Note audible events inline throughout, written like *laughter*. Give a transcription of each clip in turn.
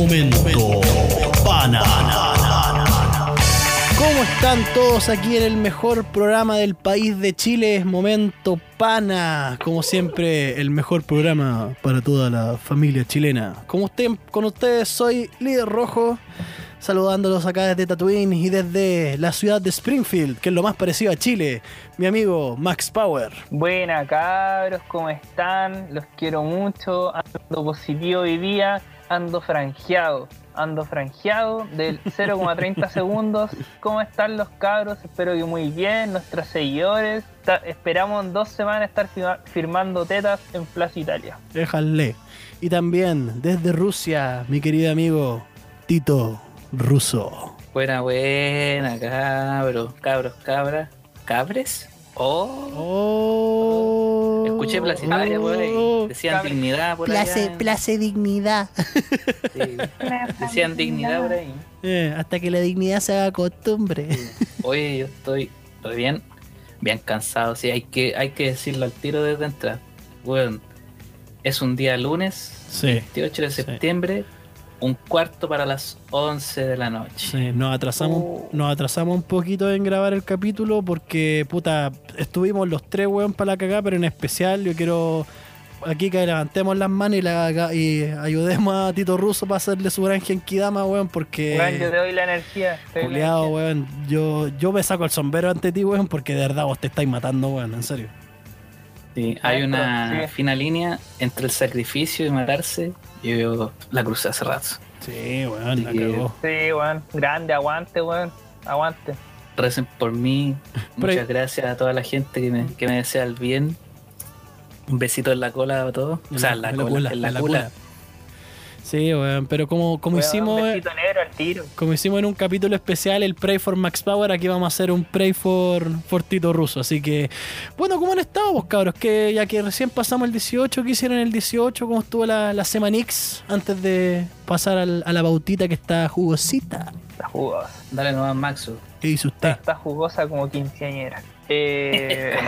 Momento Pana. ¿Cómo están todos aquí en el mejor programa del país de Chile? Es Momento Pana. Como siempre, el mejor programa para toda la familia chilena. Como usted, con ustedes soy Líder Rojo, saludándolos acá desde Tatooine y desde la ciudad de Springfield, que es lo más parecido a Chile. Mi amigo Max Power. Buena cabros, ¿cómo están? Los quiero mucho. Ando positivo hoy día, ando franjeado. Ando franjeado del *laughs* 0,30 segundos. ¿Cómo están los cabros? Espero que muy bien. Nuestros seguidores. Ta- esperamos en dos semanas estar firma- firmando tetas en Plaza Italia. Déjale. Y también desde Rusia, mi querido amigo Tito Russo. Buena, buena, cabros, cabros, cabras, cabres. Oh, Oh. escuché por ahí. Decían dignidad por Place, allá. place dignidad. Sí. Decían dignidad por ahí. Eh, hasta que la dignidad se haga costumbre. Oye, yo estoy, estoy bien, bien cansado. Sí, hay que, hay que decirlo al tiro desde entrada. Bueno, es un día lunes, Sí. 28 de septiembre, un cuarto para las 11 de la noche. Sí, nos atrasamos, Oh. nos atrasamos un poquito en grabar el capítulo porque, puta, estuvimos los tres, weón, para la cagada, pero en especial yo quiero aquí que levantemos las manos y, la, y ayudemos a Tito Russo para hacerle su gran genkidama, weón, porque... Weón, yo te doy la energía. energía. weón. Yo, yo me saco el sombrero ante ti, weón, porque de verdad vos te estáis matando, weón, en serio. Sí, hay una fina línea entre el sacrificio y matarse. y Yo la crucé hace rato. Sí, weón, la Sí. cagó. Sí, weón. Grande, aguante, weón. Aguante. Recen por mí. *laughs* Pero- Muchas gracias a toda la gente que me, que me desea el bien. Un besito en la cola a todos. O sea, en la, cola, en la, cula. Sí, weón, pero como, como Weón, hicimos... Negro al tiro. Como hicimos en un capítulo especial, el Pray for Max Power, aquí vamos a hacer un Pray for, for Tito Russo. Así que, bueno, ¿cómo han estado vos, cabros? Que ya que recién pasamos el 18, ¿qué hicieron el 18? ¿Cómo estuvo la, la Semanix antes de pasar al- a la bautita que está jugosita? Está jugosa. Dale nomás, Maxo. ¿Qué hizo usted? Está jugosa como quinceañera. Eh,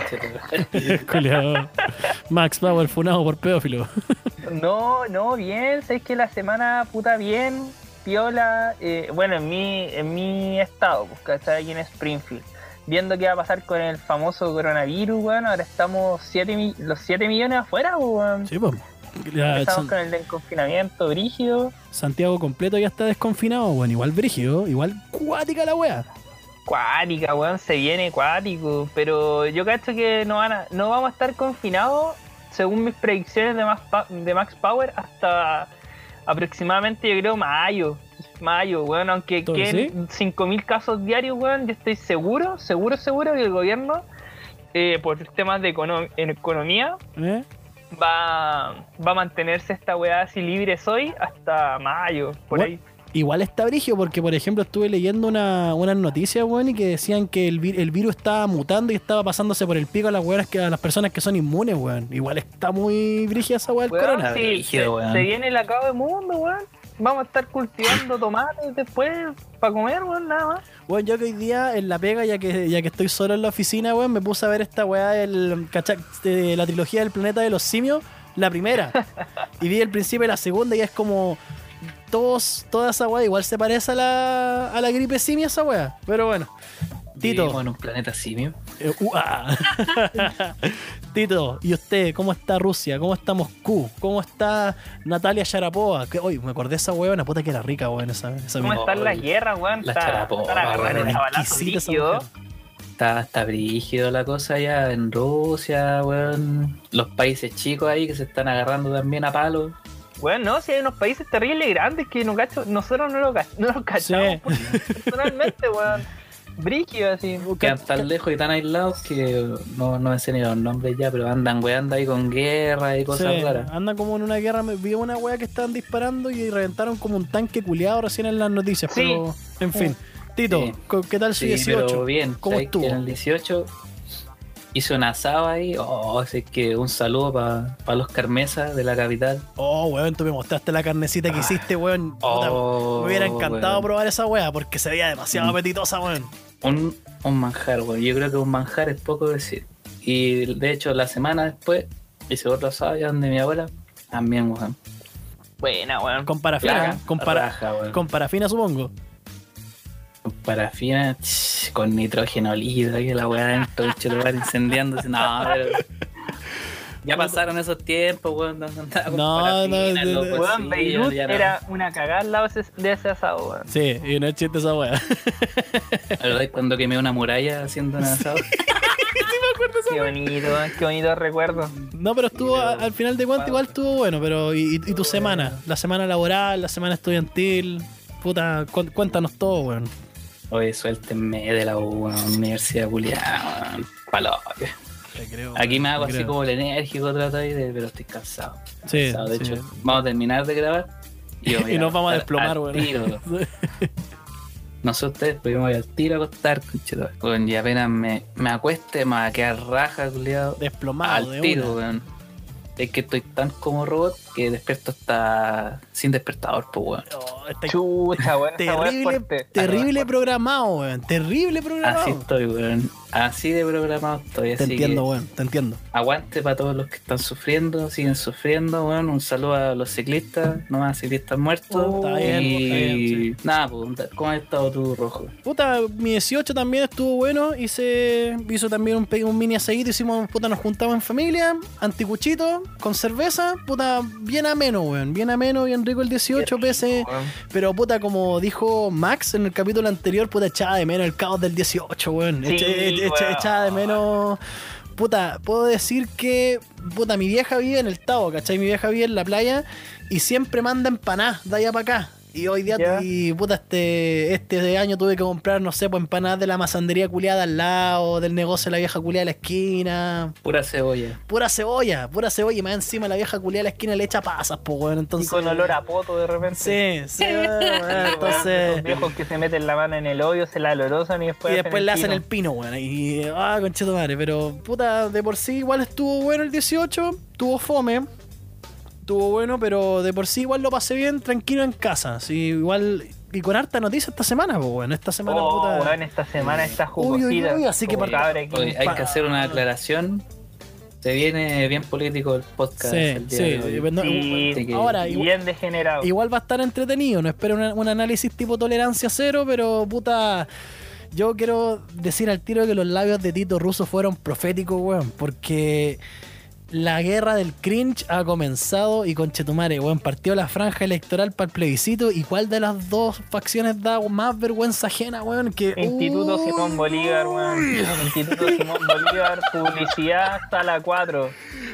*laughs* *laughs* Culeado. Max Power funado por pedófilo. no, no, bien. Sabéis que la semana puta bien, piola. eh, bueno, en mi, en mi estado, pues, ¿cachai? Aquí en Springfield. Viendo qué va a pasar con el famoso coronavirus, weón. Ahora estamos siete mi- los 7 millones afuera, pues, weón. Sí, pues. Ya, Estamos San- con el desconfinamiento brígido. Santiago completo ya está desconfinado, bueno, igual brígido, igual cuática la wea. Cuática, weón, se viene cuático. Pero yo cacho que no, van a- no vamos a estar confinados, según mis predicciones de Max, de Max Power, hasta aproximadamente, yo creo, mayo. Mayo, weón, aunque ¿Todo queden 5.000 casos diarios, weón, yo estoy seguro, seguro, seguro que el gobierno, eh, por temas de econo- economía, ¿Eh? va, va a mantenerse esta weá así libre hoy hasta mayo, por What? ahí. Igual está brigio porque, por ejemplo, estuve leyendo una, unas noticias, weón, y que decían que el, vir- el virus estaba mutando y estaba pasándose por el pico a las weonas que a las personas que son inmunes, weón. Igual está muy brígida esa weá del corona. sí, se, weón. se viene el acabo de mundo, weón. Vamos a estar cultivando tomates después para comer, weón, nada más. Weón, yo que hoy día en la pega, ya que, ya que estoy solo en la oficina, weón, me puse a ver esta weá del, de la trilogía del planeta de los simios, la primera. *laughs* y vi el principio y la segunda y es como... Todos, toda esa weá igual se parece a la, a la gripe simia esa weá. Pero bueno. Tito. Vivimos en un planeta simio. Eh, ua. *laughs* Tito, ¿y usted? ¿Cómo está Rusia? ¿Cómo está Moscú? ¿Cómo está Natalia Sharapova? Que, hoy me acordé de esa weona, puta que era rica, weón, esa, esa ¿Cómo están las guerras, weón? La Está- Sharapova. Está, está brígido la cosa ya en Rusia, weón. Los países chicos ahí que se están agarrando también a palos. Weón, no, si hay unos países terribles grandes que no cacho, nosotros no lo, ca- no lo cachamos Sí. personalmente, weón. Brígido, así. Quedan tan lejos y tan aislados que no, no me sé ni los nombres ya, pero andan weando ahí con guerra y cosas Sí, raras. anda como en una guerra. me- Vi una wea que estaban disparando y reventaron como un tanque culeado recién en las noticias. Sí. Pero, en fin. Tito, ¿qué tal su Sí, 18? pero bien. ¿Cómo ¿sabes que estuvo? En el 18 hice un asado ahí. Oh, así que un saludo para los carmesas de la capital. Oh, weón, tú me mostraste la carnecita que hiciste, weón. Puta, Oh, me hubiera encantado weón. probar esa wea porque se veía demasiado Mm. apetitosa, weón. Un, un manjar, weón. Yo creo que un manjar es poco decir. Y de hecho, la semana después hice otro asado allá donde mi abuela. También, weón. Buena, weón. Con parafina, con, para- raja, weón. con parafina supongo. Parafina, con nitrógeno líquido, que la weá dentro del celular incendiándose. No, pero. Ya pasaron esos tiempos, weón. donde andaba con No, no, no. Weón, Beirut era una cagada al lado de ese asado, weón. Sí, y no es chiste esa. La verdad es cuando quemé una muralla haciendo un asado. *laughs* Qué bonito, weón, qué bonito recuerdo. No, pero estuvo, al final de cuentas, igual estuvo bueno, pero ¿y, y tu semana? La semana laboral, la semana estudiantil. Puta, cu- cuéntanos todo, weón. Oye, suéltenme de la U, universidad culiada, creo, Aquí me hago así como el enérgico trato ahí, de, pero estoy cansado. Sí, Cansado. De sí. hecho, vamos a terminar de grabar. Y, *laughs* Y nos vamos a desplomar, weón. *laughs* No sé ustedes, pero yo me voy al tiro a acostar, conchito. Weón, y apenas me, me acueste, me va a quedar raja, culiado. Desplomado de Al tiro, weón. Es que estoy tan como robot que despierto hasta sin despertador, pues, weón. Oh, está Chucha, weón, terrible, terrible programado, weón. Terrible programado. Así estoy, weón. Así de programado estoy. te así entiendo, weón. Te entiendo. Aguante para todos los que están sufriendo, siguen sufriendo, weón. Un saludo a los ciclistas, no más ciclistas muertos. Oh, está bien, y está bien, nada, pues, ¿cómo has estado tú, Rojo? Puta, mi 18 también estuvo bueno. Hice, hizo también un, un mini asadito. Hicimos, puta, nos juntamos en familia, anticuchito, con cerveza. Puta, bien ameno, weón. Bien ameno, bien rico el 18, pese. Weón. Pero puta, como dijo Max en el capítulo anterior, puta, echaba de menos el caos del 18, weón. Sí, Echa- echa- weón. Echaba de menos. Puta, puedo decir que. Puta, mi vieja vive en el Tavo, ¿cachai? Mi vieja vive en la playa y siempre manda empanadas de allá para acá. Y hoy día, y puta, este, este año tuve que comprar, no sé, pues empanadas de la masandería culiada al lado, del negocio de la vieja culiada de la esquina. Pura cebolla. Pura cebolla, pura cebolla. Y más encima la vieja culiada de la esquina le echa pasas, pues, weón. Y Entonces. con olor a poto de repente. Sí, sí, *laughs* weón, Weón, Entonces. Los viejos que se meten la mano en el hoyo, se la olorosan y después Y después le hacen el pino, weón. Y, ah, concheto madre. Pero, puta, de por sí igual estuvo bueno el 18. Tuvo fome. Estuvo bueno, pero de por sí igual lo pasé bien, tranquilo en casa. Sí, igual. Y con harta noticia esta semana, pues, weón. Esta semana, Oh, puta. weón, esta semana está Uy, uy, jugosita. uy, así que. Oye, hay que hacer una aclaración. Se viene bien político el podcast. Sí, el día sí. de hoy. no, Sí, Así que- ahora, igual, bien degenerado. igual va a estar entretenido. No espero una- un análisis tipo tolerancia cero, pero puta. Yo quiero decir al tiro que los labios de Tito Russo fueron proféticos, weón. Porque la guerra del cringe ha comenzado y conchetumare, weón, partió la franja electoral para el plebiscito. ¿Y cuál de las dos facciones da más vergüenza ajena, weón? Que, Instituto. Simón Bolívar, weón. Instituto Simón Bolívar, publicidad, sala 4.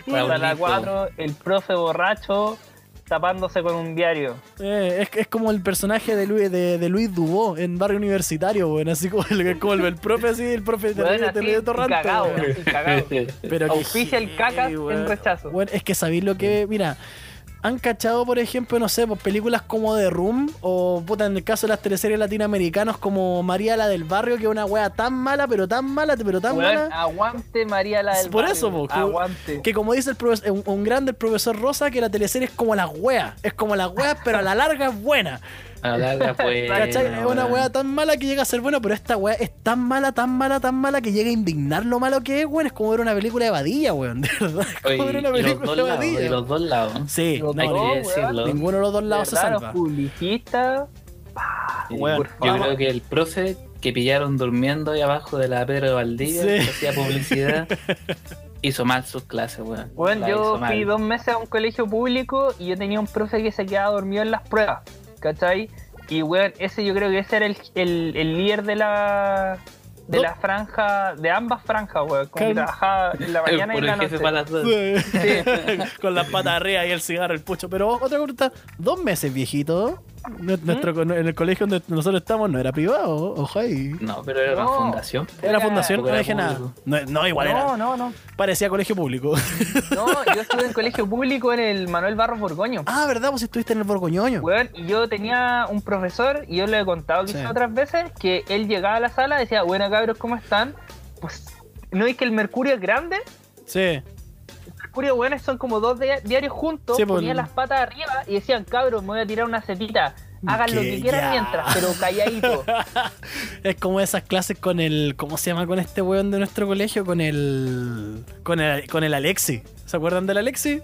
Sala Raulito. 4, el profe borracho tapándose con un diario. Eh, es, es como el personaje de Luis, de, de Luis Dubó en Barrio Universitario, weón. Así como el, *laughs* como el, el profe, así, el profe así, terrible torrante, cagado, cagado. Pero que Auspicia el heavy, en rechazo. Weón, es que sabéis lo que. Mira, han cachado, por ejemplo, no sé, pues películas como The Room, o puta, en el caso de las teleseries latinoamericanas, como María la del Barrio, que es una wea tan mala, pero tan mala, pero tan Weón, mala. aguante María la del Por barrio. eso, po, que- Aguante. Que como dice el profesor, un, un grande el profesor Rosa, que la teleserie es como las weas. Es como las weas, pero a la larga es buena. A la larga, pues. ¿Cachai? es una wea tan mala que llega a ser buena, pero esta wea es tan mala, tan mala, tan mala que llega a indignar lo malo que es, weón. Es como ver una película de Badilla, weón. De verdad. Es como Oye, ver una película dos de lados, Badilla. y los dos lados. Sí, Los no, Hay decirlo. ninguno de los dos lados se salva. Los publicistas. Sí. Weón, por Yo creo que el profe que pillaron durmiendo ahí abajo de la Pedro de Valdivia, Sí. que hacía publicidad, *laughs* hizo mal sus clases, weón. Bueno, La yo fui mal. dos meses a un colegio público y yo tenía un profe que se quedaba dormido en las pruebas, ¿cachai? Y weón, ese yo creo que ese era el, el, el líder de la de Do- la franja, de ambas franjas, weón, como que trabajaba en la *laughs* mañana y la noche. las dos. *laughs* Con las patas arriba y el cigarro, el pucho. Pero otra pregunta, dos meses viejito. Nue- Nuestro, En el colegio donde nosotros estamos no era privado, ojo ahí. No, pero era una No. fundación. Era fundación, no dije nada. No, no, igual No, era. no, no. Parecía colegio público. *laughs* No, yo estuve en colegio público en el Manuel Barros Borgoño. ah, ¿verdad? Pues estuviste en el Borgoñoño. Y yo tenía un profesor, y yo le he contado quizás Sí. otras veces, que él llegaba a la sala y decía, bueno cabros, ¿cómo están? Pues, ¿no es que el mercurio es grande? Sí. Mercurio, weón, son como dos dia- diarios juntos, Sí, pues. ponían las patas arriba y decían, cabros, me voy a tirar una cetita. Hagan lo Que que quieran ya. mientras, pero calladito. *laughs* Es como esas clases con el. ¿Cómo se llama con este weón de nuestro colegio? Con el. Con el, con el Alexi. ¿Se acuerdan del Alexi?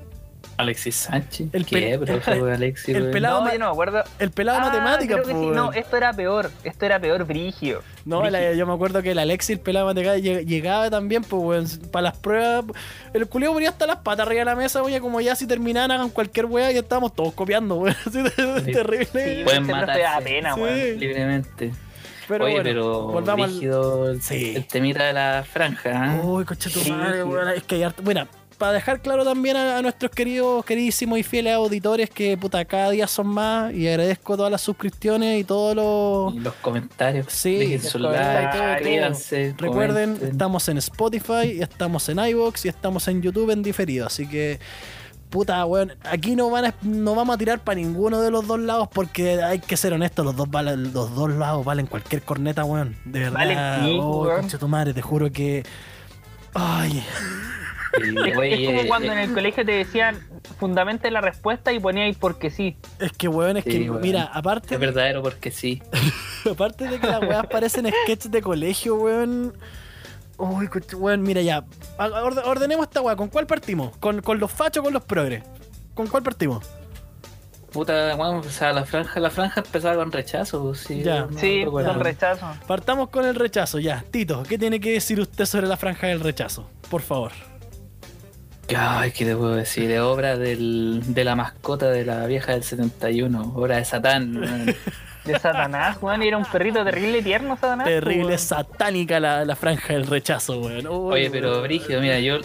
Alexis Sánchez. El ¿Qué, pel- profe, weón, *laughs* Alexis? el pelado- No, yo no me acuerdo. El pelado Ah, matemática, creo que sí. No, weón. esto era peor. Esto era peor, Brigio. No, la- yo me acuerdo que el Alexis, el pelado de matemática, lleg- llegaba también, pues, weón, para las pruebas. El culio ponía hasta las patas arriba de la mesa, weón, como ya si terminaban, hagan cualquier weá, y estábamos todos copiando, weón. *laughs* Así de- Sí. terrible. Sí, Pueden matarse. da pena, Sí. weón. Libremente. Pero Oye, bueno, pero volvamos al. rígido el, Sí. el temita de la franja. ¿eh? Uy, coche tu madre, weón, es que hay harto- Bueno, para dejar claro también a, a nuestros queridos, queridísimos y fieles auditores que puta cada día son más y agradezco todas las suscripciones y todos los. Y los comentarios. Sí, dejen su like, Recuerden, comenten. estamos en Spotify, estamos en iVoox y estamos en YouTube en diferido. Así que, puta, weón, aquí no, van a, no vamos a tirar para ninguno de los dos lados porque hay que ser honestos, los dos, valen, los dos lados valen cualquier corneta, weón. De verdad. Valen oh, tu madre, te juro que... Ay, Es, como cuando eh, en el colegio te decían fundamente la respuesta y poníais porque sí. es que, weón, es Sí, que, weón. mira, aparte, es verdadero porque sí. *laughs* aparte de que las weas parecen sketches de colegio, weón... Uy, weón, mira ya. Ordenemos esta wea. ¿Con cuál partimos? ¿Con, con los fachos o con los progres? ¿Con cuál partimos? Puta, bueno, o sea, la franja, la franja empezaba con rechazo, pues, sí. Ya. no Sí, con rechazo. Partamos con el rechazo, ya. Tito, ¿qué tiene que decir usted sobre la franja del rechazo? Por favor. Ay, ¿qué te puedo decir? Es obra del, de la mascota de la vieja del 71, obra de Satán. De Satanás, weón. y Era un perrito terrible tierno, Satanás. Terrible, weón. satánica la, la franja del rechazo, weón. Uy, Oye, pero. Brígido, mira, yo,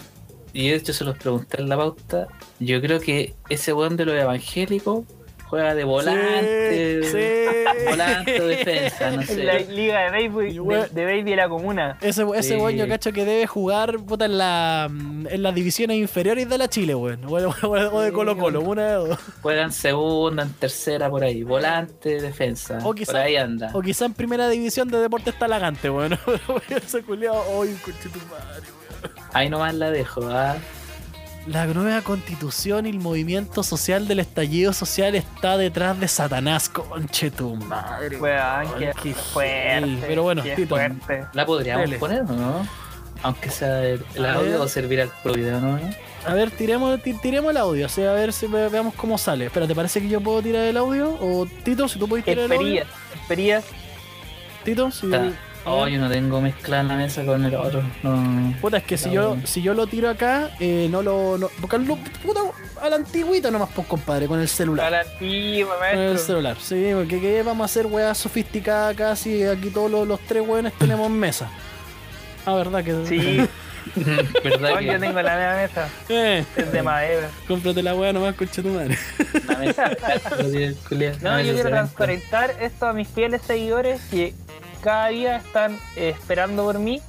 y de hecho se los pregunté en la pauta, yo creo que ese weón de los evangélicos juega de volante, Sí, sí. Volante o defensa, no *laughs* En la sé. liga de Baby, weón. de, de Baby de la comuna. Ese, ese Sí. weón yo cacho que debe jugar puta, en, la, en las divisiones inferiores de la Chile, weón. O, *laughs* o- o de Colo Colo, una de dos. Juega en segunda, en tercera, por ahí, volante, defensa, O quizá- por ahí anda. O quizá en primera división de Deportes Talagante, weón. *laughs* Ese culiao, hoy, tu madre, weón. Ahí nomás la dejo, ¿ah? La nueva constitución y el movimiento social del estallido social está detrás de Satanás, conche tu madre. Weón, qué qué fuerte. Pero bueno, qué Tito, fuerte. La podríamos Dele. poner, ¿o ¿no? Aunque sea el, el audio o servir al pro video, ¿no? a ver, tiremos, ti- tiremos el audio, o sea, a ver si ve- veamos cómo sale. Espera, ¿te parece que yo puedo tirar el audio? O Tito, si tú puedes tirar el audio. Esperías, esperías. Tito, si. Está. Oh, yo no tengo mezcla en la mesa con el otro. No. Puta, es que si yo, si yo lo tiro acá, eh, no lo. No, porque lo, puta, a la antigüita nomás, pues, compadre, con el A celular. la antigua, Con el maestro. celular, sí, porque ¿qué vamos a hacer weas sofisticadas casi. Aquí todos los, los tres weones tenemos mesa. Ah, verdad que. Sí, *laughs* *laughs* ¿Verdad no, que yo tengo la nueva mesa. Eh, Es de madera. cómprate la wea nomás, concha tu madre. la mesa? *laughs* No, yo quiero transparentar esto a mis fieles seguidores que cada día están eh, esperando por mí.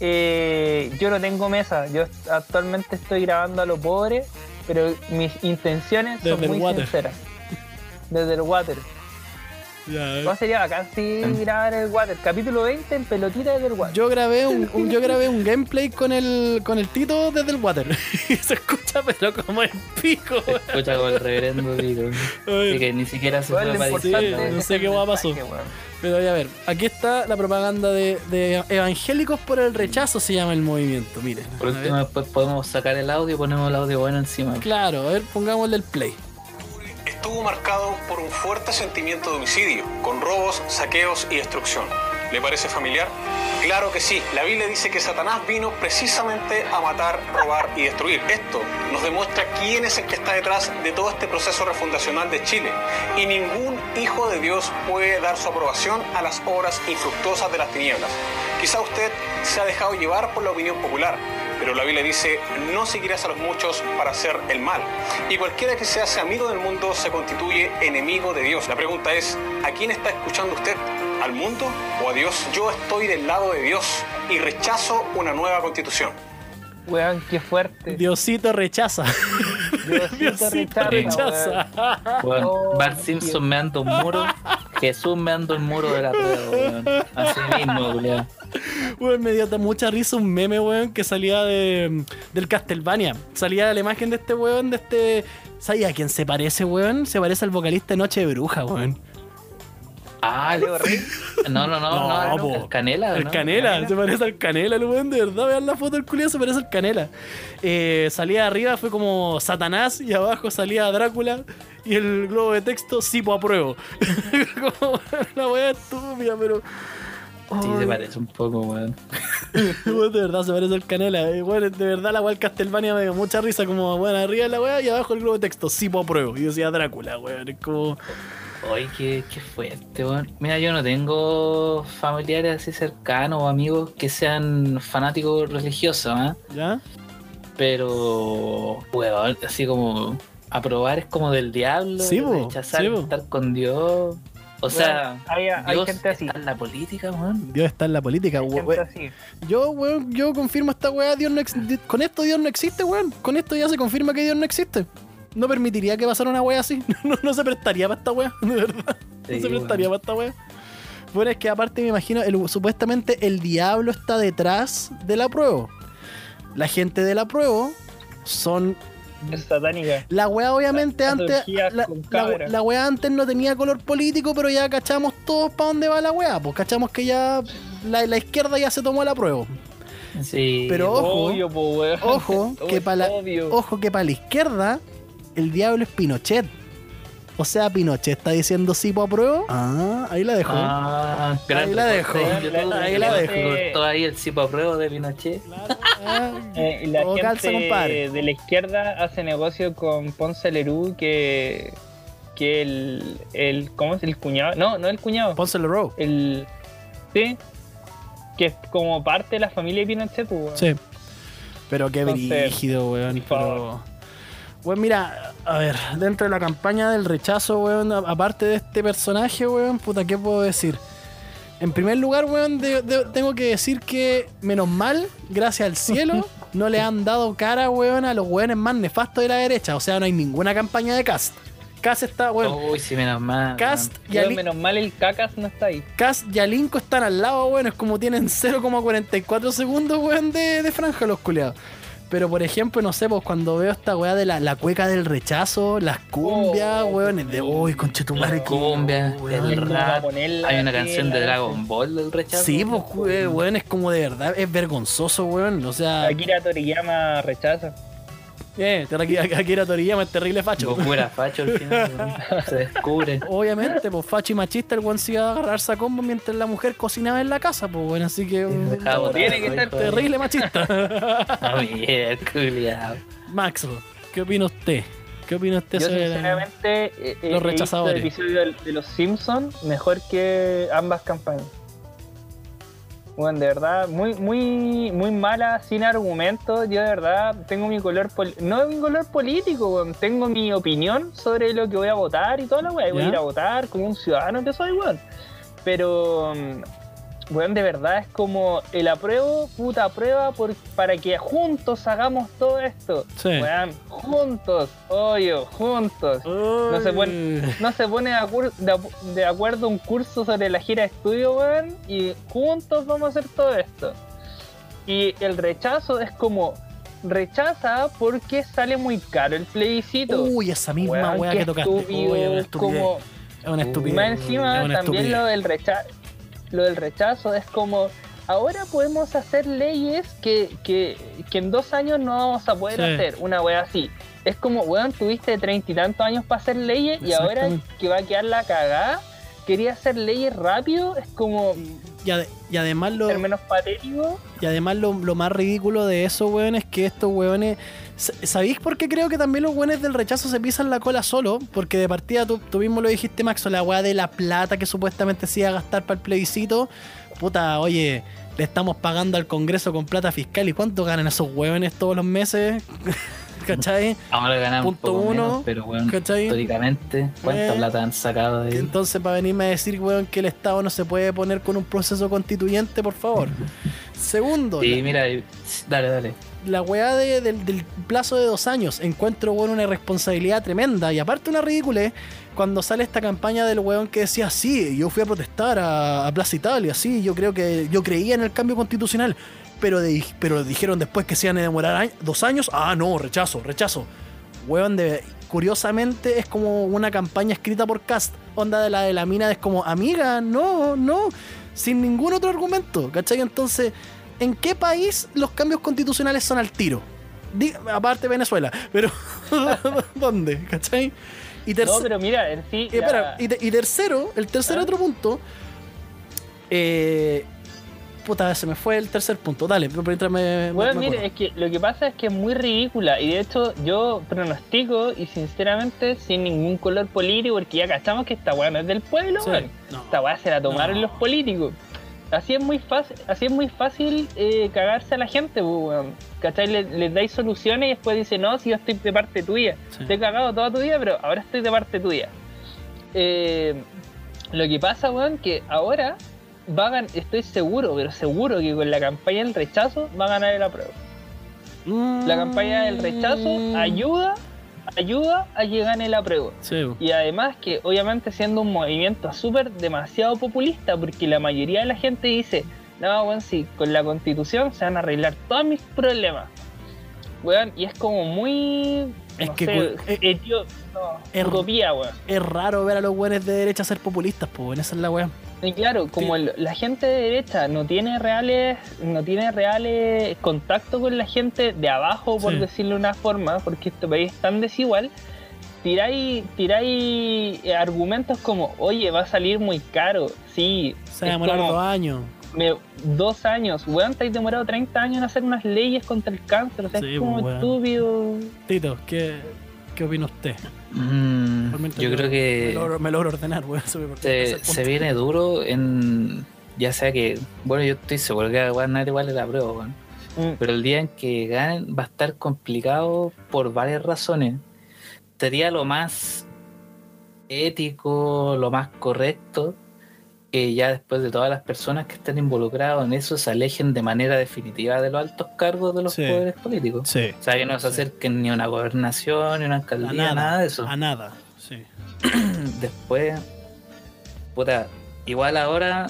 Eh, yo no tengo mesa, yo actualmente estoy grabando a lo pobre, pero mis intenciones Desde son muy water. sinceras. Desde el water. Ya, ¿Cómo sería bacán si grabar el water? Capítulo 20 en pelotita desde el water. Yo grabé un, un- yo grabé un gameplay con el con el Tito desde el water. Y *laughs* se escucha pero como el pico. Se escucha como el reverendo. Ay. Así que ni siquiera se para Sí, no sé qué guapa pasó. Pero ya a ver, aquí está la propaganda de, de Evangélicos por el rechazo se llama el movimiento, miren. Por último, después podemos sacar el audio y ponemos el audio bueno encima. Claro, a ver, pongámosle el play. Estuvo marcado por un fuerte sentimiento de homicidio, con robos, saqueos y destrucción. ¿Le parece familiar? Claro que sí. La Biblia dice que Satanás vino precisamente a matar, robar y destruir. Esto nos demuestra quién es el que está detrás de todo este proceso refundacional de Chile. Y ningún hijo de Dios puede dar su aprobación a las obras infructuosas de las tinieblas. Quizá usted se ha dejado llevar por la opinión popular, pero la Biblia dice, no seguirás a los muchos para hacer el mal. Y cualquiera que se hace amigo del mundo se constituye enemigo de Dios. La pregunta es, ¿a quién está escuchando usted? ¿Al mundo o a Dios? Yo estoy del lado de Dios y rechazo una nueva constitución. Weón, qué fuerte. Diosito rechaza. Diosito *laughs* Diosito rechaza, rechaza. Weón, Oh, Bart Simpson me ando un muro, Jesús me ando el muro de la prueba, weón. Así mismo, culiao. *laughs* Weón, me dio mucha risa un meme, weón, que salía de, del Castlevania. Salía la imagen de este weón, de este. ¿Sabía a quién se parece, weón? Se parece al vocalista de Noche de Bruja, weón. Ah, Leo Rey. No, no, no, *laughs* No, po. el Canela, El ¿no? Canela, se parece al Canela, el weón, de verdad, vean la foto del culiado, se parece al Canela. Eh, salía arriba, fue como Satanás, y abajo salía Drácula, y el globo de texto, sí, pues apruebo. *laughs* como una weá estúpida, pero. Sí, se parece un poco, *laughs* weón. de verdad se parece al Canela. eh, weón, de verdad la weá Castlevania me dio mucha risa, como, bueno, arriba la weá, y abajo el globo de texto, sí, pues apruebo. Y decía Drácula, weón, es como. Oye, qué, qué fuerte, weón. Mira, yo no tengo familiares así cercanos o amigos que sean fanáticos religiosos, ¿ah? ¿Ya? Pero, weón, así como aprobar es como del diablo, Sí, rechazar sí, estar con Dios. O sea, hay, hay Dios gente así. está en la política, weón. Dios está en la política, Hay weón. gente así. Yo, weón, yo confirmo esta weá, Dios no con esto Dios no existe, weón. Con esto ya se confirma que Dios no existe. No permitiría que pasara una weá así. *laughs* No, no se prestaría para esta weá, *laughs* de verdad. No Sí, se prestaría weón. para esta weá. Bueno, es que aparte me imagino, el- supuestamente el diablo está detrás de la prueba. La gente de la prueba son Es satánica. la weá obviamente antes la, la, weá antes no tenía color político, pero ya cachamos todos para dónde va la weá, pues cachamos que ya la, la izquierda ya se tomó la prueba. Sí. Pero ojo, Obvio, po, weón. Ojo, *laughs* que para ojo que para la izquierda el diablo es Pinochet. O sea, Pinochet está diciendo sí por apruebo. Ah, ahí la dejo. Ah, Ahí la dejo. Ahí que la dejo. ahí el cipo a prueba de Pinochet. Ah, *laughs* Eh, y la gente calza, de la izquierda hace negocio con Ponce Lerú que, que el, el. ¿Cómo es el cuñado? No, no el cuñado. Ponce Row. El. Sí. Que es como parte de la familia de Pinochet, pues. Sí. Pero qué Entonces, brígido, weón. por favor. Pero... Weón, mira, a ver, dentro de la campaña del rechazo, weón, aparte de este personaje, weón, puta, ¿qué puedo decir? En primer lugar, weón, de- de- tengo que decir que, menos mal, gracias al cielo, *laughs* no le han dado cara, weón, a los weones más nefastos de la derecha. O sea, no hay ninguna campaña de Cast. Cast está, weón. Uy, sí, menos mal. Cast y, Weón, Ali- menos mal el cacas no está ahí. Cast y Alinco están al lado, weón. Es como tienen 0,44 segundos, weón, de, de franja los culiados. Pero por ejemplo, no sé, pues cuando veo esta weá de la, la cueca del rechazo, las cumbias, Oh, weón, es de uy, conchetumare, Las cumbias, el ¿Cómo rap. Hay una canción de Dragon Ball del rechazo. Sí, pues we- weón, es como de verdad, es vergonzoso, weón. O sea, Akira Toriyama rechaza. Eh, aquí, aquí era Toriyama, es terrible facho. Goku era facho al final, *laughs* se descubre. Obviamente, pues facho y machista, el weón se iba a agarrarse a combo mientras la mujer cocinaba en la casa, pues bueno, así que. botar Tiene que ser terrible machista. A *laughs* mierda, culiao. Max, ¿qué opina usted? ¿Qué opina usted Yo sobre la- sinceramente eh, eh, los he rechazadores. visto el episodio de, de los Simpsons mejor que ambas campañas. Bueno, de verdad, muy, muy, muy mala, sin argumentos. Yo de verdad tengo mi color, pol- no mi color político, tengo mi opinión sobre lo que voy a votar y toda la weá. Voy a ir a votar como un ciudadano que soy, weón. Pero, mm, weón, de verdad es como el apruebo, puta aprueba, por, para que juntos hagamos todo esto. Sí. Weón, juntos, obvio, juntos. No se pone, no se pone de, acuerdo un curso sobre la gira de estudio, weón, y juntos vamos a hacer todo esto. Y el rechazo es como rechaza porque sale muy caro el plebiscito. Uy, esa misma Weón, qué que tocaste. estúpido, Uy, es una estupidez. como Es una estupidez. más encima es una también estupidez. lo del rechazo lo del rechazo es como ahora podemos hacer leyes que, que, que en dos años no vamos a poder Sí. hacer una wea así es como weón tuviste treinta y tantos años para hacer leyes y ahora que va a quedar la cagada quería hacer leyes rápido es como Y, ade- y además lo, ser menos patético y además lo, lo más ridículo de eso, weón, es que estos weones. Sa- ¿Sabéis por qué creo que también los weones del rechazo se pisan la cola solo? Porque de partida tú, tú mismo lo dijiste, Max, la weá de la plata que supuestamente se iba a gastar para el plebiscito. Puta, oye, le estamos pagando al Congreso con plata fiscal. ¿Y cuánto ganan esos weones todos los meses? *laughs* ¿Cachai? Ahora ganan un Punto poco uno, menos, pero bueno, ¿cachai? históricamente, ¿cuánta Eh, plata han sacado de? Entonces, para venirme a decir, weón, que el Estado no se puede poner con un proceso constituyente, por favor. *laughs* Segundo, Sí, la- mira, dale, dale. La weá de- del, plazo de dos años. Encuentro, una irresponsabilidad tremenda. Y aparte una ridícula cuando sale esta campaña del weón que decía, sí, yo fui a protestar a, Plaza Italia, sí, yo creo que yo creía en el cambio constitucional. Pero, pero dijeron después que se iban a demorar dos años. Ah, no, rechazo, rechazo. Weón, de, curiosamente es como una campaña escrita por Cast. Onda de la de la mina es como, amiga, no, no, sin ningún otro argumento, ¿cachai? Entonces, ¿en qué país los cambios constitucionales son al tiro? Aparte Venezuela, pero *laughs* ¿dónde? ¿Cachai? Y No, pero mira, en sí. la- y, te- y tercero, el tercer ¿Ah? otro punto. Eh, puta, se me fue el tercer punto. Dale, pero mientras me. Bueno, me mire, es que lo que pasa es que es muy ridícula y de hecho yo pronostico y sinceramente sin ningún color político porque ya cachamos que esta weá no es del pueblo, Sí. No. Esta weá se la tomaron No. los políticos. Así es muy fácil, así es muy fácil eh, cagarse a la gente, pues, weón. ¿Cachai? Le- Les, dais soluciones y después dice, no, si yo estoy de parte tuya. Sí. Te he cagado toda tu vida, pero ahora estoy de parte tuya. Eh, lo que pasa, weón, que ahora va a estoy seguro, pero seguro que con la campaña del rechazo va a ganar el apruebo. La campaña del rechazo Mm. ayuda, ayuda a que gane. Sí, bo. Y además que obviamente siendo un movimiento súper demasiado populista, porque la mayoría de la gente dice, no, weón, sí, con la constitución se van a arreglar todos mis problemas. Weón, y es como muy... Es no que sé, cu- eh, etio- no, utopía, weón. es raro ver a los buenos de derecha ser populistas, pues, esa es la weá. Y claro, como el- la gente de derecha no tiene reales, no tiene reales contacto con la gente de abajo, por Sí. decirlo de una forma, porque este país es tan desigual, tiráis, tiráis eh, argumentos como, oye, va a salir muy caro, sí, Se va a es demorar dos años. Me- dos años, weón, te has demorado 30 años en hacer unas leyes contra el cáncer, o sea, Sí, es como pues, weón. estúpido. Tito, ¿qué, qué opina usted? Mm, yo creo Me que logro, me logro ordenar, weón. *laughs* me- se, se viene duro en. Ya sea que. Bueno, yo estoy seguro que va a ganar igual el apruebo, weón. Mm, Pero el día en que ganen va a estar complicado por varias razones. Sería lo más ético, lo más correcto, que ya después de todas las personas que estén involucradas en eso se alejen de manera definitiva de los altos cargos de los Sí. poderes políticos. Sí. O sea, que no se Sí. acerquen ni a una gobernación, ni a una A alcaldía, nada, nada, de eso. A nada, sí. *clears throat* Después, puta, igual ahora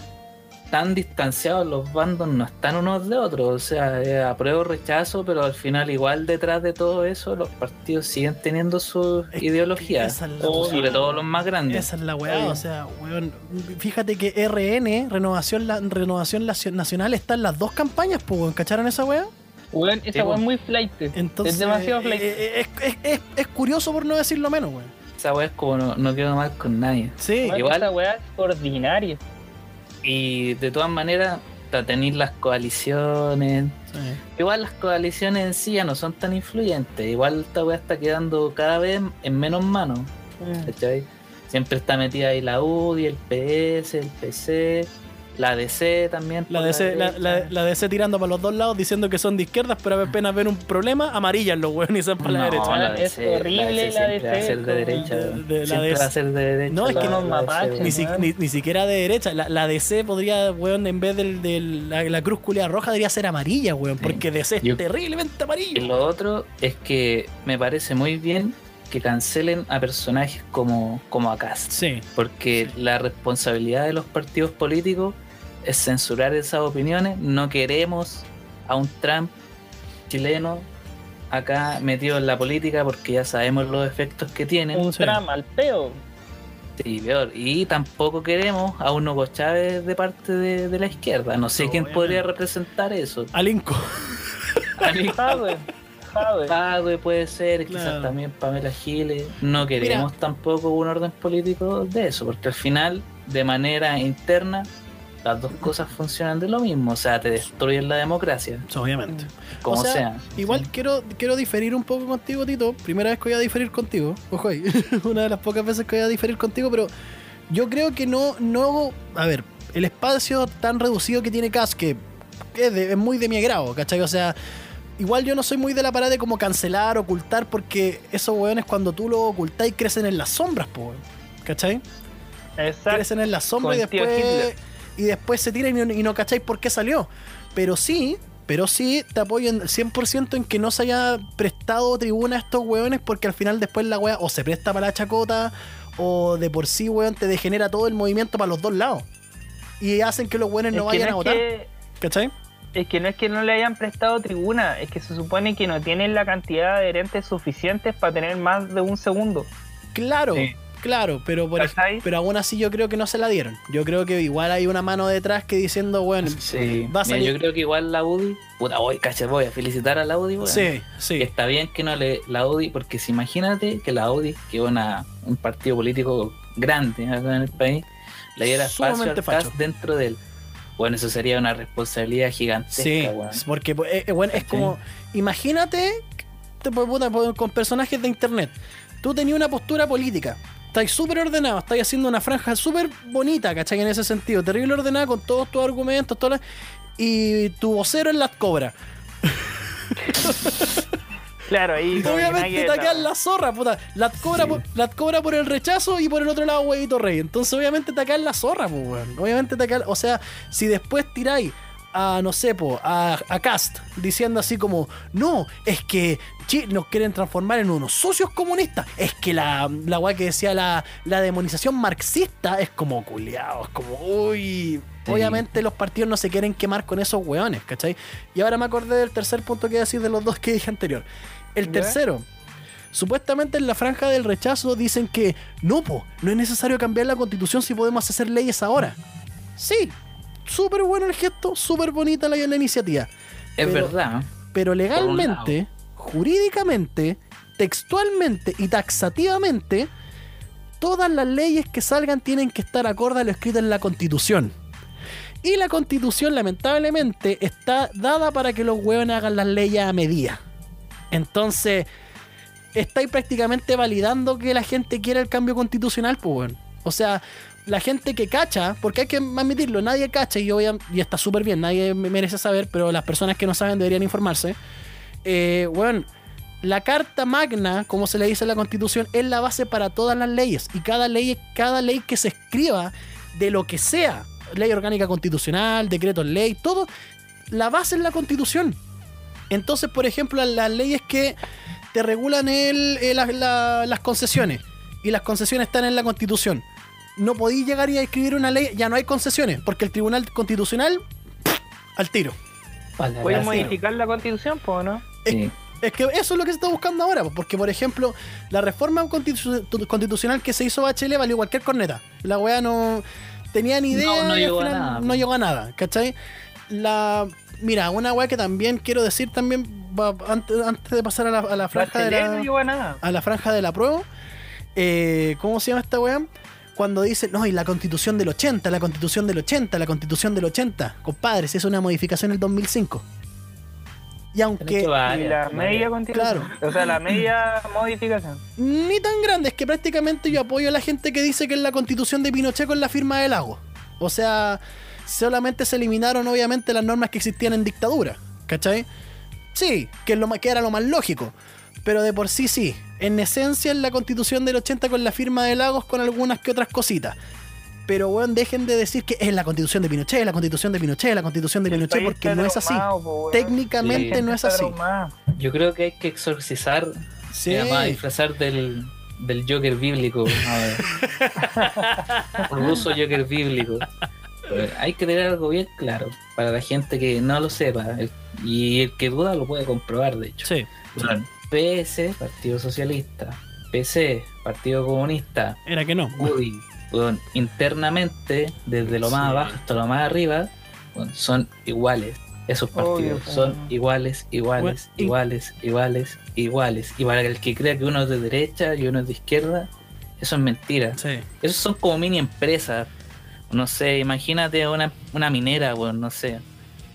tan distanciados los bandos no están unos de otros, o sea, eh, apruebo rechazo, pero al final igual detrás de todo eso los partidos siguen teniendo sus Es ideologías, esa es la o weá. sobre todo los más grandes. Esa es la weá, o sea, weón. Fíjate que RN, Renovación, la, Renovación Nacional, está en las dos campañas, pues. ¿Cacharon esa weá? Weón, esa Sí, weá pues. es muy flight. Entonces, es demasiado flight. eh, eh, es, es- es- es curioso por no decirlo menos, weón. Esa weá es como no, no quedo mal con nadie. Sí, igual- Esa weá es ordinaria. Y de todas maneras, para tener las coaliciones, sí. Igual las coaliciones en sí ya no son tan influyentes. Igual esta weá está quedando cada vez en menos manos. ¿cachai? Siempre está metida ahí la UDI, el PS, el PC, la DC también. La DC, la, la, la DC tirando para los dos lados diciendo que son de izquierdas, pero apenas ven un problema, amarillas los weones y son para la No, derecha. la Es DC, horrible la DC, ser de como- derecha. de- de la DC. de derecha. No, es la- que mapaches, DC, Ni, si- ni- ni siquiera de derecha. La, la DC podría, weón, en vez del, del- la, la cruz culia roja, debería ser amarilla, weón. Sí. Porque DC es Yo- terriblemente Y amarillo. lo otro es que me parece muy bien que cancelen a personajes como, como a Cast. Sí, Porque la responsabilidad de los partidos políticos es censurar esas opiniones. No queremos a un Trump chileno acá metido en la política porque ya sabemos los efectos que tiene. Un Sí. trama al peo. Sí, peor. Y tampoco queremos a un Hugo Chávez de parte de, de la izquierda. No sé No, quién obviamente. podría representar eso. Alinco. Ali *laughs* Padue puede ser, Claro. quizás también Pamela Giles. No queremos tampoco un orden político de eso, porque al final, de manera interna, las dos cosas funcionan de lo mismo. O sea, te destruyen la democracia, Obviamente. como O sea, sea. Igual quiero, quiero diferir un poco contigo, Tito. Primera vez que voy a diferir contigo. Ojo ahí. *laughs* Una de las pocas veces que voy a diferir contigo, pero yo creo que no, no. A ver, el espacio tan reducido que tiene Cas, que es, de- es muy de mi agrado, ¿cachai? O sea, igual yo no soy muy de la parada de como cancelar, ocultar, porque esos weones cuando tú los ocultáis crecen en las sombras, po. ¿cachai? Exacto. crecen en la sombra y después, y después se tiran y no, y no cacháis por qué salió. Pero sí, pero sí te apoyo en 100% en que no se haya prestado tribuna a estos weones porque al final después la wea o se presta para la chacota o de por sí, weón, te degenera todo el movimiento para los dos lados. Y hacen que los weones no Es vayan a no votar. que- ¿Cachai? Es que no es que no le hayan prestado tribuna, es que se supone que no tienen la cantidad de adherentes suficientes para tener más de un segundo. Claro, Sí. claro, pero por ej- ¿Cachai? pero aún así yo creo que no se la dieron. Yo creo que igual hay una mano detrás que diciendo, bueno, Sí. va a Mira, salir. yo creo que igual la UDI, puta, voy, cacha, voy a felicitar a la UDI, weón. sí, Que sí. está bien que no le la UDI, porque si imagínate que la UDI, que es un partido político grande acá en el país, le diera espacio Sumamente al dentro de él. Bueno, eso sería una responsabilidad gigantesca, Sí, weón. porque eh, eh, bueno, es como, imagínate te- con personajes de internet. Tú tenías una postura política. Estáis súper ordenado, estáis haciendo una franja súper bonita, ¿cachai? En ese sentido, terrible ordenada con todos tus argumentos, todas las- y tu vocero en las cobras. *laughs* Claro, ahí. Obviamente nadie te la- zorra, puta. La cobra, por, la cobra por el rechazo y por el otro lado, huevito rey. Entonces, obviamente te caen la zorra, pues, weón. Obviamente te caen. O sea, si después tiráis a, no sé, po, a, a Cast diciendo así como, no, es que chi- nos quieren transformar en unos socios comunistas. Es que la, la weá que decía la, la demonización marxista es como culiado, es como, uy. Sí. Obviamente los partidos no se quieren quemar con esos weones, ¿cachai? Y ahora me acordé del tercer punto que iba a decir de los dos que dije anterior. El tercero, supuestamente en la franja del rechazo dicen que no, po, no es necesario cambiar la constitución si podemos hacer leyes ahora. Sí, súper bueno el gesto, súper bonita la, la iniciativa. Es Pero- verdad. Pero legalmente, jurídicamente, textualmente y taxativamente, todas las leyes que salgan tienen que estar acorde a lo escrito en la constitución. Y la constitución, lamentablemente, está dada para que los hueones hagan las leyes a medida. Entonces, estáis prácticamente validando que la gente quiere el cambio constitucional, pues, weón. O sea, la gente que cacha, porque hay que admitirlo, nadie cacha y, yo voy a- y está súper bien, nadie me- merece saber, pero las personas que no saben deberían informarse. Eh, weón, la carta magna, como se le dice en la constitución, es la base para todas las leyes. Y cada ley, cada ley que se escriba de lo que sea, ley orgánica constitucional, decreto ley, todo, la base es la constitución. Entonces, por ejemplo, las leyes que te regulan el, eh, la- la- las concesiones y las concesiones están en la constitución. No podéis llegar y a escribir una ley, ya no hay concesiones, porque el Tribunal Constitucional, al tiro. ¿Pueden modificar la constitución, po, no? Sí. Es que eso es lo que se está buscando ahora, porque por ejemplo, la reforma constitu- constitucional que se hizo Bachelet valió cualquier corneta. La weá no tenía ni idea No, no y al llegó a final nada, no llegó a nada, ¿cachai? La, mira, una weá que también quiero decir también, va- antes, antes de pasar a la, a la franja de la, no a nada. a la franja de la prueba, eh, ¿cómo se llama esta weá? Cuando dice, no, y la constitución del 80, la constitución del 80, la constitución del 80. Compadre, si es una modificación del 2005. Y aunque... Y la media constitución. O sea, la media modificación. Ni tan grande, es que prácticamente yo apoyo a la gente que dice que en la constitución de Pinochet con la firma del lago. O sea, solamente se eliminaron obviamente las normas que existían en dictadura. ¿Cachai? Sí, que, es lo, que era lo más lógico. Pero de por sí sí. En esencia en la constitución del 80 con la firma de Lagos con algunas que otras cositas. Pero weón, dejen de decir que es la constitución de Pinochet, la constitución de Pinochet, la constitución de El Pinochet, porque no es así. po. Técnicamente Sí. no es así. traumado. Yo creo que hay que exorcizar, Sí. se llama disfrazar del, del Joker bíblico. A ver. *laughs* Ruso Joker bíblico. Eh, Hay que tener algo bien claro para la gente que no lo sepa. El- y el que duda lo puede comprobar, de hecho. Sí, PS, Partido Socialista. PC, Partido Comunista. era que no. UDI. internamente, desde lo más Sí. abajo hasta lo más arriba, son iguales. Esos partidos Obvio, son iguales, iguales, Bueno, y- iguales, iguales, iguales. Y para el que crea que uno es de derecha y uno es de izquierda, eso es mentira. Sí. Esos son como mini empresas. No sé, imagínate una, una minera, weón, no sé.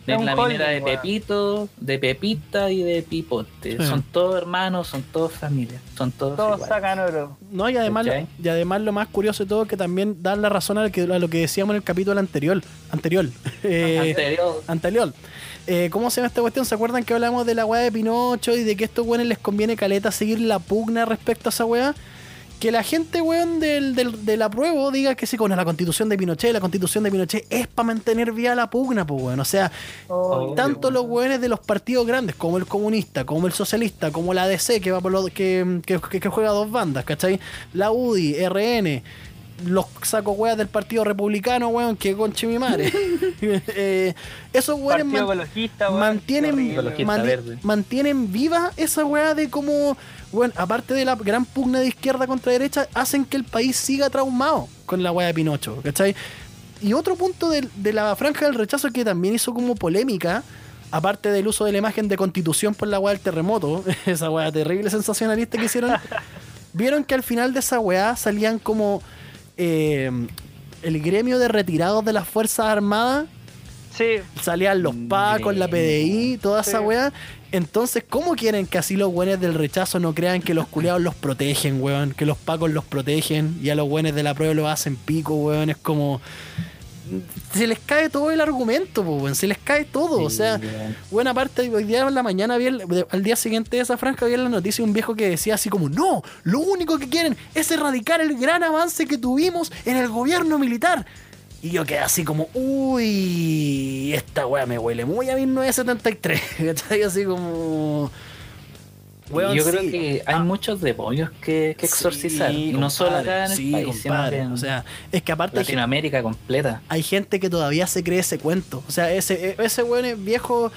De la minera de weón. Pepito, de Pepita y de Pipote. Sí. Son todos hermanos, son todos familia, son todos, Todos iguales. sacan oro. No, y además, y además lo más curioso de todo es que también dan la razón a lo que, a lo que decíamos en el capítulo anterior. Anterior. *laughs* Eh, Anterior. anterior. Eh, ¿Cómo se llama esta cuestión? ¿Se acuerdan que hablamos de la weá de Pinocho y de que a estos weones les conviene caleta seguir la pugna respecto a esa weá? Que la gente, weón, del, del, del apruebo diga que sí, con la constitución de Pinochet, la constitución de Pinochet es para mantener viva la pugna, pues, weón. O sea, Oh, tanto los weones de los partidos grandes, como el comunista, como el socialista, como la DC, que va por lo, que, que, que- que juega dos bandas, ¿cachai? La UDI, RN, los saco weas del Partido Republicano, weón, que conche mi madre. *laughs* *laughs* Eh, esos weones man- ecologista, weón, mantienen, verde. mantienen viva esa weá de como, bueno, aparte de la gran pugna de izquierda contra derecha, hacen que el país siga traumado con la weá de Pinocho, ¿cachai? Y otro punto de, de la franja del rechazo que también hizo como polémica, aparte del uso de la imagen de constitución por la weá del terremoto, *laughs* esa weá terrible sensacionalista que hicieron, vieron que al final de esa weá salían como eh, el gremio de retirados de las Fuerzas Armadas Sí, salían los pacos, la PDI, toda esa weá. Entonces, ¿cómo quieren que así los güenes del rechazo no crean que los culiados los protegen, weón? Que los pacos los protegen y a los güenes de la prueba lo hacen pico, weón. Es como. Se les cae todo el argumento, po. Se les cae todo. O sea, Buena parte, hoy día en la mañana, vi el- al día siguiente de esa franja, vi en la noticia un viejo que decía así como, no, lo único que quieren es erradicar el gran avance que tuvimos en el gobierno militar. Y yo quedé así como, uy, esta weá me huele muy a 1973. *laughs* ¿Cachai? Así como... Weón, yo creo que hay Ah, muchos demonios que, que exorcizar. sí, y no solo acá en el sí, país, compadre. en O sea, es que aparte hay Latinoamérica completa. hay gente que todavía se cree ese cuento. O sea, ese, ese weón es viejo,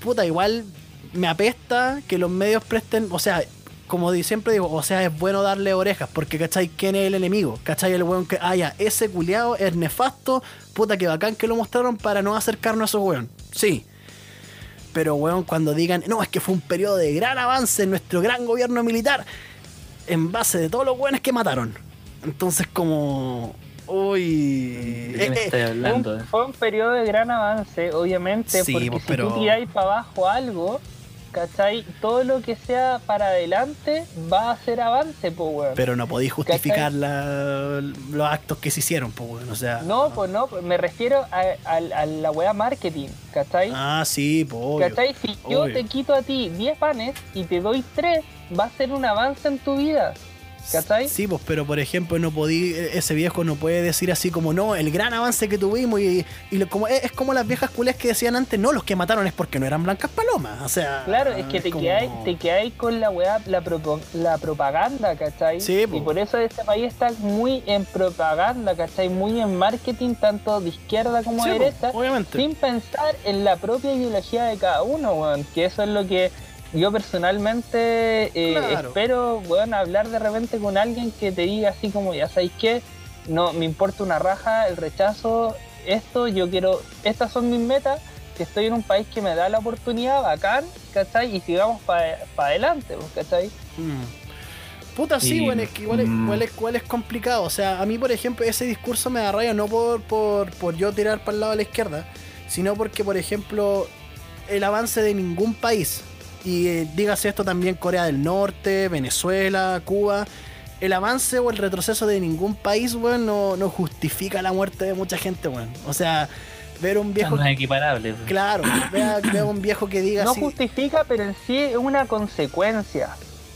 puta, igual me apesta que los medios presten, o sea, como siempre digo, o sea, es bueno darle orejas, porque ¿cachai? ¿Quién es el enemigo? ¿Cachai? El weón que, ah, ya, ese culiado es nefasto, puta, que bacán que lo mostraron para no acercarnos a esos weón. Sí. Pero, weón, cuando digan, no, es que fue un periodo de gran avance en nuestro gran gobierno militar, en base de todos los weones que mataron. Entonces, como. Uy. ¿De qué me Eh, eh, estoy Fue hablando? un, fue un periodo de gran avance, obviamente, Sí, porque pues, si pero- tú tiráis para abajo algo, ¿cachai? Todo lo que sea para adelante va a ser avance, pues, weón. Pero no podéis justificar la- los actos que se hicieron, pues, weón. O sea. No, pues no, me refiero a, a- a la weá marketing, ¿cachai? Ah, sí, pues. ¿Cachai? Si yo te quito a ti 10 panes y te doy 3, va a ser un avance en tu vida. ¿Cachai? Sí, pues, pero por ejemplo, no podí, ese viejo no puede decir así como, no, el gran avance que tuvimos y, y lo- como, es, es como las viejas culés que decían antes, no, los que mataron es porque no eran blancas palomas, o sea... Claro, es que te como- quedáis te quedáis con la weá, la, propo- la propaganda, ¿cachai? Sí, po. y por eso este país está muy en propaganda, ¿cachai? Muy en marketing, tanto de izquierda como Sí, de po, derecha, obviamente. sin pensar en la propia ideología de cada uno, weón. Que eso es lo que yo personalmente eh, Claro. espero, weón, hablar de repente con alguien que te diga así como, ya sabéis qué, no me importa una raja, el rechazo, esto, yo quiero, estas son mis metas, que estoy en un país que me da la oportunidad, bacán, ¿cachai? Y sigamos para adelante, pues, ¿cachai? Mm. Puta, sí, bueno, es que igual es, igual es- igual es complicado. O sea, a mí, por ejemplo, ese discurso me da raya no por, por, por yo tirar para el lado de la izquierda, sino porque, por ejemplo, el avance de ningún país, y eh, dígase esto también Corea del Norte, Venezuela, Cuba, el avance o el retroceso de ningún país, weón, no, no justifica la muerte de mucha gente, weón. O sea, ver un viejo... No es equiparable. Claro, vea, vea un viejo que diga No así, justifica, pero en sí es una consecuencia.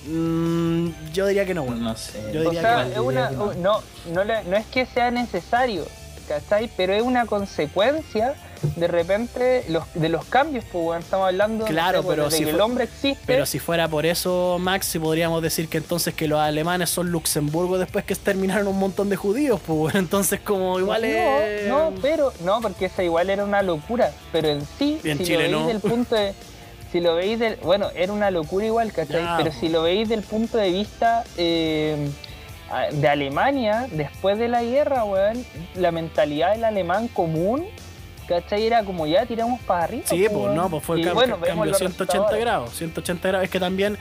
mm, yo diría que no, weón. No sé. Yo O diría sea, que es no. una, no, no, le- no es que sea necesario, ¿cachai? Pero es una consecuencia de repente los, de los cambios, pues bueno, estamos hablando Claro, sé, pues, pero desde si que el hombre existe. Pero si fuera por eso, Max, si podríamos decir que entonces que los alemanes son Luxemburgo después que exterminaron un montón de judíos, pues bueno, entonces como igual es... No, no, pero no, porque esa igual era una locura, pero en sí, en si Chile lo veis no. del punto de si lo veis del bueno, era una locura igual, ¿cachai? Ya, pero po. si lo veis del punto de vista eh, de Alemania, después de la guerra, weón, la mentalidad del alemán común, ¿cachai? Era como ya tiramos para arriba. Sí, pues no, pues fue cam- bueno, cambio los 180 resultados. grados, 180 grados. Es que también,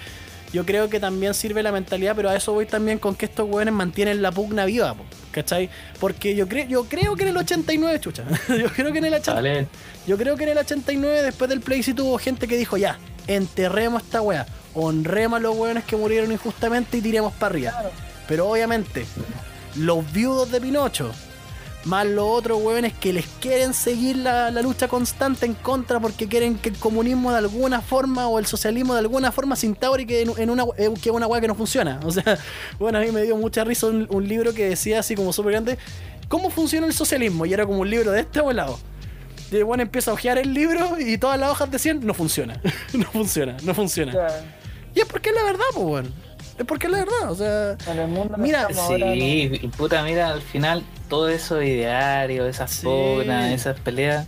yo creo que también sirve la mentalidad, pero a eso voy también con que estos weones mantienen la pugna viva, po, ¿cachai? Porque yo creo, yo creo que en el 89, chucha, *laughs* yo creo que en el 80, Vale. Yo creo que en el 89, después del plebiscito, hubo gente que dijo, ya, enterremos esta weá, honremos a los weones que murieron injustamente y tiremos para arriba. Claro. Pero obviamente, los viudos de Pinocho, más los otros weones que les quieren seguir la, la lucha constante en contra porque quieren que el comunismo de alguna forma o el socialismo de alguna forma se instaure que en, en una eh, que es una weá que no funciona. *laughs* O sea, bueno, a mí me dio mucha risa un, un libro que decía así como súper grande, ¿cómo funciona el socialismo? Y era como un libro de este volado. Y el weón empieza a hojear el libro y todas las hojas decían, no funciona, *laughs* no funciona, no funciona. O Y es porque es la verdad, pues, weón. Es porque es la verdad, o sea. En el mundo no Mira, ahora, Sí, y puta, mira, al final todo eso ideario, esas Sí. pugnas, esas peleas,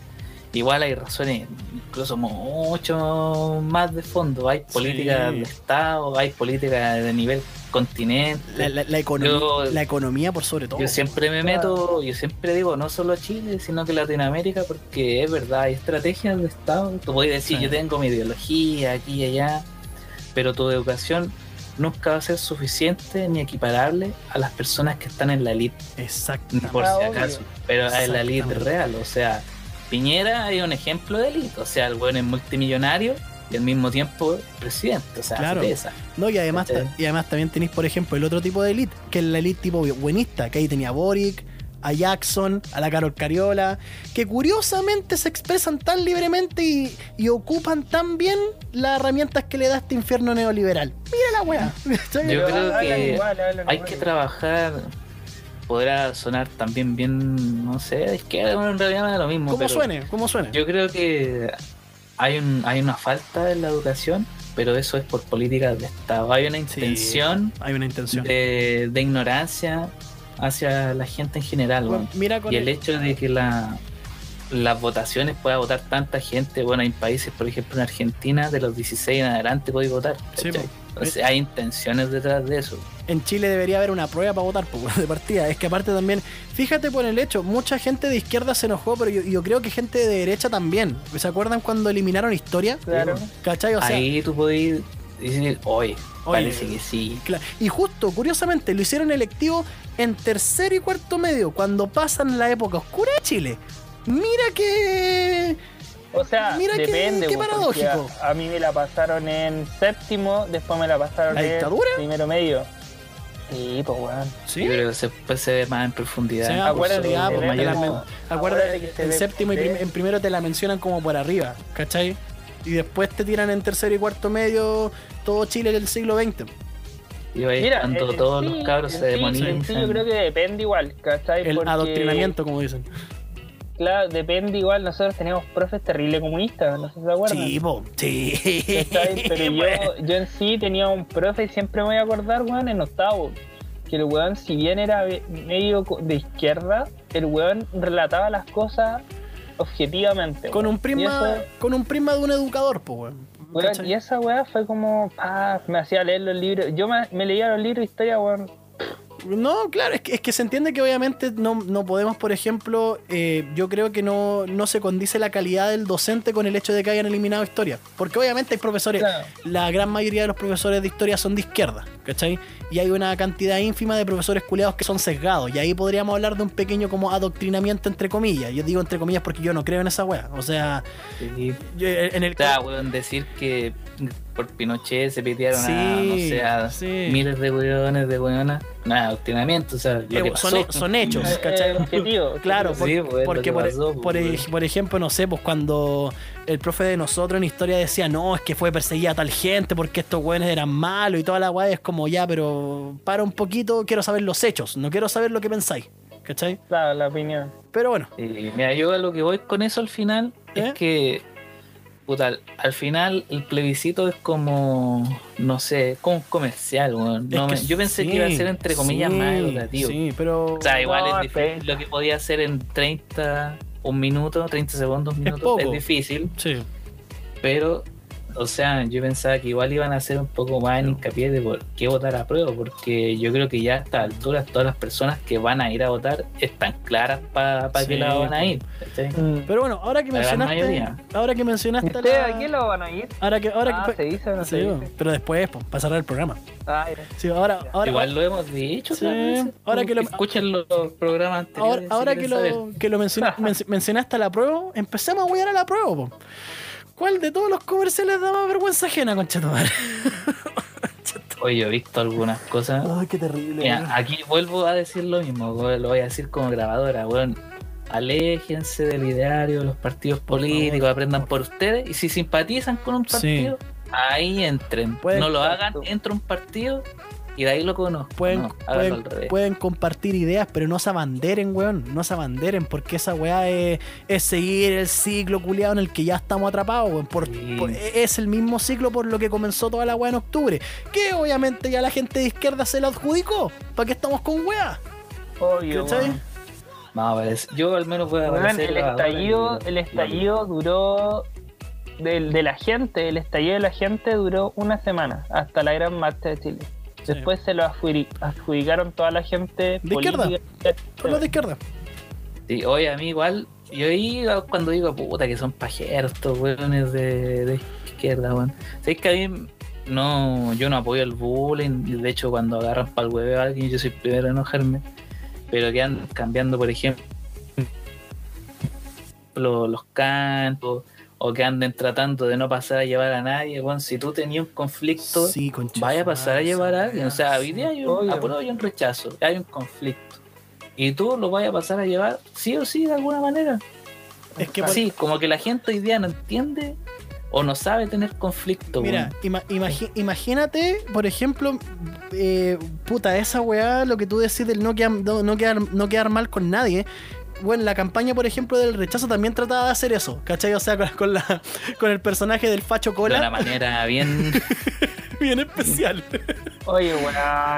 igual hay razones incluso mucho más de fondo. Hay políticas Sí. de Estado, hay políticas de nivel continente. La, la- la economía, Yo- la economía por sobre todo. Yo siempre me meto, yo siempre digo, no solo Chile, sino que Latinoamérica, porque es verdad, hay estrategias de Estado. Tú puedes decir, Sí. yo tengo mi ideología aquí y allá, pero tu educación nunca va a ser suficiente ni equiparable a las personas que están en la elite, Exacto. por Ah, si obvio. acaso, pero en la elite real. O sea, Piñera es un ejemplo de elite, o sea, el bueno es multimillonario y al mismo tiempo presidente, o sea, Claro. se pesa. No, y además, y además también tenéis, por ejemplo, el otro tipo de elite, que es la elite tipo buenista, que ahí tenía a Boric, a Jackson, a la Carol Cariola, que curiosamente se expresan tan libremente y, y ocupan tan bien las herramientas que le da este infierno neoliberal. Mira *laughs* Yo creo que igual, Hay igual. que trabajar. Podrá sonar también bien, no sé, es que en realidad da lo mismo. Como pero suene, como suene. Yo creo que hay, un, hay una falta en la educación, pero eso es por políticas de Estado. Hay una Sí, intención hay una intención. de, de ignorancia hacia la gente en general. Bueno, mira con Y el hecho de que la, las votaciones pueda votar tanta gente, bueno, hay países, por ejemplo en Argentina, de los 16 en adelante podéis votar. Sí, Entonces, hay intenciones detrás de eso. en Chile debería haber una prueba para votar pues, *laughs* de partida. Es que aparte también, fíjate por el hecho, mucha gente de izquierda se enojó, pero yo, yo creo que gente de derecha también. ¿Se acuerdan cuando eliminaron historia? Claro. ¿Cachai? O sea, Ahí tú podés decir, Oye. parece que sí. Cla- Y justo, curiosamente, lo hicieron electivo en tercero y cuarto medio, cuando pasan la época oscura de Chile. Mira que... O sea, Mira qué- depende. qué pues, paradójico. A, mí me la pasaron en séptimo, después me la pasaron ¿La en dictadura? primero medio. Sí, pues weón. Sí, Pero después se ve más en profundidad. Sí, en acuérdate pues, se mayor. Acuérdate, que se en séptimo y se en primero te la mencionan como por arriba, ¿cachai? Y después te tiran en tercero y cuarto medio todo Chile del siglo XX. Y ahí Mira, cuando en todos sí- los cabros se sí- demonizan. sí yo creo que depende igual, ¿cachai? El Porque, adoctrinamiento, como dicen. Claro, depende igual. Nosotros teníamos profes terrible comunistas, no sé si se acuerdan. Sí, po, sí. Pero *laughs* Bueno. yo, yo en sí tenía un profe, y siempre me voy a acordar, weón, en octavo. Que el weón, si bien era medio de izquierda, el weón relataba las cosas objetivamente. Con weón. un prisma, eso- con un prisma de un educador, pues, weón. y esa weá fue como, ah, me hacía leer los libros. Yo me, me leía los libros de historia, weón. No, claro, es que, es que se entiende que obviamente no, no podemos, por ejemplo, eh, yo creo que no, no se condice la calidad del docente con el hecho de que hayan eliminado historia. Porque obviamente hay profesores, Claro. la gran mayoría de los profesores de historia son de izquierda, ¿cachai? Y hay una cantidad ínfima de profesores culiados que son sesgados. Y ahí podríamos hablar de un pequeño como adoctrinamiento entre comillas. Yo digo entre comillas porque yo no creo en esa wea. O sea, Sí. yo- en el O sea, weón, decir que por Pinochet se pitearon a, no sé, a sí. miles de weones, de weonas. Nada, adoctrinamiento, o sea, lo Eh, que son, pasó. son hechos, *laughs* ¿cachai? objetivo, *laughs* Claro, objetivo. por- Sí, pues, porque por, pasó, por pues, por ejemplo, no sé, pues cuando el profe de nosotros en historia decía, no, es que fue perseguida a tal gente porque estos güeyes eran malos y toda la weá, es como ya, pero para un poquito, quiero saber los hechos, no quiero saber lo que pensáis, ¿cachai? Claro, la opinión. Pero bueno, Eh, mira, yo a lo que voy con eso al final ¿Eh? es que, puta, al- al final el plebiscito es como, no sé, como un comercial, weón. es No que me- yo pensé sí, que iba a ser entre comillas sí, más educativo. Sí, pero... O sea, igual No, es difícil. Lo que podía hacer en 30, un minuto, 30 segundos, un Es minuto, poco. es difícil. Sí. Pero, o sea, yo pensaba que igual iban a hacer un poco más en hincapié de por qué votar a prueba, porque yo creo que ya a esta altura todas las personas que van a ir a votar están claras para Sí, qué lado van a ir. Mm. Pero bueno, ahora que mencionaste... mayoría. Ahora que mencionaste... ¿Ustedes la- a qué lo van a ir? Ahora que... Ahora ah, que se dice no Sí, se dice? pero después, pues, para cerrar el programa. Ah. Sí, ahora, ahora, Igual lo hemos dicho, Sí, ahora que lo- escuchen los programas Ahora, anteriores. si ahora que lo, que lo men- *laughs* mencionaste a la prueba, empecemos a huear a la prueba. po. ¿Cuál de todos los comerciales da más vergüenza ajena, concha tu madre? *laughs* Oye, he visto algunas cosas. Ay, qué terrible. Mira, aquí vuelvo a decir lo mismo, lo voy a decir como grabadora, weón. Aléjense del ideario de los partidos políticos, aprendan por ustedes y si simpatizan con un Sí. partido, ahí entren. No lo hagan, entra un partido y de ahí lo conozco. Pueden, no, pueden, pueden compartir ideas, pero no se abanderen, weón. No se abanderen, porque esa weá es, es seguir el ciclo culiado en el que ya estamos atrapados, weón. Por- Sí. por- es el mismo ciclo por lo que comenzó toda la weá en octubre. Que obviamente ya la gente de izquierda se lo adjudicó. ¿Para qué estamos con weá? Obvio. No, pues, yo al menos voy a Weón, el estallido, el estallido duró del de la gente, el estallido de la gente duró una semana hasta la gran marcha de Chile. Sí. Después se lo adjudi- adjudicaron toda la gente De izquierda. Por los de izquierda. Sí, oye, a mí igual, yo ahí cuando digo puta que son pajeros estos weones de, de izquierda, weón. Sabéis que a mí no, yo no apoyo el bullying, de hecho cuando agarran para el huevo a alguien yo soy el primero a enojarme, pero que andan cambiando, por ejemplo, los, los cantos, o que anden tratando de no pasar a llevar a nadie, weón, si tú tenías un conflicto, Sí, vaya a pasar a llevar a alguien. O sea, hoy día hay un Obvio. apruebo y un rechazo, hay un conflicto. Y tú lo vayas a pasar a llevar sí o sí de alguna manera. Es que por- Sí, como que la gente hoy día no entiende o no sabe tener conflicto. Mira, weón. ima- imagi- imagínate, por ejemplo, eh, puta, esa weá, lo que tú decís del no quedar, no, no quedar, no quedar mal con nadie. Bueno, la campaña, por ejemplo, del rechazo también trataba de hacer eso, ¿cachai? O sea, con, con la, con el personaje del Facho de una Cola, manera bien. *laughs* bien especial. Oye, weón.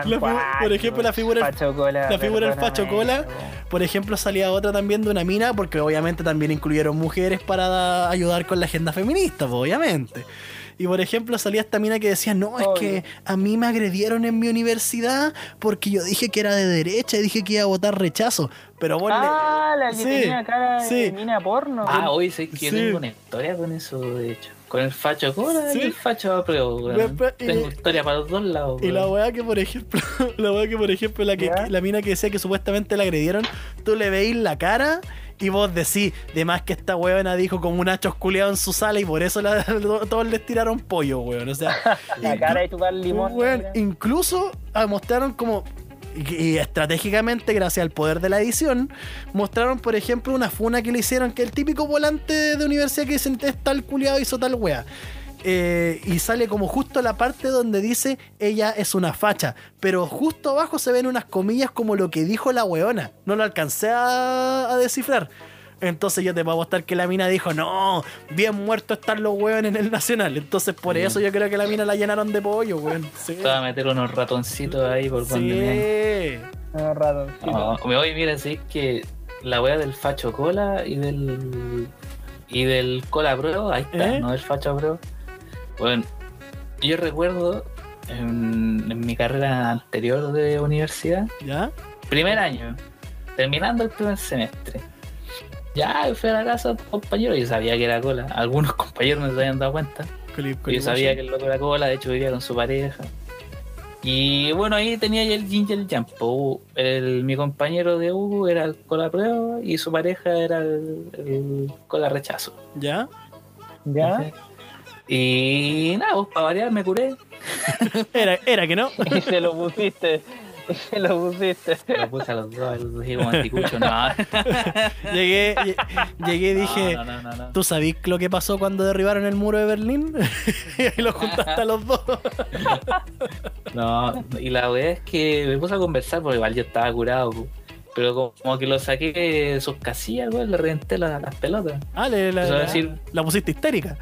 fi- por ejemplo, la figura- Facho Cola, la figura del Facho Cola. Por ejemplo, salía otra también de una mina, porque obviamente también incluyeron mujeres para ayudar con la agenda feminista, pues, obviamente. Y por ejemplo, salía esta mina que decía, no, es Obvio. que a mí me agredieron en mi universidad porque yo dije que era de derecha y dije que iba a votar rechazo. Pero bueno, Ah, la que Sí, tenía cara sí. de mina porno. ah, hoy sé que yo tengo una historia con eso, de hecho. Con el facho cola Sí. y el facho apruebo, weón. Tengo historia para los dos lados. y la weá que por ejemplo, *laughs* la weá que por ejemplo, la, que, la mina que decía que supuestamente la agredieron, tú le veís la cara y vos decís, de más que esta weona dijo como un hacho culeado en su sala y por eso la- *laughs* todos les tiraron pollo, weón. O sea, *laughs* La cara de chupar limón. Weón, incluso ah, mostraron como. Y, y estratégicamente, gracias al poder de la edición, mostraron, por ejemplo, una funa que le hicieron, que el típico volante de universidad que dicen es tal culiado hizo tal wea. Eh, y sale como justo la parte donde dice ella es una facha, pero justo abajo se ven unas comillas como lo que dijo la weona. No lo alcancé a, a descifrar. Entonces yo te puedo apostar que la mina dijo, no, bien muerto están los weones en el Nacional. Entonces por Bien. eso yo creo que la mina la llenaron de pollo, weón. Sí. Te voy a meter unos ratoncitos ahí por donde me. Sí. Un ratoncito. No, me voy, mira, sí que la wea del facho cola y del. y del cola pro, ahí está, ¿Eh? no del facho pro. Bueno, yo recuerdo en, en mi carrera anterior de universidad, ¿Ya? primer año, terminando el primer semestre. Ya fui a la casa de un compañero, yo sabía que era cola. Algunos *laughs* compañeros no se habían dado cuenta. Yo sabía que el loco era cola, de hecho vivía con su pareja. Y bueno, ahí tenía ya el Ginger Jump. po. El, mi compañero de U era el cola prueba y su pareja era el, el cola rechazo. ¿Ya? ¿Ya? Y nada, pues para variar me curé. *laughs* Era, era que no. *laughs* Y se lo pusiste. Y se lo pusiste. Lo puse a los dos, los dije como anticucho. *laughs* No, Llegué, lle- llegué y dije, no, no, no, no. ¿tú sabís lo que pasó cuando derribaron el muro de Berlín? y ahí lo juntaste a los dos. No, y la verdad es que me puse a conversar porque igual yo estaba curado. Pero como, que lo saqué de sus casillas, güey, le reventé la- las pelotas. Ah, le- decir- la pusiste histérica.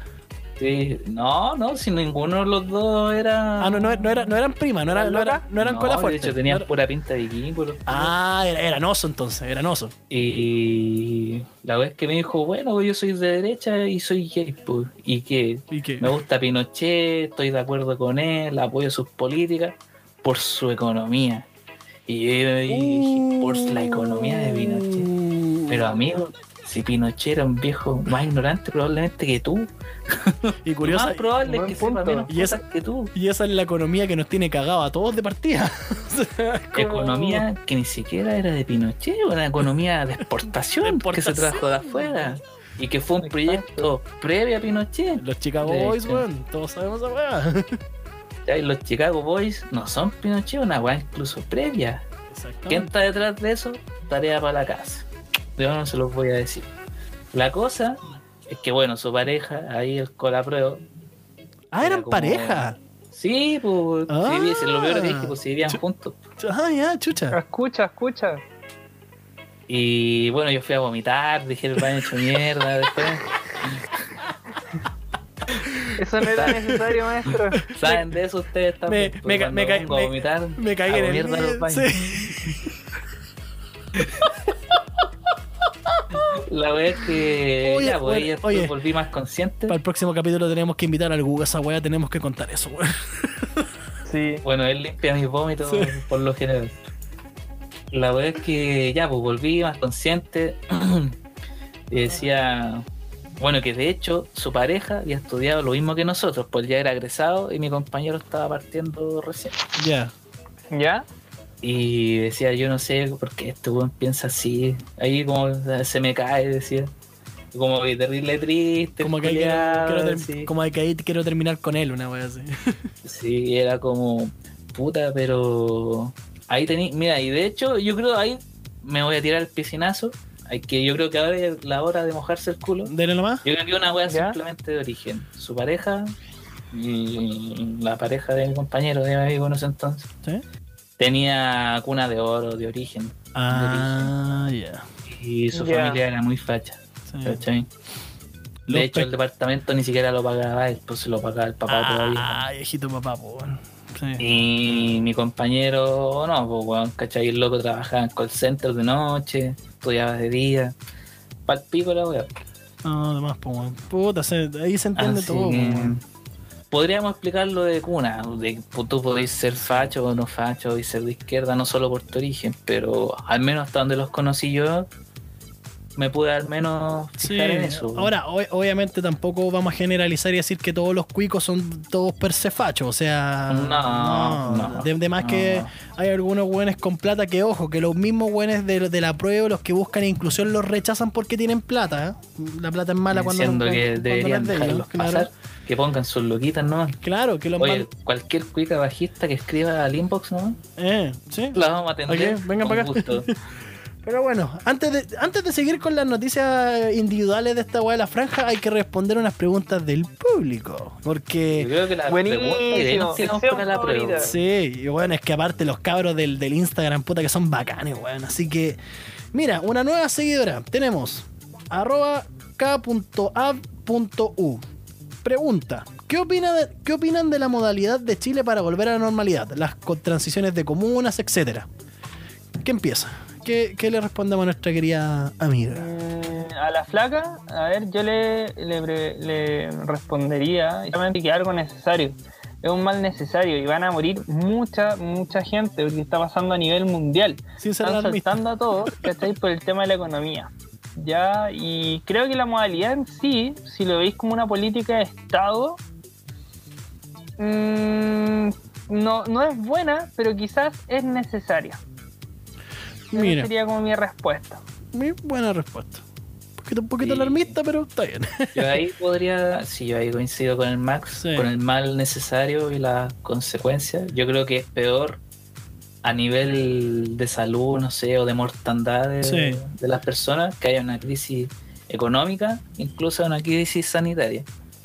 Sí, no, no, si ninguno de los dos era. Ah, no, no, no, era- no eran primas, no, era- no, era- no eran cola De fuerte. hecho, tenían era- pura pinta de viking. por los- Ah, era, eran oso entonces, eran oso. Y la vez que me dijo, bueno, yo soy de derecha y soy gay, pues, y que ¿Y qué? me gusta Pinochet, estoy de acuerdo con él, apoyo sus políticas por su economía. Y yo dije, por la economía de Pinochet. Pero amigo, si Pinochet era un viejo más ignorante probablemente que tú, *laughs* Y curiosa, más probable es que sepa menos Y esa- cosas que tú. y esa es la economía que nos tiene cagado a todos de partida. *laughs* Como- Economía que ni siquiera era de Pinochet, una economía de exportación, *laughs* De que se trajo de afuera y que fue un Exacto. proyecto previo a Pinochet. Los Chicago De Boys, weón, todos sabemos esa weá. Y los Chicago Boys no son Pinochet, una weá incluso previa. ¿Quién está detrás de eso? Tarea para la casa. Yo no se los voy a decir. La cosa es que, bueno, su pareja, ahí el colapruebo, Ah, Era eran como- pareja. Sí, pues, Ah. sí, lo peor que pues, si vivían juntos. Ah, ya, chucha. Escucha, escucha. Y bueno, yo fui a vomitar, dije el baño hecho mierda después. Eso no era necesario, maestro. ¿Saben de eso ustedes Me- también? me me ca- vengo a me- vomitar, Me caí en el mierda en los baños. Sí. *laughs* La wea es que Oye, ya, pues, después oye. volví más consciente. Para el próximo capítulo tenemos que invitar al Google esa weá, tenemos que contar eso, weón. Sí. Bueno, él limpia mis vómitos Sí. por lo general. La wea es que ya, pues volví más consciente. y *clears throat* decía, bueno, que de hecho su pareja había estudiado lo mismo que nosotros, pues ya era egresado y mi compañero estaba partiendo recién. Ya. ¿Ya? Y decía, yo no sé por qué este weón piensa así. Ahí como se me cae, decía. Como que terrible triste. Como que, ahí culiao, quiero, quiero ter- sí. como que ahí quiero terminar con él, una weá así. *laughs* Sí, era como puta, pero ahí tení, mira, y de hecho yo creo ahí me voy a tirar el piscinazo, hay que yo creo que ahora es la hora de mojarse el culo. Dele nomás. Yo creo que una wea ¿Ya? simplemente de origen. Su pareja y la pareja de mi compañero de mi amigo en ese entonces ¿Sí? Tenía cuna de oro de origen Ah, ya. y su familia era muy facha. Sí. De hecho, el departamento ni siquiera lo pagaba él, pues se lo pagaba el papá todavía. Ah, viejito papá, po, weón. Sí. Y mi compañero, no, pues, weón, ¿cachai? El loco trabajaba en call center de noche, estudiaba de día. Pal pico la weá. No, además, po, weón. Puta, se- ahí se entiende Así todo, que, weón. Podríamos explicarlo de cuna, de tú podéis ser facho o no facho y ser de izquierda, no solo por tu origen, pero al menos hasta donde los conocí yo, me pude al menos Sí, fijar en eso. ahora o- obviamente tampoco vamos a generalizar y decir que todos los cuicos son todos per se fachos, o sea, No, no, de, de más no. que hay algunos buenos con plata que ojo, que los mismos buenos de, de la prueba, los que buscan inclusión los rechazan porque tienen plata, ¿eh? la plata es mala cuando no, que cuando no deberían es de ellos, dejarlos claro. Que pongan sus loquitas, ¿no? Claro, que los Oye, mal- cualquier cuica bajista que escriba al inbox, ¿no? eh, sí. La vamos a atender. Ok, vengan con para acá. gusto. *laughs* Pero bueno, antes de, antes de seguir con las noticias individuales de esta weá de la franja, hay que responder unas preguntas del público. Yo Porque creo que la Buenísimo, pregunta la prueba. Sí, y bueno, es que aparte los cabros del, del Instagram, puta que son bacanes, weón. Así que, mira, una nueva seguidora. Tenemos arroba k.ab.u. Pregunta. ¿Qué, opina de- ¿Qué opinan de la modalidad de Chile para volver a la normalidad? Las transiciones de comunas, etcétera. ¿Qué empieza? ¿Qué, qué le respondemos a nuestra querida amiga? Mm, A la flaca, a ver, yo le, le, le respondería que algo necesario. Es un mal necesario y van a morir mucha, mucha gente porque está pasando a nivel mundial. Sin Están saltando a todos, ¿cachai? Por el tema de la economía. Ya, y creo que la modalidad en sí, si lo veis como una política de Estado, mm, no, no es buena, pero quizás es necesaria. Esa Mira. sería como mi respuesta. Muy buena respuesta. Un poquito, un poquito Sí. alarmista, pero está bien. Yo ahí podría, sí, yo ahí coincido con el Max, Sí. con el mal necesario y las consecuencias. Yo creo que es peor a nivel de salud, no sé, o de mortandad de, Sí. de las personas, que haya una crisis económica, incluso una crisis sanitaria.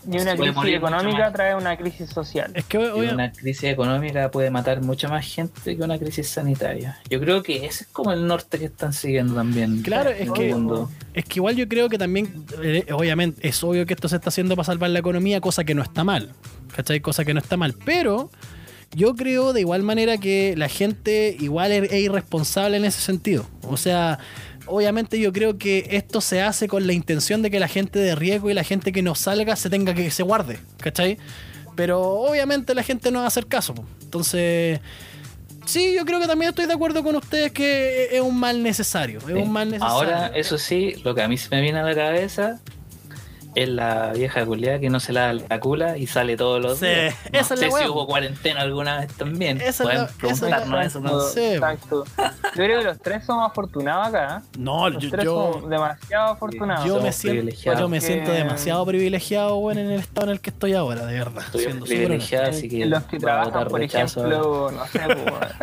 Y una crisis económica trae una crisis social. Es que, Y obvia- una crisis económica puede matar mucha más gente que una crisis sanitaria. Yo creo que ese es como el norte que están siguiendo también. Claro, es que- mundo. Es que igual yo creo que también, eh, obviamente, es obvio que esto se está haciendo para salvar la economía, cosa que no está mal. ¿Cachai? Cosa que no está mal. Pero yo creo de igual manera que la gente igual es, es irresponsable en ese sentido. O sea, obviamente yo creo que esto se hace con la intención de que la gente de riesgo y la gente que no salga se tenga que se guarde. ¿Cachai? Pero obviamente la gente no va a hacer caso. Entonces... Sí, yo creo que también estoy de acuerdo con ustedes que es un mal necesario. Es Sí. un mal necesario. Ahora, eso sí, lo que a mí se me viene a la cabeza es la vieja culiada que no se lava la cula y sale todos los Sí, días. No esa es sé la wea. si hubo cuarentena alguna vez también. Esa es Pueden la- esa es la- preguntarnos eso, ¿no? Sí. Exacto. Yo creo que los tres somos afortunados acá. ¿eh? No, Los yo, tres yo, somos demasiado afortunados. yo me siento, yo me siento demasiado privilegiado bueno, en el estado en el que estoy ahora, de verdad. Estoy siendo súper privilegiado, así que los que trabajan, votar por rechazo ejemplo, no sé, pues,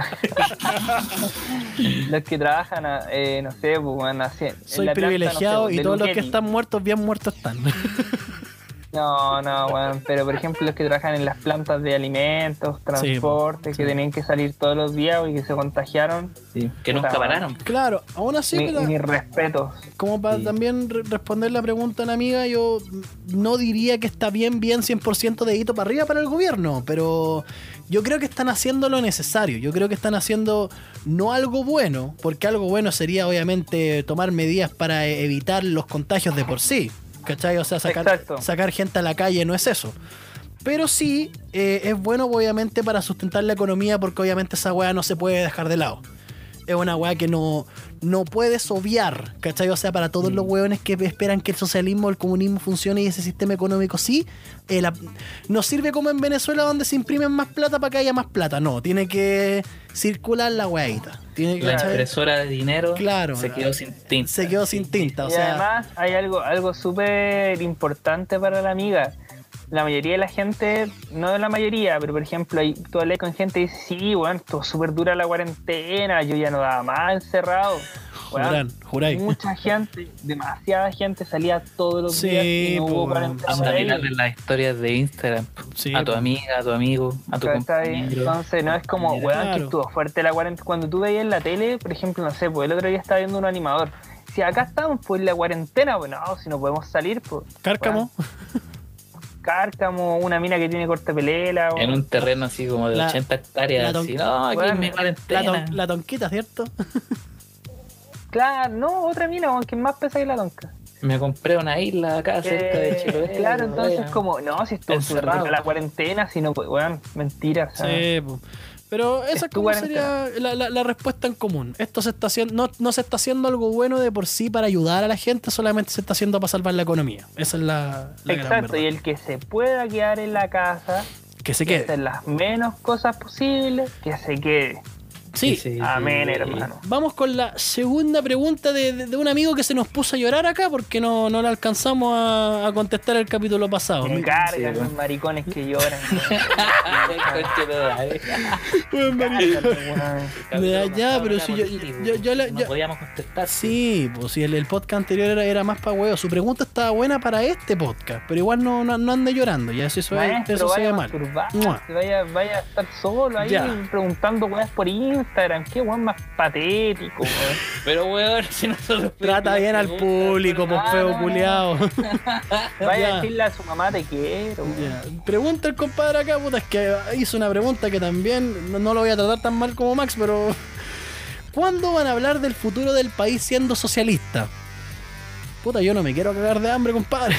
*laughs* los que trabajan, eh, no sé, pues, bueno, así, en Soy la planta, privilegiado no sé, y todos los que están muertos, bien muertos están. *laughs* No, no, weón. Pero por ejemplo, los que trabajan en las plantas de alimentos, transporte, que tenían que salir todos los días y que se contagiaron. Sí, que nunca pararon. Claro, aún así, mi, pero- mis respetos. como para Sí. también re- responder la pregunta a la amiga, yo no diría que está bien, bien 100% dedito para arriba para el gobierno, pero yo creo que están haciendo lo necesario. Yo creo que están haciendo no algo bueno, porque algo bueno sería obviamente tomar medidas para e- evitar los contagios de por sí. ¿Cachai? O sea, sacar, Exacto. sacar gente a la calle no es eso. Pero sí eh, es bueno obviamente para sustentar la economía porque obviamente esa weá no se puede dejar de lado. Es una weá que no, no puedes obviar, ¿cachai? O sea, para todos los weones que esperan que el socialismo el comunismo funcione y ese sistema económico sí, eh, la- no sirve como en Venezuela donde se imprimen más plata para que haya más plata. No, tiene que circular la weadita. Tiene La ¿cachai? impresora de dinero Claro, se quedó sin tinta. Se quedó sin tinta, o y sea. además hay algo, algo súper importante para la amiga. La mayoría de la gente, no de la mayoría, pero por ejemplo, hay, tú hablas con gente y dices, sí, bueno, estuvo súper dura la cuarentena, yo ya no daba más encerrado. Weón, Jurán, juráis. mucha gente, demasiada gente salía todos los Sí, días y no po, hubo a las historias de Instagram. Sí, a tu po. amiga, a tu amigo, a tu compañero. Entonces no es como, weón, que estuvo fuerte la cuarentena. Cuando tú veías en la tele, por ejemplo, no sé, pues el otro día estaba viendo un animador. Si acá estamos, pues la cuarentena, pues no, si no podemos salir, pues. Cárcamo. Cárcamo, una mina que tiene corte pelela. En un terreno así como de La- 80 hectáreas. la ton- así, no, aquí Bueno, La, ton- la tonquita, ¿cierto? *laughs* Claro, no, otra mina, weón, que es más pesa que la tonca. Me compré una isla acá cerca de Eh, Chiloé. claro, entonces como, no, si estuvo rica la cuarentena, si no, pues, weón, mentira. o sea, Sí, po. Pero esa Es como sería la, la- la respuesta en común. Esto se está haciendo, no, no se está haciendo algo bueno de por sí para ayudar a la gente, solamente se está haciendo para salvar la economía. Esa es la, la Exacto, y el que se pueda quedar en la casa, Que se que quede. hacer las menos cosas posibles, que se quede. Sí. Sí, sí, Amén, sí. hermano. Vamos con la segunda pregunta de, de- de un amigo que se nos puso a llorar acá porque no, no le alcanzamos a, a contestar el capítulo pasado. Me cargan sí, los maricones que lloran. *laughs* Conche de ya, pero si yo- yo- yo le- no yo- podíamos contestar. Sí, pues si el, el podcast anterior era, era más para huevo. Su pregunta estaba buena para este podcast, pero igual no, no, no ande llorando. Ya eso, eso, Maestro, eso se vaya ve a mal. vaya, vaya a estar solo ahí Ya. preguntando weas por Instagram. Qué weón más patético, weón. *laughs* Pero weón, si nosotros. Trata bien al público, pues Ah, feo no. culiao. *laughs* Vaya Ya. a decirle a su mamá te quiero, weón. Ya. Pregunta el compadre acá, puta, es que hizo una pregunta que también no, no lo voy a tratar tan mal como Max, pero *laughs* ¿cuándo van a hablar del futuro del país siendo socialista? Puta, yo no me quiero cagar de hambre, compadre.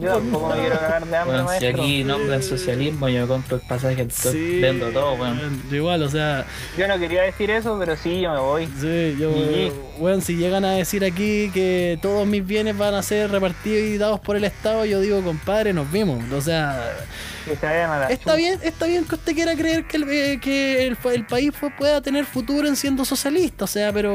Yo *laughs* tampoco me quiero cagar de hambre, si aquí nombran socialismo, yo compro el pasaje, Sí, vendo todo, weón. Igual, o sea, Yo no quería decir eso, pero sí, yo me voy. sí, yo, Sí. weón, si llegan a decir aquí que todos mis bienes van a ser repartidos y dados por el Estado, yo digo, compadre, nos vimos. O sea, Está bien, está bien que usted quiera creer que el, eh, que el, el país fue- pueda tener futuro en siendo socialista, o sea, pero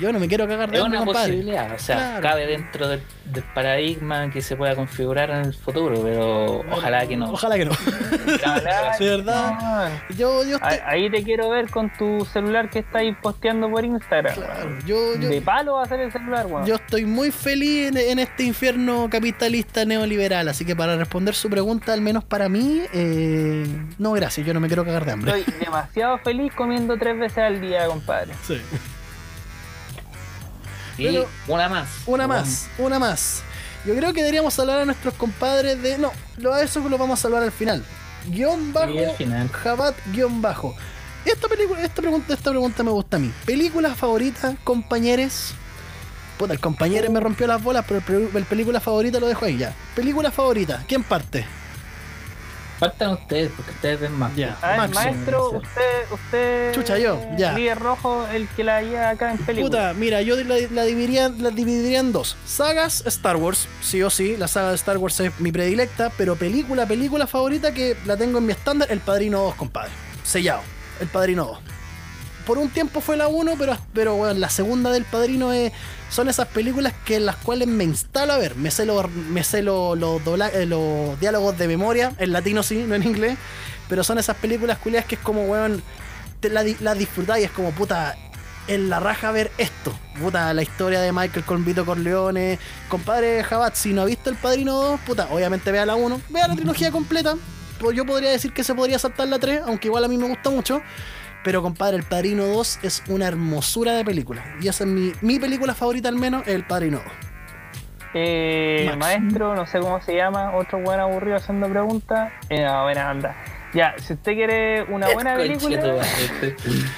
yo no me quiero cagar de Es hambre, una compadre. posibilidad, o sea, Claro. cabe dentro del, del paradigma que se pueda configurar en el futuro, pero ojalá que no. Ojalá que no. *laughs* Ojalá, *laughs* De verdad. Yo, yo, estoy- Ahí ahí te quiero ver con tu celular que estáis posteando por Instagram. claro, yo, yo, De palo va a ser el celular, weón. yo estoy muy feliz en, en este infierno capitalista neoliberal, así que para responder su pregunta, al menos para mí, eh, no, gracias, yo no me quiero cagar de hambre. Estoy demasiado feliz comiendo tres veces al día, compadre. Sí. Pero- una más. Una más, una más. Yo creo que deberíamos hablar a nuestros compadres de. No, lo, a eso lo vamos a hablar al final. Guión bajo. Sí. Jabat guion bajo. Esta película, esta pregunta, esta pregunta me gusta a mí. ¿Película favorita, compañeros? Puta, el compañero me rompió las bolas, pero el, el película favorita lo dejo ahí ya. Película favorita, ¿quién parte? Faltan ustedes, porque ustedes ven más. Ya. A ver, Maxo. maestro, usted, usted. Chucha, yo, ya. Líder rojo, el que la lleva acá en película. Puta, mira, yo la, la dividiría, la dividiría en dos. Sagas Star Wars, sí o sí, la saga de Star Wars es mi predilecta, pero película, película favorita que la tengo en mi estándar, El Padrino 2, compadre. Sellado, El Padrino 2. Por un tiempo fue la 1, pero, pero bueno, la segunda del Padrino es, son esas películas que en las cuales me instalo a ver. Me sé, los me sé lo- los eh, diálogos de memoria, en latino sí, no en inglés, pero son esas películas culiadas que es como, weón, te la, di- la disfrutáis y es como puta. en la raja ver esto. Puta, la historia de Michael con Vito Corleone. Compadre Jabat, si no ha visto El Padrino 2, puta, obviamente vea la 1. Vea la trilogía completa. Yo podría decir que se podría saltar la 3, aunque igual a mí me gusta mucho. Pero compadre, El Padrino 2 es una hermosura de película. Y esa es mi, mi película favorita al menos, El Padrino 2. Eh, maestro, no sé cómo se llama, otro buen aburrido haciendo preguntas. Eh, no, buena anda. Ya, si usted quiere una buena película, Conchetumare.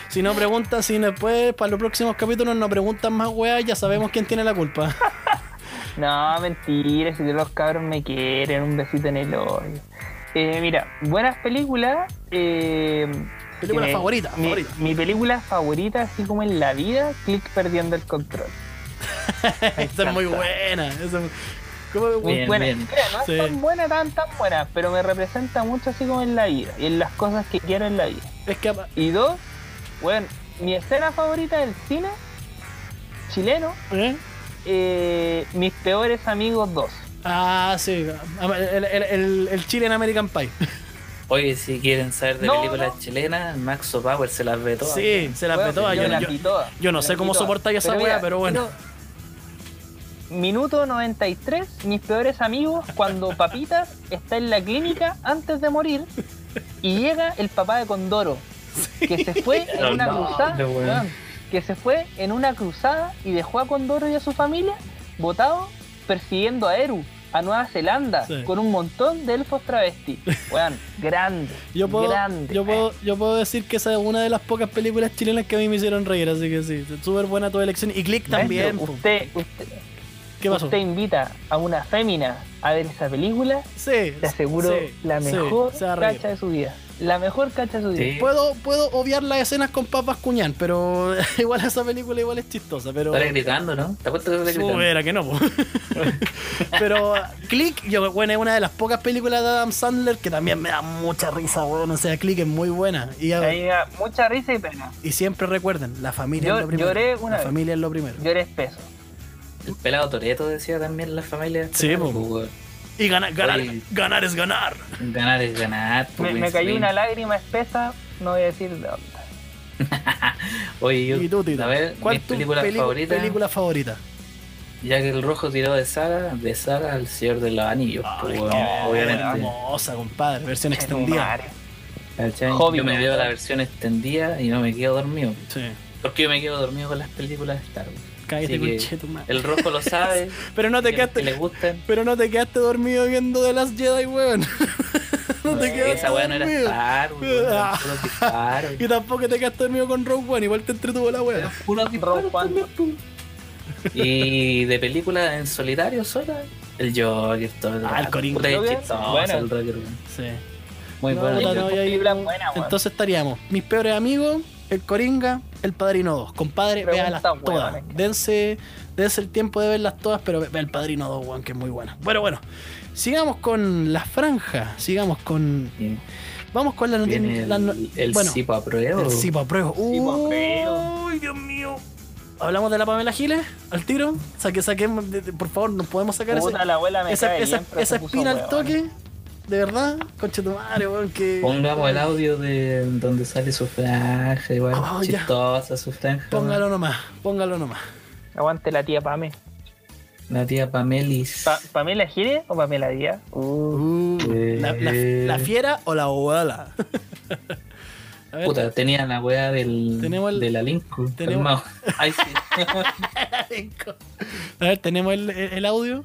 Si no preguntan, si después para los próximos capítulos no preguntan más weas, ya sabemos quién tiene la culpa. *laughs* no, mentira, si los cabros me quieren, un besito en el hoyo. Eh, mira, buenas películas. Eh, Película favorita, mi, favorita. mi película favorita, así como en la vida, Click perdiendo el control. *laughs* Esa es muy buena. esa es- ¿cómo- Muy Bien, buena. bien. Mira, no es Sí. tan buena, tan tan buena, pero me representa mucho así como en la vida y en las cosas que quiero en la vida. Es que Y dos, bueno, mi escena favorita del cine chileno, ¿eh? eh, mis peores amigos dos. Ah, sí. El, el, el, el Chile en American Pie. *laughs* Oye, si quieren saber de No, películas no. chilenas, Max Power se las ve todas. Sí, se las Bueno, ve todas. yo Yo, vi todas, yo no sé cómo soportáis esa mira, pero bueno. no- Minuto 93, mis peores amigos, cuando Papitas está en la clínica antes de morir y llega el papá de Condoro, que se fue en una No, cruzada, que se fue en una cruzada y dejó a Condoro y a su familia botados persiguiendo a Eru a Nueva Zelanda Sí. con un montón de elfos travestis. Weón, *laughs* grande, Yo puedo, grande. yo, puedo, yo puedo decir que esa es una de las pocas películas chilenas que a mí me hicieron reír, así que sí, súper buena tu elección. Y Click también. usted, usted, ¿Qué pasó? usted invita a una fémina a ver esa película Sí, te aseguro sí, la mejor cacha de su vida. La mejor cacha de su vida. Sí. Puedo, puedo obviar las escenas con papas cuñán, pero *laughs* igual esa película igual es chistosa, pero... Gritando, ¿no? ¿Te acuerdas que gritando? Era que no. *laughs* Pero Click, yo, bueno, es una de las pocas películas de Adam Sandler que también me da mucha risa, weón. O sea, Click es muy buena. Y, Ahí me da mucha risa y pena. y siempre recuerden, la familia Yo- es lo primero. lloré una la vez. familia es lo primero. Yo eres peso. El pelado Toreto decía también la familia. Sí. Pues, Y ganar, ganar, Oye. ganar es ganar. Ganar es ganar. Me, pues, me cayó sí. una lágrima espesa, no voy a decir de dónde. *laughs* Oye, yo, y tú, Tito, a ver, ¿cuál tu película favorita, película favorita? ya que el rojo tiró de saga, de saga al Señor de los Anillos, pues, Ay, qué obviamente. Hermosa, compadre. Versión tu extendida. Hobbit, Yo me veo la versión extendida y no me quedo dormido. Sí. Porque yo me quedo dormido con las películas de Star Wars. Cállate. El rojo lo sabe. *laughs* Pero no te que, quedaste. que le gustan. Pero no te quedaste dormido viendo The Last Jedi, weón. *laughs* no te quedaste Esa weá no era dormido. Star Wars, weón. *laughs* Y tampoco te quedaste dormido con Rogue One, igual te entretuvo la weá. Puros disparos Rogue One. Y de película en solitario sola, el Joker, todo el Ah, el bueno. el Joker, weón. Sí. Muy No, bueno. weón. Entonces estaríamos, mis peores amigos, el Coringa, el Padrino 2. Compadre, véalas todas. Dense, dense el tiempo de verlas todas, pero ve el Padrino 2, weón, que es muy buena. Bueno, bueno. Sigamos con la franja. Sigamos con. Vamos con la noticia. La no- el, el bueno, Cipo a prueba. el Cipo a prueba. Cipo a prueba. Uy, Dios mío. ¿Hablamos de la Pamela Giles? ¿Al tiro? Saque, de- por favor, nos podemos sacar ese- Puta, la abuela me esa, cae esa, bien, esa espina al toque. De verdad, conche tu madre, weón, que. Pongamos el audio de donde sale su franja, igual. Oh, ya. chistosa su franja. Póngalo nomás, póngalo nomás. Aguante la tía Pame. La tía Pamelis. Pa- ¿Pamela Gire o Pamela Díaz? Uh, la, la- la fiera o la abuela. *laughs* A ver, Puta, tenía la weá del, Tenemos el- de la tenemos-. *laughs* Ay, sí. *laughs* a ver, tenemos el, el- el audio.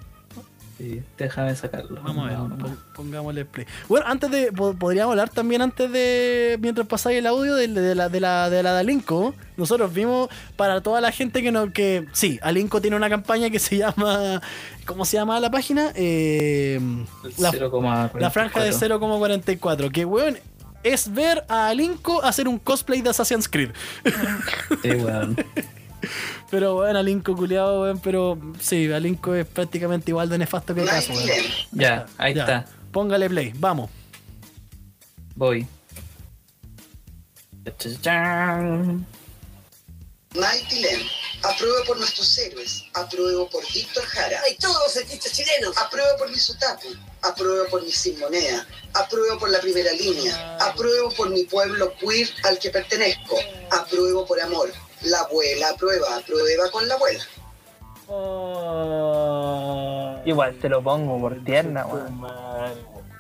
Sí, déjame sacarlo. Vamos a ver, No, no, no. pon- pongámosle play. Bueno, antes de. po- Podríamos hablar también antes de. Mientras pasáis el audio de, de la de la de la Dalinko. Nosotros vimos para toda la gente que no. que Sí, Alinco tiene una campaña que se llama. ¿Cómo se llama la página? Eh, la, 0,44. la franja de 0,44. Que weón. Es ver a Alinco hacer un cosplay de Assassin's Creed. Sí, weón. *laughs* Pero bueno, Alinco culiado, weón. Pero sí, Alinco es prácticamente igual de nefasto que el caso, weón. Ya, ahí Ya. está. Póngale play, vamos. Voy. Mighty Len, apruebo por nuestros héroes, apruebo por Víctor Jara, ¡Ay, todos los artistas chilenos! apruebo por mi Sutapu, apruebo por mi Sin Moneda, apruebo por la primera línea, apruebo por mi pueblo queer al que pertenezco, apruebo por amor, La abuela aprueba, aprueba con la abuela. Oh. Igual te lo pongo por tierna, weón.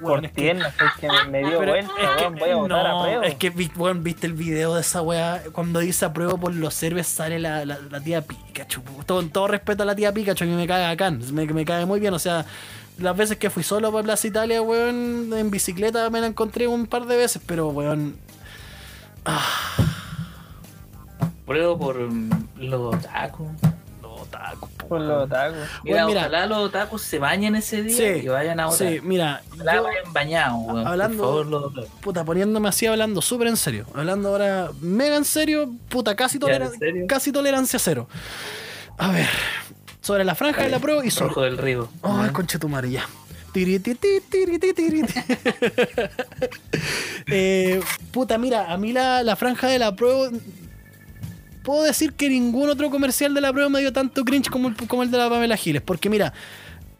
Por es que- tierna, *laughs* es que me, me dio vuelta, es que- weón. Voy a votar no, a prueba. Es que, weón, viste el video de esa weá. Cuando dice apruebo por los servers, sale la, la, la tía Pikachu. Todo, con todo respeto a la tía Pikachu, a mí me cae acá. Me, me cae muy bien. O sea, las veces que fui solo por Plaza Italia, weón, en bicicleta me la encontré un par de veces, pero weón. Pruebo por mm, los otakus. No, taco, po, Por los otakus. Mira, Bueno, mira. ojalá los otakus se bañen ese día Sí, y vayan ahora. Sí, mira, Ojalá yo- vayan bañados, weón. Hablando- Por favor, los otakus. puta, poniéndome así hablando súper en serio. Hablando ahora mega en serio, puta, casi, ¿Ya, tolera- en serio? casi tolerancia cero. A ver, sobre la franja de la prueba y sobre. Rojo del río. Ay, conchetumare, ya. Tirititi, tiriti, tiriti. *laughs* Eh, puta, mira, a mí la, la franja de la prueba. Puedo decir que ningún otro comercial de la prueba me dio tanto cringe como el, como el de la Pamela Giles. Porque mira,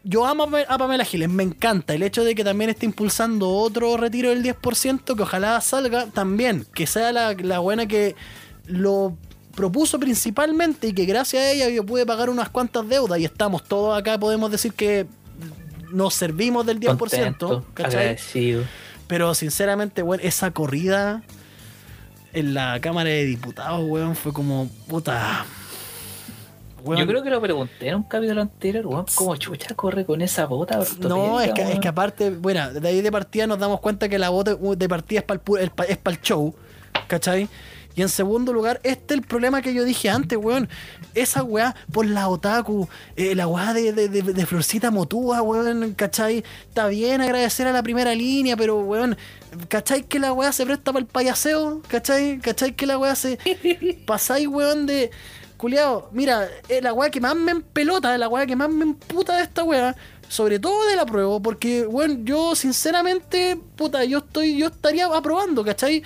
yo amo a Pam- a Pamela Giles, me encanta. El hecho de que también esté impulsando otro retiro del 10%, que ojalá salga también. Que sea la, la buena que lo propuso principalmente y que gracias a ella yo pude pagar unas cuantas deudas y estamos todos acá, podemos decir que nos servimos del 10%, Contento. Pero sinceramente, weón, esa corrida en la Cámara de Diputados, weón, fue como puta. Weón, Yo creo que lo pregunté en un capítulo anterior, weón, cómo chucha corre con esa bota No, es que, es que aparte, bueno, de ahí de partida nos damos cuenta que la bota de partida es para el, es para el show, ¿cachai? Y en segundo lugar, este es el problema que yo dije antes, weón. Esa weá por la otaku, eh, la weá de, de, de- de Florcita Motúa, weón, ¿cachai? Está bien agradecer a la primera línea, pero weón, ¿cachai que la weá se presta para el payaseo? ¿Cachai? ¿Cachai que la weá se. *laughs* Pasáis, weón, de. Culeado, mira, eh, la weá que más me empelota, la weá que más me emputa de esta weá, sobre todo de la prueba, porque, bueno, yo sinceramente, puta, yo estoy, yo estaría aprobando, ¿cachai?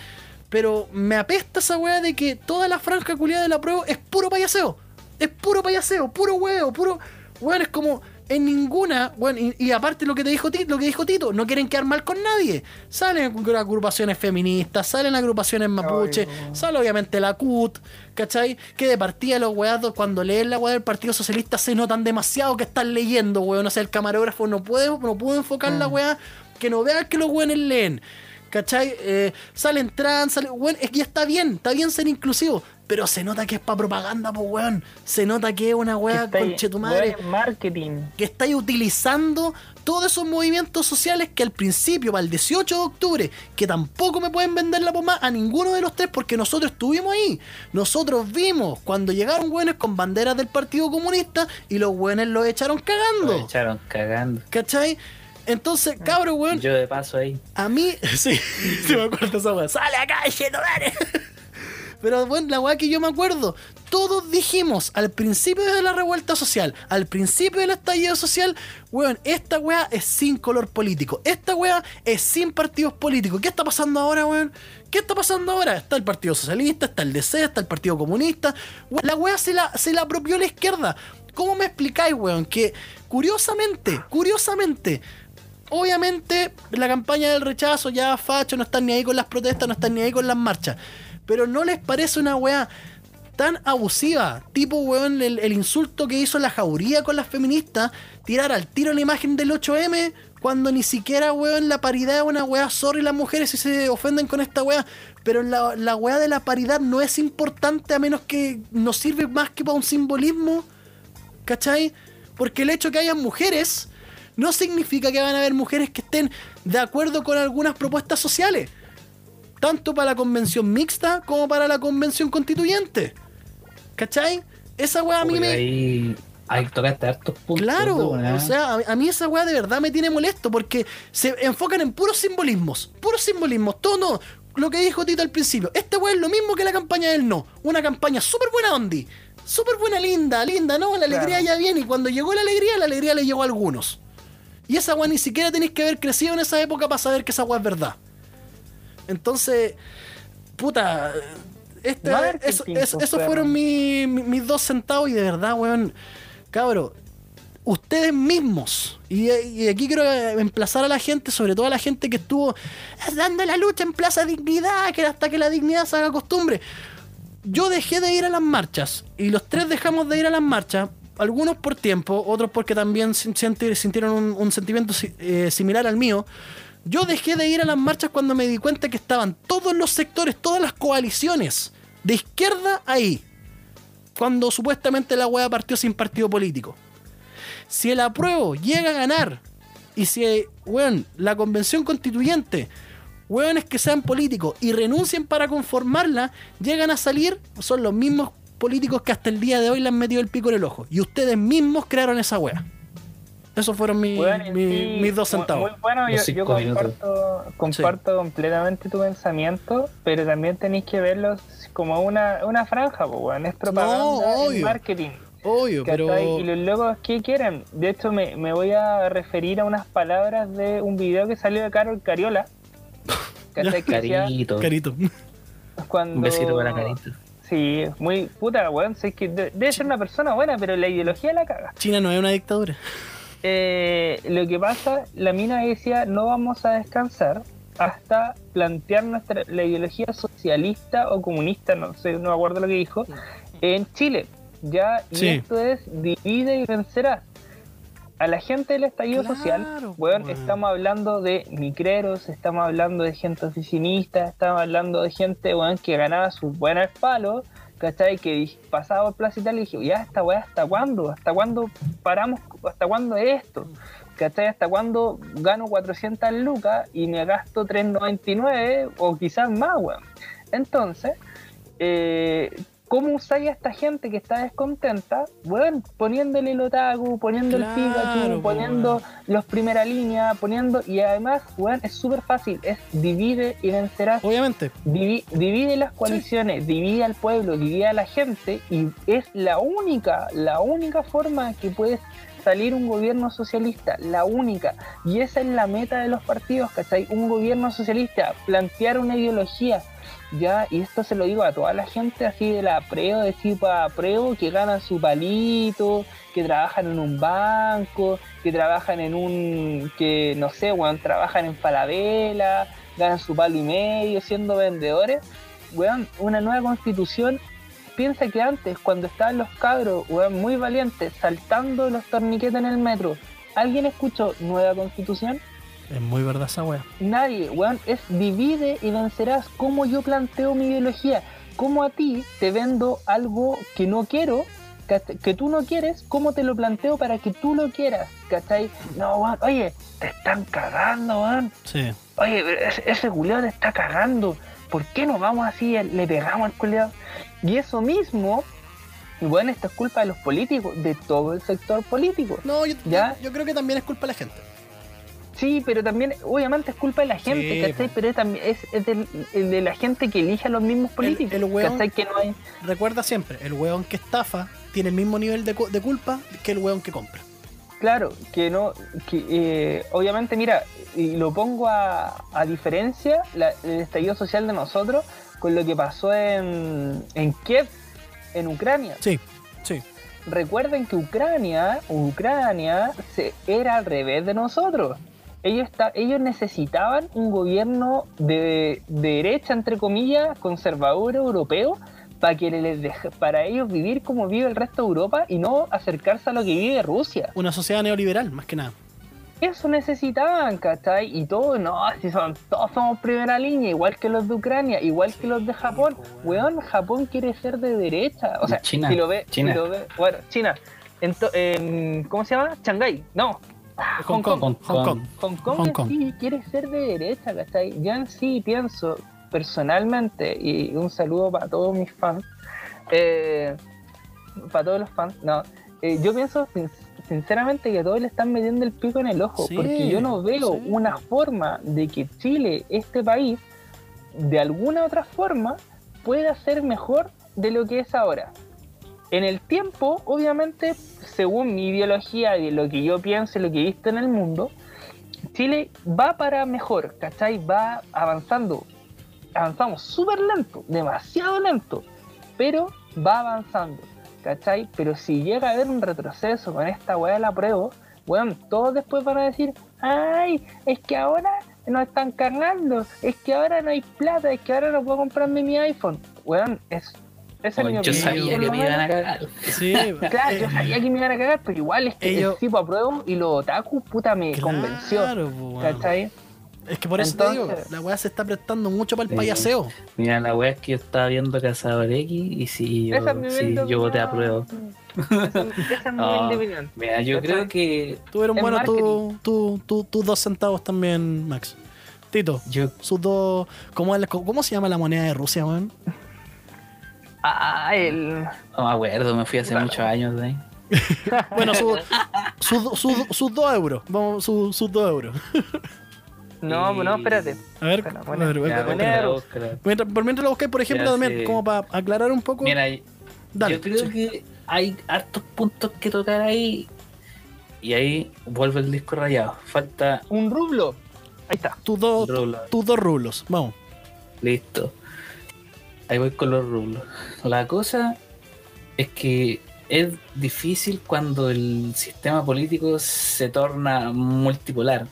Pero me apesta esa weá de que toda la franja culiada de la prueba es puro payaseo. Es puro payaseo, puro huevo, puro. Weón, es como. En ninguna, bueno, y, y aparte lo que te dijo Tito, lo que dijo Tito, no quieren quedar mal con nadie. Salen agrupaciones feministas, salen agrupaciones mapuche, no. sale obviamente la CUT, ¿cachai? Que de partida los weados cuando leen la weá del Partido Socialista se notan demasiado que están leyendo, weón. O sea, el camarógrafo no puede, no pudo enfocar la weá, que no vean que los weones leen. ¿Cachai? Eh, salen trans, salen, weón, es que ya está bien, está bien ser inclusivo, pero se nota que es para propaganda, pues weón. Se nota que es una weá conche tu madre marketing. que estáis utilizando todos esos movimientos sociales que al principio, para el 18 de octubre, que tampoco me pueden vender la pomada a ninguno de los tres porque nosotros estuvimos ahí. Nosotros vimos cuando llegaron güenes con banderas del Partido Comunista y los güenes los echaron cagando. echaron cagando. ¿Cachai? Entonces, cabrón, weón, Yo de paso ahí. a mí, *laughs* sí, *laughs* sí me acuerdo esa weá. ¡Sale acá, dale! Pero bueno, la weá que yo me acuerdo, todos dijimos al principio de la revuelta social, al principio del estallido social, weón, esta weá es sin color político, esta weá es sin partidos políticos. ¿Qué está pasando ahora, weón? ¿Qué está pasando ahora? Está el Partido Socialista, está el DC, está el Partido Comunista. Weón, La weá se la, se la apropió la izquierda. ¿Cómo me explicáis, weón? Que curiosamente, curiosamente, Obviamente, la campaña del rechazo, ya facho, no están ni ahí con las protestas, no están ni ahí con las marchas. Pero no les parece una weá tan abusiva, tipo weón, el, el insulto que hizo la jauría con las feministas, tirar al tiro la imagen del 8M, cuando ni siquiera, weón, la paridad es una weá, sorry las mujeres si se ofenden con esta weá, pero la, la weá de la paridad no es importante a menos que nos sirve más que para un simbolismo. ¿Cachai? Porque el hecho que haya mujeres no significa que van a haber mujeres que estén de acuerdo con algunas propuestas sociales. Tanto para la convención mixta como para la convención constituyente. ¿Cachai? Esa weá a mí me... Ahí, ahí tocaste hartos puntos. Claro, o sea, a, a mí esa weá de verdad me tiene molesto porque se enfocan en puros simbolismos, puros simbolismos, todo no. Lo que dijo Tito al principio, este weá es lo mismo que la campaña del no, una campaña súper buena ondi, súper buena, linda, linda, ¿no? La alegría Claro. ya viene y cuando llegó la alegría, la alegría le llegó a algunos. Y esa weá ni siquiera tenéis que haber crecido en esa época para saber que esa weá es verdad. Entonces, puta, este, eso, pues, eso- esos perro. fueron mi- mi- mis dos centavos y de verdad, weón, cabro, ustedes mismos, y, y aquí quiero emplazar a la gente, sobre todo a la gente que estuvo dando la lucha en Plaza Dignidad, que hasta que la dignidad se haga costumbre. yo dejé de ir a las marchas y los tres dejamos de ir a las marchas, algunos por tiempo, otros porque también sintieron un, un sentimiento eh, similar al mío. Yo dejé de ir a las marchas cuando me di cuenta que estaban todos los sectores, todas las coaliciones de izquierda ahí. Cuando supuestamente la hueá partió sin partido político. Si el apruebo llega a ganar y si, weón, la convención constituyente, weones que sean políticos y renuncien para conformarla, llegan a salir, son los mismos políticos que hasta el día de hoy le han metido el pico en el ojo. Y ustedes mismos crearon esa wea. Esos fueron mi- Bueno, mi- sí, mis dos centavos. Muy bueno, yo, yo comparto, comparto completamente tu pensamiento, pero también tenéis que verlos como una, una franja, pues, weón. Es propaganda, No, es marketing. Obvio, pero. ¿cachai? Y los locos, ¿qué quieren? De hecho, me, me voy a referir a unas palabras de un video que salió de Carol Cariola. *laughs* ¿cachai? Que decía Carito. Carito. cuando... Un besito para Carito. Sí, muy puta, weón. sé que de- debe ser una persona buena, pero la ideología la caga. China no es una dictadura. Eh, lo que pasa, la mina decía, no vamos a descansar hasta plantear nuestra la ideología socialista o comunista, no sé, no me acuerdo lo que dijo, en Chile. Ya, y Sí. esto es divide y vencerás. A la gente del estallido Claro, social, weón. estamos hablando de micreros, estamos hablando de gente oficinista, estamos hablando de gente weón, que ganaba sus buenos palos, ¿cachai? Que pasaba por Plaza Italia y dije, ya, esta weá, ¿hasta cuándo? ¿Hasta cuándo paramos? ¿Hasta cuándo es esto? ¿Cachai? ¿Hasta cuándo gano 400 lucas y me gasto 3.99 o quizás más, weón? Entonces, eh, ¿cómo usáis a esta gente que está descontenta? Bueno, poniéndole el otaku, poniendo Claro, el Pikachu, po, poniendo los primera línea, poniendo... Y además, weón, es súper fácil, es divide y vencerás. Obviamente. Divi- divide las coaliciones, divide al pueblo, divide a la gente y es la única, la única forma que puede salir un gobierno socialista, la única. Y esa es la meta de los partidos, ¿cachai? Un gobierno socialista, plantear una ideología, ¿ya? Y esto se lo digo a toda la gente así de la preo, de tipo preo, que ganan su palito, que trabajan en un banco, que trabajan en un, que no sé, weón, trabajan en Falabella, ganan su palo y medio siendo vendedores. Weón, una nueva constitución. Piensa que antes, cuando estaban los cabros, weón, muy valientes, saltando los torniquetes en el metro, ¿alguien escuchó nueva constitución? Es muy verdad esa wea. Nadie, weón, es divide y vencerás. Cómo yo planteo mi ideología. Cómo a ti te vendo algo que no quiero, que tú no quieres, cómo te lo planteo para que tú lo quieras, ¿cachai? No, weón, oye, te están cagando, weón. Sí. Oye, ese, ese culiao te está cagando. ¿Por qué no vamos así, le pegamos al culiao? Y eso mismo, y bueno, esto es culpa de los políticos, de todo el sector político. No, yo, ¿Ya? yo creo que también es culpa de la gente. Sí, pero también, obviamente, es culpa de la gente, Sí, ¿cachai? Pero es, también, es, es del- el de la gente que elige a los mismos políticos. el weón- ¿cachai? Que no hay. Recuerda siempre, el weón que estafa tiene el mismo nivel de, de culpa que el weón que compra. Claro, que no. que eh, Obviamente, mira, y lo pongo a, a diferencia la- el estallido social de nosotros con lo que pasó en, en Kiev, en Ucrania. Sí, sí. Recuerden que Ucrania, Ucrania se, era al revés de nosotros. Ellos, está, ellos necesitaban un gobierno de, de derecha, entre comillas, conservador europeo, para que les deje- para ellos vivir como vive el resto de Europa y no acercarse a lo que vive Rusia. Una sociedad neoliberal, más que nada. Eso necesitaban, ¿cachai? Y todos, no, si son, todos somos primera línea, igual que los de Ucrania, igual que los de Japón. Weón, Japón quiere ser de derecha. O sea, China, si lo ve, China. si lo ve, bueno, China. Ento- en- ¿Cómo se llama? Shanghái. No. Ah, Hong Kong. Hong Hong Kong. Kong. Hong Kong, en sí quiere ser de derecha, ¿cachai? Yo en sí pienso personalmente, y un saludo para todos mis fans, eh, para todos los fans, no, eh, yo pienso sin- sinceramente que todos le están metiendo el pico en el ojo, Sí, porque yo no veo sí. una forma de que Chile, este país, de alguna otra forma, pueda ser mejor de lo que es ahora. En el tiempo, obviamente, según mi ideología y lo que yo pienso y lo que he visto en el mundo, Chile va para mejor, ¿cachai? Va avanzando. Avanzamos súper lento, demasiado lento, pero va avanzando, ¿cachai? Pero si llega a haber un retroceso con esta weá de la prueba, weón, todos después van a decir, ay, es que ahora no están cargando, es que ahora no hay plata, es que ahora no puedo comprarme mi iPhone. Weón, es Esa es mi Yo sabía que me iban a cagar. Sí, *laughs* Claro, yo sabía que me iban a cagar, pero igual es que Ellos- el tipo apruebo y los otaku, puta, me convenció. Claro, po, weón. ¿Cachai? Es que por eso te digo, la weá se está prestando mucho para el Sí. payaseo. Mira, la wea es que yo estaba viendo Cazador X y si yo, Esa es mi sí, humilde yo voté a prueba. Esa, es mi No. humilde *laughs* opinión. Mira, yo ¿Cachai? creo que Tuvieron En bueno tu- tu- tu- tus dos centavos también, Max. Tito, yo sus dos. ¿Cómo, cómo se llama la moneda de Rusia, weón? Ah, el. no me acuerdo, me fui hace Claro. muchos años de ahí. *laughs* Bueno, sus sus dos euros. Vamos, sus dos euros. *laughs* No, no, espérate. A ver, a ver, Ya, a. Mientras, por mientras lo busqué, por ejemplo, también, sí. como para aclarar un poco. Mira, dale. yo creo que hay hartos puntos que tocar ahí y ahí vuelve el disco rayado. Falta Un rublo. Ahí está. tus dos, tus dos rublos. Vamos. Listo. Ahí voy con los rublos. La cosa es que es difícil cuando el sistema político se torna multipolar.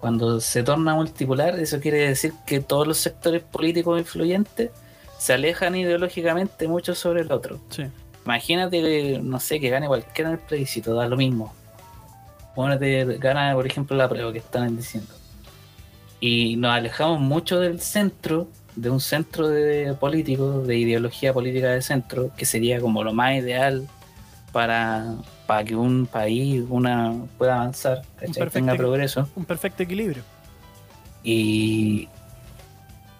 Cuando se torna multipolar, eso quiere decir que todos los sectores políticos influyentes se alejan ideológicamente mucho sobre el otro. Sí. Imagínate, que, no sé, que gane cualquiera en el plebiscito, da lo mismo. Bueno, te gana, por ejemplo, la prueba que están diciendo. Y nos alejamos mucho del centro, de un centro de político, de ideología política de centro, que sería como lo más ideal para, para que un país una pueda avanzar, tenga progreso. Un perfecto equilibrio. Y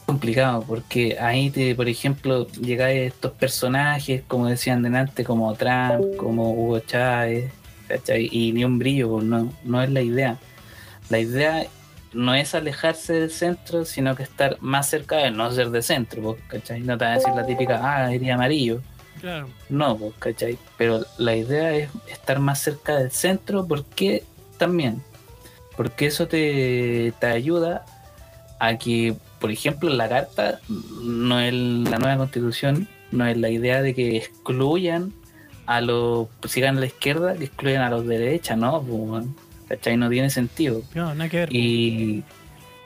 complicado porque ahí te, por ejemplo, llegáis estos personajes, como decían delante, como Trump, como Hugo Chávez, ¿cachai? Y ni un brillo, pues, no, no es la idea. La idea no es alejarse del centro, sino que estar más cerca de no ser de centro, ¿cachai? No te va a decir la típica, ah, iría amarillo. Claro. No, ¿cachai? Pero la idea es estar más cerca del centro, porque también, porque eso te, te ayuda a que, por ejemplo, la carta no es la nueva constitución, no es la idea de que excluyan a los, si ganan la izquierda, que excluyan a los de derecha, ¿no? Pues, ¿cachai? No tiene sentido. No, nada que ver. Y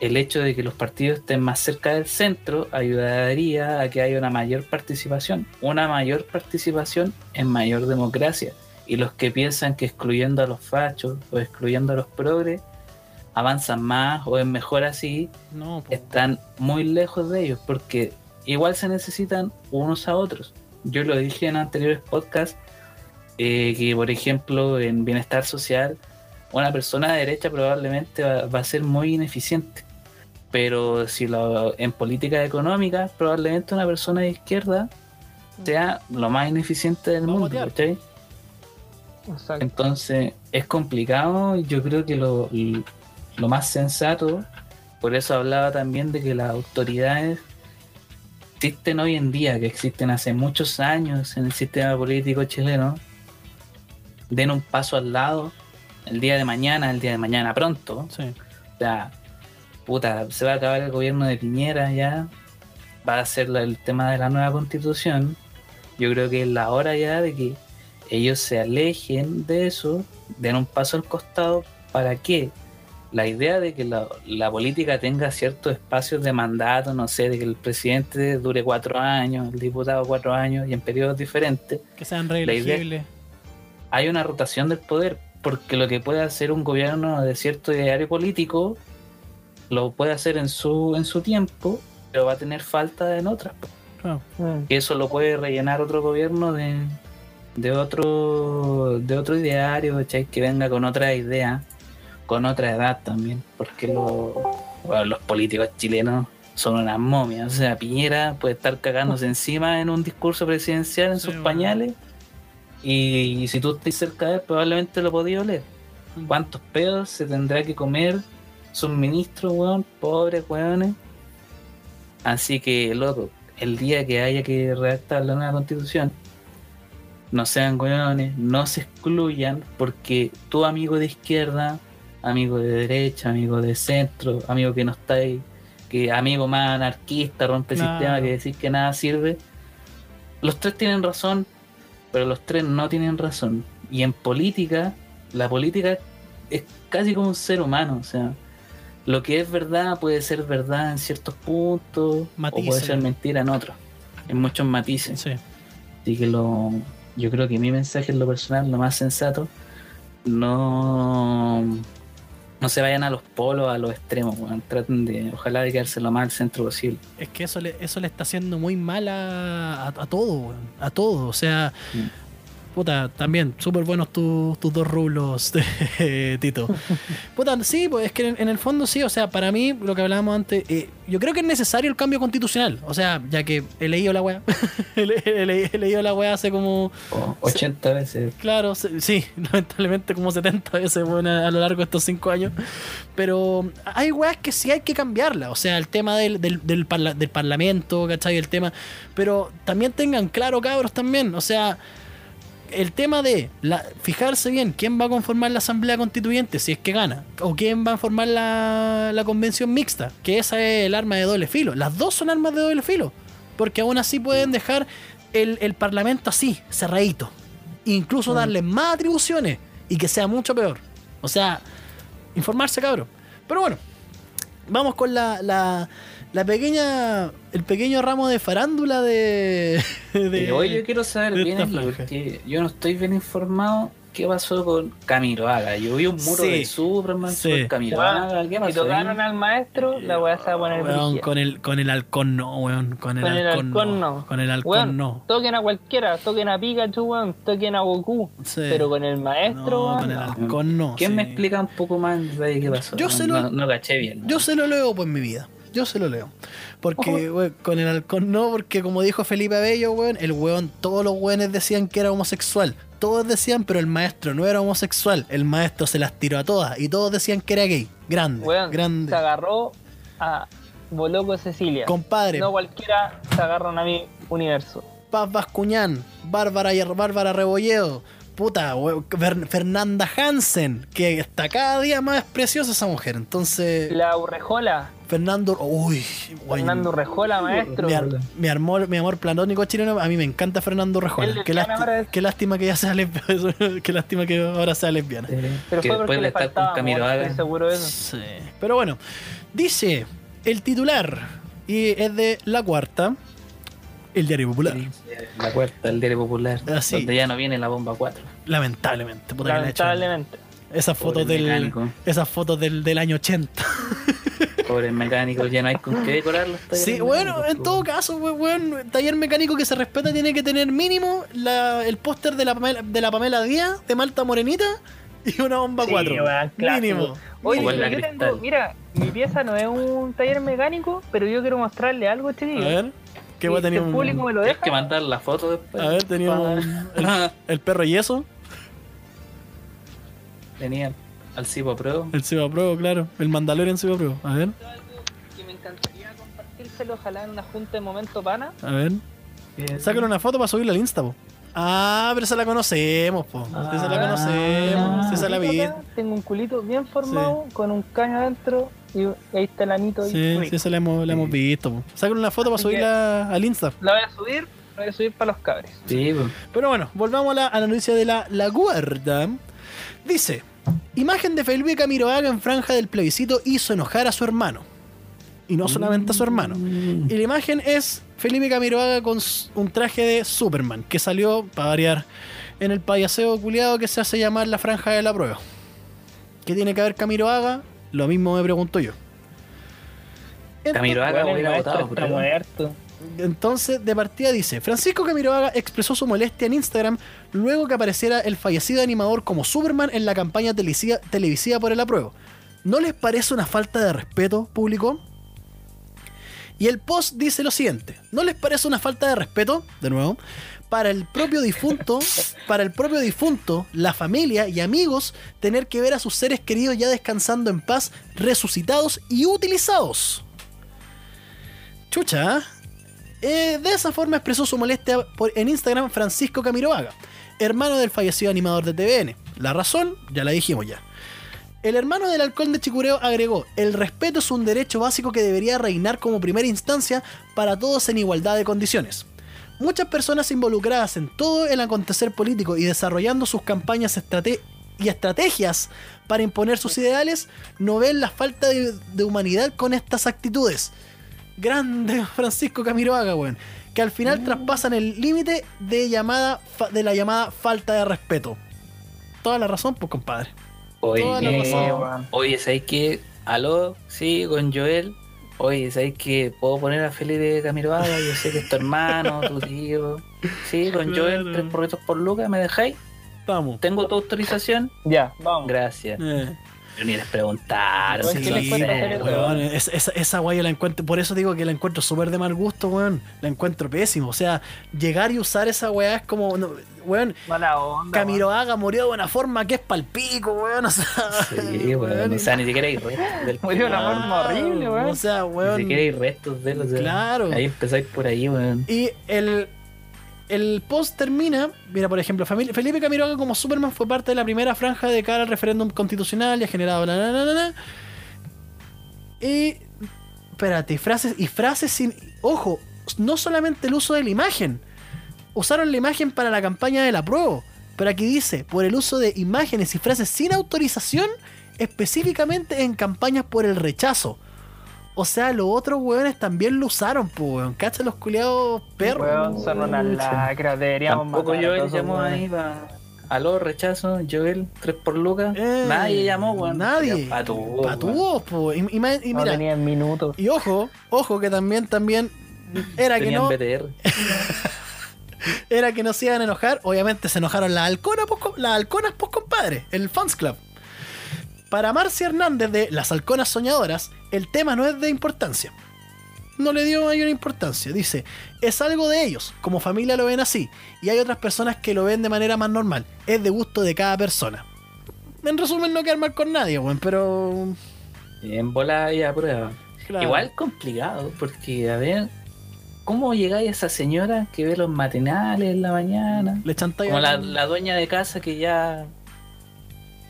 el hecho de que los partidos estén más cerca del centro ayudaría a que haya una mayor participación. Una mayor participación en mayor democracia. Y los que piensan que excluyendo a los fachos o excluyendo a los progres avanzan más o es mejor así, No, están muy lejos de ellos porque igual se necesitan unos a otros. Yo lo dije en anteriores podcasts eh, que, por ejemplo, en bienestar social, una persona de derecha probablemente va, va a ser muy ineficiente. Pero si lo, en política económica, probablemente una persona de izquierda sea lo más ineficiente del mundo. ¿cachai? Exacto. Entonces es complicado. Yo creo que lo, lo más sensato, por eso hablaba también de que las autoridades existen hoy en día, que existen hace muchos años en el sistema político chileno, den un paso al lado el día de mañana, el día de mañana pronto. Sí. O sea, puta, se va a acabar el gobierno de Piñera ya, va a ser el tema de la nueva constitución. Yo creo que es la hora ya de que ellos se alejen de eso, den un paso al costado, ¿para qué? La idea de que la, la política tenga ciertos espacios de mandato, no sé, de que el presidente dure cuatro años, el diputado cuatro años y en periodos diferentes, Que sean reelegibles. hay una rotación del poder, porque lo que puede hacer un gobierno de cierto ideario político lo puede hacer en su en su tiempo, pero va a tener falta en otras. Mm. Que eso lo puede rellenar otro gobierno de, de otro de otro ideario, ¿cachai? que venga con otra idea, con otra edad también, porque lo- bueno, los políticos chilenos son unas momias, o sea, Piñera puede estar cagándose encima en un discurso presidencial en Sí, sus bueno. pañales y, si tú estás cerca de él probablemente lo podías oler. ¿Cuántos pedos se tendrá que comer sus ministros, weón? Pobres weones. Así que, loco, el día que haya que redactar la nueva constitución, no sean weones, no se excluyan, porque tu amigo de izquierda, amigo de derecha, amigo de centro, amigo que no está ahí, que amigo más anarquista, rompe Claro. sistema, que decir que nada sirve, los tres tienen razón, pero los tres no tienen razón. Y en política, la política es casi como un ser humano, o sea, lo que es verdad puede ser verdad en ciertos puntos, o puede ser mentira en otros, en muchos matices. Sí. Así que lo, yo creo que mi mensaje en lo personal, lo más sensato, no, no se vayan a los polos, a los extremos, weón. Traten de, ojalá de quedarse lo más al centro posible. Es que eso le, eso le está haciendo muy mal a, a, a todo, weón. A todo. O sea, Mm. Puta, también, súper buenos tus tus dos rublos, *laughs* Tito. Puta, sí, pues es que en, en el fondo sí, o sea, para mí, lo que hablábamos antes, eh, yo creo que es necesario el cambio constitucional. O sea, ya que he leído la weá, *laughs* he, le- he le- he leído la weá hace como, O 80 veces. claro, se- sí, *laughs* lamentablemente como 70 veces a lo largo de estos 5 años. Pero hay weas que sí hay que cambiarla. O sea, el tema del, del, del, parla- del parlamento, ¿cachai? El tema. Pero también tengan claro, cabros, también. O sea, el tema de la, fijarse bien quién va a conformar la asamblea constituyente si es que gana. O quién va a formar la, la convención mixta. Que esa es el arma de doble filo. Las dos son armas de doble filo. Porque aún así pueden dejar el, el parlamento así, cerradito. Incluso darle más atribuciones y que sea mucho peor. O sea, informarse, cabrón. Pero bueno, vamos con la, la, la pequeña. El pequeño ramo de farándula de. *laughs* de- Eh, hoy yo quiero saber de bien aquí, porque yo no estoy bien informado qué pasó con Camilo Haga. Yo vi un muro Sí. de Superman Sí. sobre Camilo Haga. ¿Qué tocaron al maestro, la weá se va a poner Weón, con el, con el halcón no, weón. Con el, Con el halcón, halcón no. no. Con el halcón Weón, no. Toquen a cualquiera, toquen a Pikachu, weón, toquen a Goku. Sí. Pero con el maestro, No, weón, con el no. halcón no. ¿Quién me explica un poco más en detalle qué pasó? Yo no, se lo- no, no caché bien. Yo se lo leo pues mi vida. Yo se lo leo. Porque, weón, con el halcón no, porque como dijo Felipe Abello, weón, el weón, todos los weones decían que era homosexual. Todos decían, pero el maestro no era homosexual. El maestro se las tiró a todas y todos decían que era gay. Grande, Weón, grande. se agarró a Boloco Cecilia. Compadre, No cualquiera se agarran a mi universo. Paz Bascuñán, Bárbara, y- Bárbara Rebolledo, puta, Fernanda Hansen, que está cada día más preciosa esa mujer. Entonces, La Urrejola, Fernando, uy, Fernando Urrejola, maestro. mi, ar- mi amor, mi amor platónico chileno, a mí me encanta Fernando Él Rejola. le Qué, lástima que ella sea lesbiana, *laughs* qué lástima que ahora sea lesbiana. Pero que fue porque después de le faltaba con Camilo amor, estoy seguro de eso. Sí. Pero bueno, dice el titular, y es de la cuarta, el diario popular. La cuarta, el diario popular. Así. Donde ya no viene la bomba 4. Lamentablemente, puta. Lamentablemente. Esas fotos del, mecánico. esas fotos del, del año 80. *laughs* Pobres mecánicos, ya no hay con qué decorarlos. Sí, bueno, en todo caso, we- weón, taller mecánico que se respeta tiene que tener mínimo la- el póster de la, Pamela, de la Pamela Díaz, de Malta Morenita y una bomba Sí, 4. weón, clásico. mínimo. Oye, yo tengo, mira, mi pieza no es un taller mecánico, pero yo quiero mostrarle algo, A chiquillo. ver, que Si voy a tener el un. público me lo deja. que mandar la foto después. A ver, teníamos *laughs* el, el perro yeso, Tenía al Cipo Pro. el Ciba Pro, claro, el Mandalorian Ciba Pro. A ver, que me encantaría compartírselo, ojalá en una junta de momento pana. a ver. Sácale una foto para subirla al Insta, po. Ah, pero esa la conocemos, po. esa la Ah, conocemos, esa la vi. Tengo un culito bien formado, con un caño adentro, y ahí está el anito. ahí Sí, sí, esa la hemos, la hemos visto. Sácale una foto para Así subirla al Insta. La voy a subir, la voy a subir para los cabres. Sí, pues. Pero bueno, volvamos a la, a la noticia de la, la guarda. Dice, imagen de Felipe Camiroaga en franja del plebiscito hizo enojar a su hermano. Y no solamente a su hermano. Y la imagen es Felipe Camiroaga con un traje de Superman, que salió, para variar, en el payaseo culiado que se hace llamar la franja de la prueba. ¿Qué tiene que ver Camiroaga? Lo mismo me pregunto yo. Camiroaga hubiera votado, está muerto. Entonces, de partida dice, Francisco Camiroaga expresó su molestia en Instagram luego que apareciera el fallecido animador como Superman en la campaña televisiva, televisiva por el apruebo. ¿No les parece una falta de respeto, público? Y el post dice lo siguiente, ¿no les parece una falta de respeto, de nuevo, para el propio difunto, para el propio difunto, la familia y amigos tener que ver a sus seres queridos ya descansando en paz, resucitados y utilizados? Chucha, ¿eh? Eh, de esa forma expresó su molestia por- en Instagram Francisco Camiroaga, hermano del fallecido animador de TVN. La razón, ya la dijimos ya. El hermano del halcón de Chicureo agregó, el respeto es un derecho básico que debería reinar como primera instancia para todos en igualdad de condiciones. Muchas personas involucradas en todo el acontecer político y desarrollando sus campañas estrate- y estrategias para imponer sus ideales no ven la falta de, de humanidad con estas actitudes. Grande *laughs* Francisco Camiroaga, weón. que al final traspasan el límite de llamada fa- de la llamada falta de respeto. Toda la razón, pues compadre. Toda la Oye, razón. oye, ¿sabes qué? Aló, sí, con Joel. Oye, ¿sabes qué? ¿Puedo poner a Felipe Camiroaga? Yo sé que es tu hermano, tu tío. Sí, con Joel, tres porritos por Lucas, ¿me dejáis? Vamos. ¿Tengo tu autorización? Ya, vamos. Gracias. Eh. Ni les preguntaron. Pues, si ¿qué lo les cuento sé, hacer eso? weón. Weón, es- esa, esa guay yo la encuentro, por eso digo que la encuentro súper de mal gusto, weón. La encuentro pésimo. O sea, llegar y usar esa weá es como, no, weón, Mala onda. Camiroaga murió de una forma que es palpico, weón. O sea, Sí, *laughs* weón. O sea, ni siquiera hay restos del Murió de una Claro, forma horrible, weón. O sea, Ni weón. siquiera hay restos de él. o sea, Claro. Ahí empezáis por ahí, weón. Y el, el post termina, mira, por ejemplo, Felipe Camiroaga como Superman fue parte de la primera franja de cara al referéndum constitucional y ha generado bla, bla. Y, espérate, frases y frases sin... Ojo, no solamente el uso de la imagen. Usaron la imagen para la campaña del apruebo. Pero aquí dice, por el uso de imágenes y frases sin autorización, específicamente en campañas por el rechazo. O sea, los otros weones también lo usaron, pues, weón. Cacha los culiados perros. Weón, son unas lacras, deberíamos Tampoco matar Joel llamó ahí para. Aló, rechazo, Joel, 3 por Lucas. Eh, nadie llamó, weón. Nadie. Patú, Patúos, po. Y, y y No mira, tenían minutos. y ojo, ojo que también, también era que Tenían no, BTR. *laughs* era que no se iban a enojar. Obviamente se enojaron las halconas, pues, las halconas, pues, compadre, el Fans Club. Para Marcia Hernández de Las Halconas Soñadoras, el tema no es de importancia. No le dio mayor importancia. Dice, es algo de ellos, como familia lo ven así, y hay otras personas que lo ven de manera más normal. Es de gusto de cada persona. En resumen, no quedar mal con nadie, weón, pero... En bola y a prueba. claro. Igual complicado, porque a ver, ¿cómo llegáis a esa señora que ve los matinales en la mañana? Le chantáis Como la, la dueña de casa que ya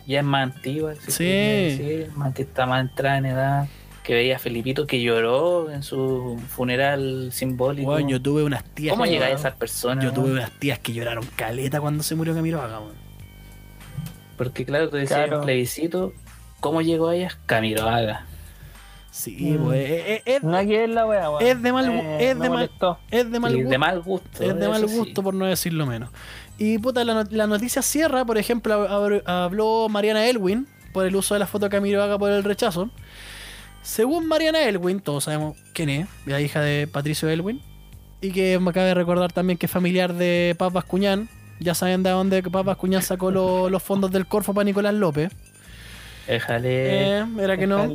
ya es más antigua, si Sí. decir, más que está más entrada en edad, que veía a Felipito que lloró en su funeral simbólico. Weón, yo tuve unas tías. ¿Cómo que- llegáis a esas personas? Yo tuve unas tías que lloraron caleta cuando se murió Camiroaga, weón. Porque claro, tú decías Claro. plebiscito, ¿cómo llegó a ellas? Camiroaga. Sí, Mm. weón. Es, No hay que ver la wea. Es de mal Eh, es de mal- es de mal gusto. de mal gusto. es de mal sí. gusto, por no decirlo menos. Y puta, la, la noticia cierra, por ejemplo, hab- habló Mariana Elwin por el uso de la foto de Camiroaga por el rechazo. Según Mariana Elwin, todos sabemos quién es, la hija de Patricio Elwin, y que me acaba de recordar también que es familiar de Paz Bascuñán. Ya saben de dónde Paz Bascuñán sacó lo- los fondos del Corfo para Nicolás López. Déjale. Eh, era que no.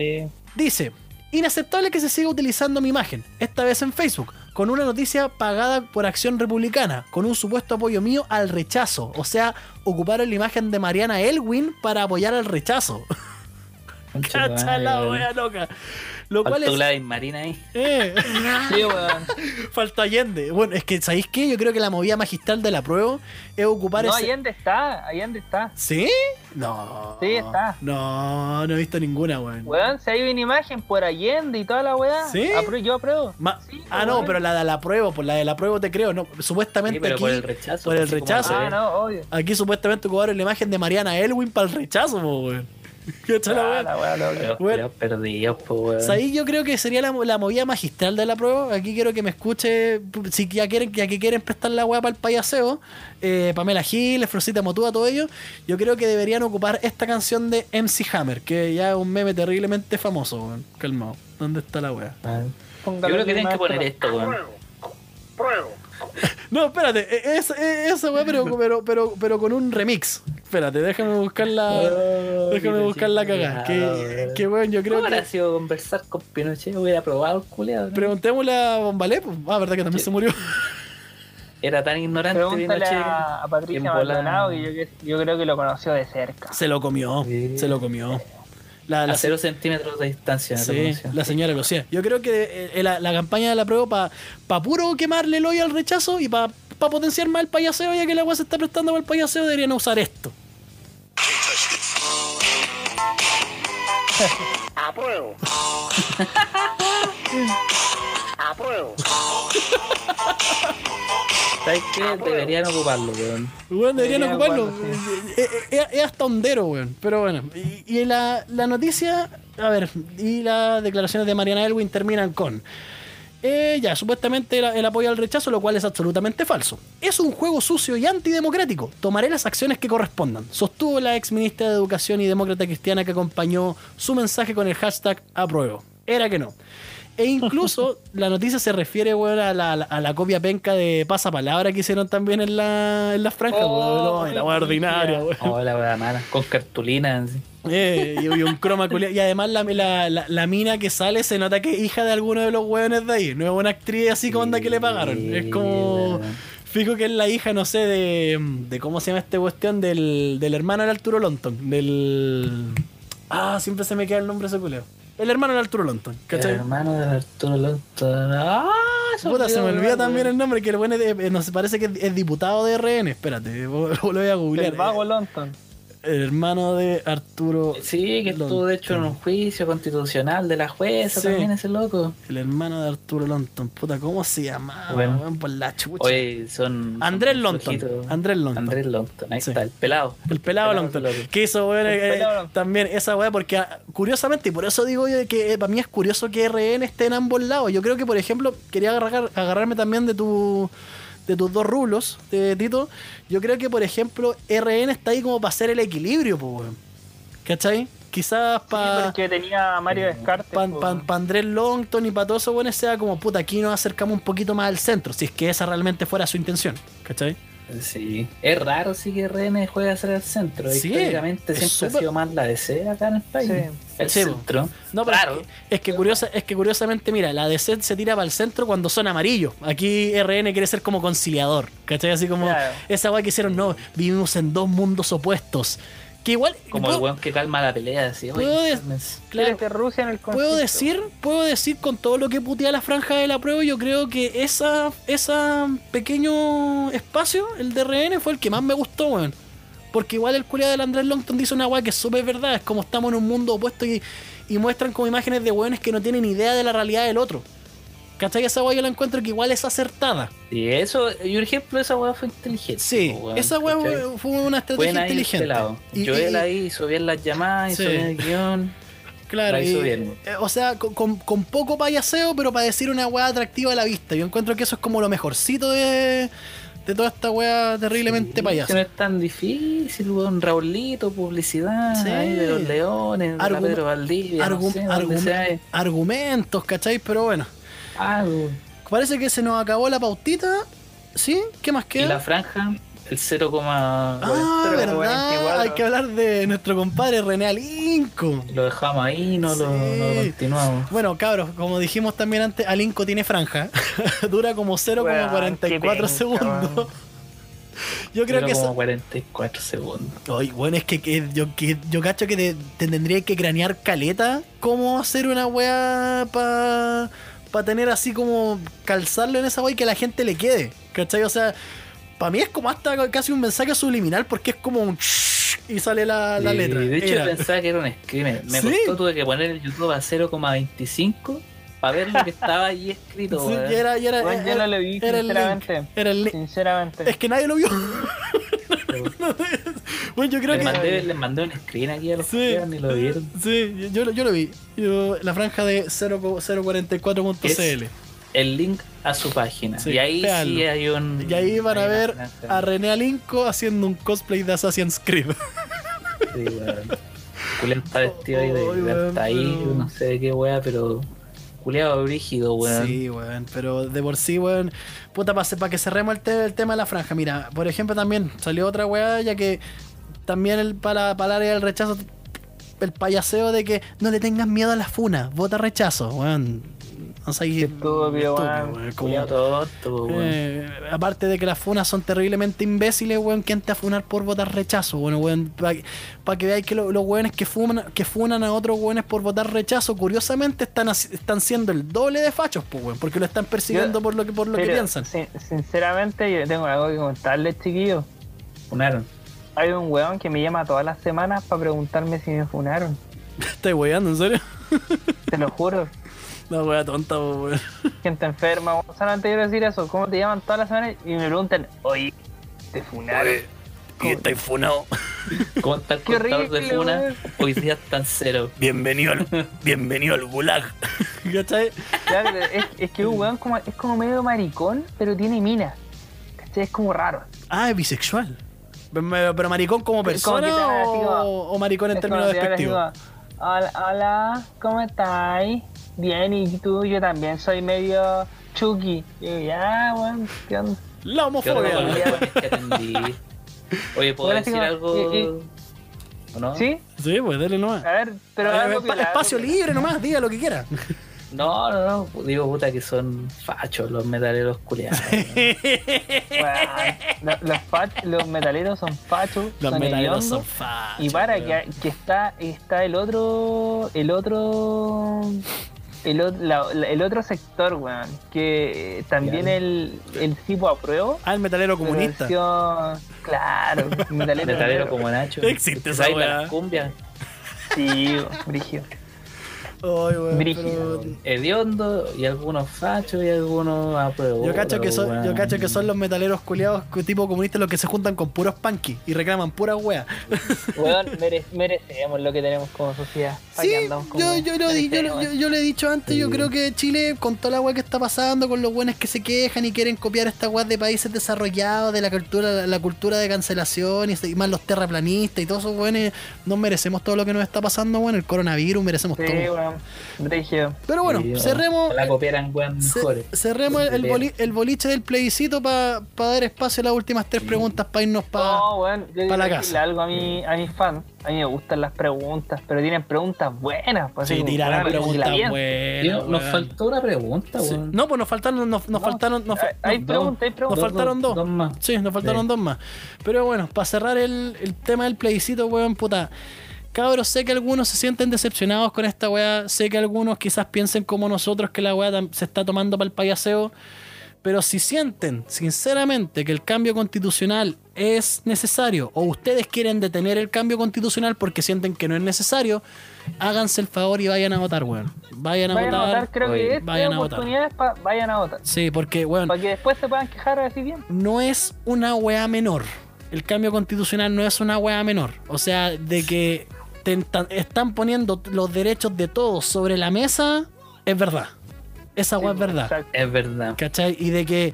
Dice, inaceptable que se siga utilizando mi imagen, esta vez en Facebook, con una noticia pagada por Acción Republicana, con un supuesto apoyo mío al rechazo. O sea, ocuparon la imagen de Mariana Elwin para apoyar al rechazo. *laughs* Cacha la wea loca. Lo cual es... Gladys Marina ahí. *laughs* Eh, *laughs* Sí, weón. falta Allende. Bueno, es que, ¿sabéis qué? Yo creo que la movida magistral de la prueba es ocupar No, ese... Allende está, Allende está. ¿Sí? No. Sí, está. No, no he visto ninguna, weón. Weón, si hay una imagen por Allende y toda la weá. ¿Sí? Apro- yo apruebo. Ma- Sí, ah, pues, no, pero la de la prueba, por la de la prueba te creo, no, supuestamente Sí, pero aquí, por el rechazo. por el rechazo. Ah, no, obvio. aquí supuestamente ocuparon la imagen de Mariana Elwin para el rechazo, po, weón. *laughs* ¿Cachai la Ah, weá? la weá perdidos, pues. Ahí yo creo que sería la, la movida magistral de la prueba. Aquí quiero que me escuche, si ya quieren, ya que quieren prestar la weá para el payaseo, eh, Pamela Gil, Frosita Motúa, todo ello, yo creo que deberían ocupar esta canción de MC Hammer, que ya es un meme terriblemente famoso, weón. Calmado. ¿Dónde está la weá? Ah. Yo creo que tienen que poner esto. weón. *laughs* No, espérate, e- esa, e- esa weá, pero, pero, pero, pero con un remix. Espérate, déjame buscar la. Déjame buscar la cagada. Que, que weón, yo creo ¿Cómo habrá que. sido conversar con Pinochet? Hubiera probado el culeado. ¿no? Preguntémosle a Bombalé, pues. Ah, verdad que también se murió. Era tan ignorante Pregúntale Pinochet. a, a Patricia Maldonado, que yo, que- yo creo que lo conoció de cerca. Se lo comió. Sí. Se lo comió. La, la, A cero centímetros de distancia. sí, la señora lo hacía. Yo creo que eh, la, la campaña de la prueba para pa puro quemarle el hoyo al rechazo y para potenciar más el payaseo, ya que el agua se está prestando para el payaseo, deberían usar esto. Apruebo. *laughs* Apruebo. ¿Sabes qué? Deberían ocuparlo, weón. Weón, deberían Debería ocuparlo. ocuparlo, Eh, eh, eh, Es hasta hondero, weón. Pero bueno. Y, y la, la noticia, a ver, y las declaraciones de Mariana Elwin terminan con. Eh, ya, supuestamente el, el apoyo al rechazo, lo cual es absolutamente falso. Es un juego sucio y antidemocrático. Tomaré las acciones que correspondan, sostuvo la ex ministra de Educación y demócrata cristiana que acompañó su mensaje con el hashtag apruebo. Era que no. E incluso *laughs* la noticia se refiere, weón, a la, a la copia penca de pasapalabra que hicieron también en la, en la franja, Oh, weón. No, la weá ordinaria, weón. Oh, la mala. Con cartulina. así. Eh, y, y un croma Y además la, la, la, la mina que sale se nota que es hija de alguno de los weones de ahí. No es una actriz así como onda que le pagaron. Es como. Fijo que es la hija, no sé, de. de ¿Cómo se llama esta cuestión? Del, del hermano del Arturo Lonton. Del. Ah, siempre se me queda el nombre de ese culeo. El hermano del Arturo Lonton, El ¿cachai? hermano de Arturo Lonton. ¡Ah! Puta, se me olvidó, olvida también el nombre, que el bueno es de- eh, no se parece que es, es diputado de RN. Espérate, *laughs* lo voy a googlear. El vago Lonton. El hermano de Arturo. Sí, que estuvo de hecho en un juicio constitucional de la jueza Sí. también ese loco. El hermano de Arturo Lonton. Puta, ¿cómo se llamaba? Bueno. weón? por la chucha. Oye, son. Andrés son Lonton. Andrés Lonton. Andrés Lonton, ahí Sí. está, el pelado. El pelado Lonton. loco. Que hizo, weón, eh, pelado Lonton. también esa weá, porque ah, curiosamente, y por eso digo yo que eh, para mí es curioso que RN esté en ambos lados. Yo creo que, por ejemplo, quería agarrar- agarrarme también de tu de tus dos rulos, de Tito. Yo creo que, por ejemplo, RN está ahí como para hacer el equilibrio, weón. ¿Cachai? Quizás Sí, para porque tenía Mario Descartes. para. Andrés Longton y para todos esos buenos sea como puta, aquí nos acercamos un poquito más al centro, si es que esa realmente fuera su intención, ¿cachai? Sí. Es raro sí que RN juega hacia el centro. Sí, Históricamente siempre ha sido más la DC acá en el país. Sí. El Sí, centro. No, pero Raro. es que, es que curiosa, es que curiosamente, mira, la DC se tira para el centro cuando son amarillos. Aquí RN quiere ser como conciliador, ¿cachai? Así como Claro. esa weá que hicieron, no, vivimos en dos mundos opuestos. Que igual, Como puedo, el weón que calma la pelea. Así, puedo cálmense. claro, en el puedo decir, puedo decir con todo lo que putea la franja de la prueba, yo creo que esa, esa pequeño espacio, el de RN, fue el que más me gustó, weón. Porque igual el culiado del Andrés Longton dice una weá que es súper verdad, es como estamos en un mundo opuesto y, y muestran como imágenes de weones que no tienen idea de la realidad del otro. ¿Cachai? Esa weá yo la encuentro que igual es acertada. Y eso, y por ejemplo, esa weá fue inteligente. Sí, weón, esa weá ¿cachai? fue una estrategia Buena este inteligente. lado. Y- Joel y- ahí hizo bien las llamadas, Sí. hizo bien el guion. Claro, y- bien. eh, o sea, con, con- poco payaseo, pero para decir una weá atractiva a la vista. Yo encuentro que eso es como lo mejorcito de, de toda esta weá terriblemente Que payasa. no es tan difícil, weón. Raulito, publicidad, Sí. ahí de los leones, de Argu- Pedro Valdivia, no Argu- sé, sea. argumentos, ¿cachai? Pero bueno, Parece que se nos acabó la pautita. ¿Sí? ¿Qué más Y queda? la franja, el 0, ah, pero verdad. 24. Hay que hablar de nuestro compadre René Alinco. lo dejamos ahí, no, lo, no lo continuamos. Bueno, cabros, como dijimos también antes, Alinco tiene franja. *laughs* Dura como 0,44 Weón, qué segundos. *laughs* Yo creo que como eso. 44 segundos. Ay, bueno, es que, que yo, que yo cacho que te, te tendría que cranear caleta cómo hacer una weá para pa tener así como calzarlo en esa weá y que a la gente le quede. ¿Cachai? O sea, para mí es como hasta casi un mensaje subliminal porque es como un y sale la, la Y, letra. De hecho, Era. pensaba que era un screamer. Me Sí. costó, tuve que poner el YouTube a 0,25 para ver lo que estaba ahí escrito. Sí, era, y era, Weón, yo era- no lo vi, link. sinceramente. Era el link. Sinceramente. Es que nadie lo vio. *laughs* *laughs* bueno, yo creo Les que. mandé, les mandé un screen aquí a los Sí. que ni lo vieron. Sí, yo, yo lo vi. Yo- la franja de 0 044.cl. El link a su página. Sí, y ahí véanlo. sí hay un. Y ahí van a ver a René Alinco haciendo un cosplay de Assassin's Creed. Sí, weón. Está vestido ahí de, hasta ahí, no sé de qué wea, pero. Juliado brígido, weón. Sí, weón, pero de por sí, weón. Puta, para que cerremos el, te- el tema de la franja. Mira, por ejemplo, también salió otra weá, ya que también el, para, para el área del rechazo, el payaseo de que no le tengas miedo a la funa, vota rechazo, weón. No sé, Qué estúpido, weón. como- tonto, weón. Eh, aparte de que las funas son terriblemente imbéciles, weón, ¿quién te va a funar por votar rechazo? Bueno, weón, para que veáis que lo- los weones que funan, que funan a otros weones por votar rechazo, curiosamente están, están siendo el doble de fachos, pues, weón, porque lo están persiguiendo Yo- por lo que, por lo que piensan. sin- sinceramente, yo tengo algo que contarles, chiquillos. Funaron. Hay un weón que me llama todas las semanas para preguntarme si me funaron. *laughs* ¿Estás weando, en serio? Te lo juro. *laughs* *laughs* La wea tonta, weón. *laughs* Gente enferma. O sea, antes quiero decir eso. ¿Cómo te llaman todas las semanas? Y me preguntan, oye, ¿te funaron? Y estáis funado. *laughs* ¿Cómo está el contador de horrible, Funa? weón. Hoy día está en cero. Bienvenido al, bienvenido al gulag. ¿Cachai? Ya, pero es, es que un weón como, es como medio maricón, pero tiene mina. ¿Cachai? Es como raro. Ah, es bisexual. Pero, pero maricón como persona o, maricón en términos despectivos. Hola, hola, ¿cómo estáis? Bien, ¿y tú? Yo también soy medio chucky. Y yo, ya, weón, ¿qué onda? La ¿Qué onda con los homofobia. *laughs* Oye, ¿puedo decir como, algo? y- y- ¿O no? ¿Sí? Sí, pues dale nomás. A ver, pero Eh, piola, espacio libre nomás, diga lo que quiera. *laughs* No, no, no. Digo, puta, que son fachos los metaleros culiados. *laughs* Los, fach- los metaleros son fachos, Los son metaleros son fachos. Y para que, que está, está el otro. El otro. El, la- la- el otro sector, weón. Que también Ya. el, el tipo apruebo. Ah, el metalero comunista. versión- Claro, *laughs* metalero. Metalero como Nacho. Existe esa ¿Sabes weá. las cumbias? Sí, brigio. Ay, weón, Brígido. pero- Hediondo y algunos fachos y algunos apruebo. Yo cacho, que son, yo cacho que son los metaleros culiados tipo comunistas los que se juntan con puros punky y reclaman puras weas. *laughs* Weón, mere- merecemos lo que tenemos como sociedad. ¿Pa' Sí, como yo, yo, lo di- yo, yo, le he dicho antes, yo creo que Chile, con toda la wea que está pasando, con los buenos que se quejan y quieren copiar estas weas de países desarrollados, de la cultura, la cultura de cancelación y, y más los terraplanistas y todos esos buenos, no merecemos todo lo que nos está pasando, bueno, el coronavirus, merecemos Sí, todo. Weón. Brigio. Pero bueno, Sí, cerremos, La copiaran weón mejores. cerremos el, el boli- el boliche del plebiscito para dar espacio a las últimas tres preguntas para irnos para... No, weón, yo quiero pa' la decirle casa. algo a, mi, a mis fans. A mí me gustan las preguntas, pero tienen preguntas buenas. Pues, Sí, así como, tiraron weón, preguntas buenas. Nos faltó una pregunta, Sí. weón. No, pues nos faltaron, nos, nos No, faltaron, nos, fa- Hay dos, preguntas, hay nos preguntas. faltaron dos. Dos más. Sí, nos faltaron Sí. dos más. Pero bueno, para cerrar el, el tema del plebiscito, weón, puta. Cabros, sé que algunos se sienten decepcionados con esta weá. Sé que algunos quizás piensen como nosotros que la weá se está tomando para el payaseo. Pero si sienten, sinceramente, que el cambio constitucional es necesario, o ustedes quieren detener el cambio constitucional porque sienten que no es necesario, háganse el favor y vayan a votar, weón. Vayan a Vayan a votar. votar, creo Oye, que esta vayan a votar. oportunidad es para vayan a votar. Sí, porque, weón, Para que después se puedan quejar así bien. no es una weá menor. El cambio constitucional no es una weá menor. O sea, de que están poniendo los derechos de todos sobre la mesa, es verdad. Esa weá es verdad. Es verdad. ¿Cachai? Y de que,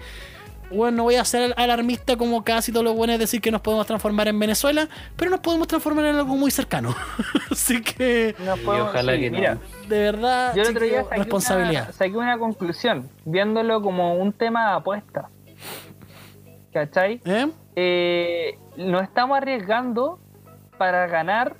bueno, no voy a ser alarmista como casi todos los buenos decir que nos podemos transformar en Venezuela, pero nos podemos transformar en algo muy cercano. *laughs* Así que, No Y podemos- ojalá sí, que no. mira, de verdad, Yo el otro día saqué responsabilidad. Una, saqué una conclusión, viéndolo como un tema de apuesta. ¿Cachai? ¿Eh? Eh, nos estamos arriesgando para ganar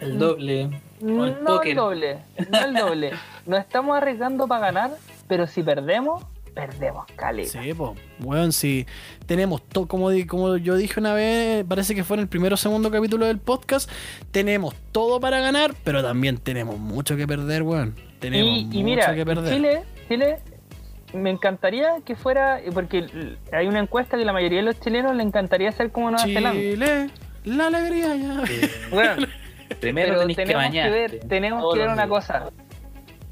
El doble. O el no póker. el doble, no el doble. *laughs* Nos estamos arriesgando para ganar, pero si perdemos, perdemos caleta. Sí, pues, weón, si tenemos todo, como, di- como yo dije una vez, parece que fue en el primero o segundo capítulo del podcast, tenemos todo para ganar, pero también tenemos mucho que perder, weón. Tenemos Y, mucho y mira, que perder. Chile, Chile, me encantaría que fuera, porque hay una encuesta que la mayoría de los chilenos le encantaría ser como Nueva Zelanda. Chile, la alegría ya. Bueno, *laughs* Primero tenés que tenemos que, bañarte. ver, tenemos Todos que ver una días. cosa.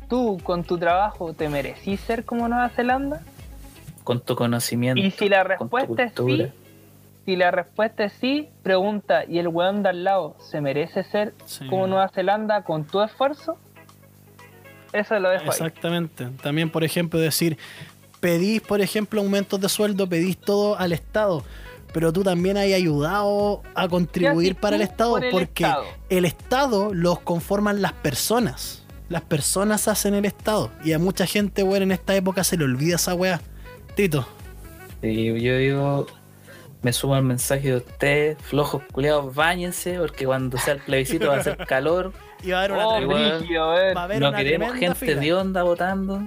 Tú, con tu trabajo, ¿te merecís ser como Nueva Zelanda? Con tu conocimiento. Y si la respuesta es sí, si la respuesta es sí, pregunta, ¿y el weón de al lado se merece ser Sí. como Nueva Zelanda con tu esfuerzo? Eso lo dejo ahí. Exactamente. También, por ejemplo, decir, pedís, por ejemplo, aumentos de sueldo, pedís todo al Estado, pero tú también has ayudado a contribuir para el Estado por el porque Estado? el Estado los conforman las personas. Las personas hacen el Estado. Y a mucha gente, weón, en esta época se le olvida esa weá. Tito. Sí, yo digo, me sumo al mensaje de ustedes, flojos culiados, bañense, porque cuando sea el plebiscito va a hacer *laughs* calor. Y va a haber una, Oh, tremenda- va a haber no una queremos gente fila. de onda votando.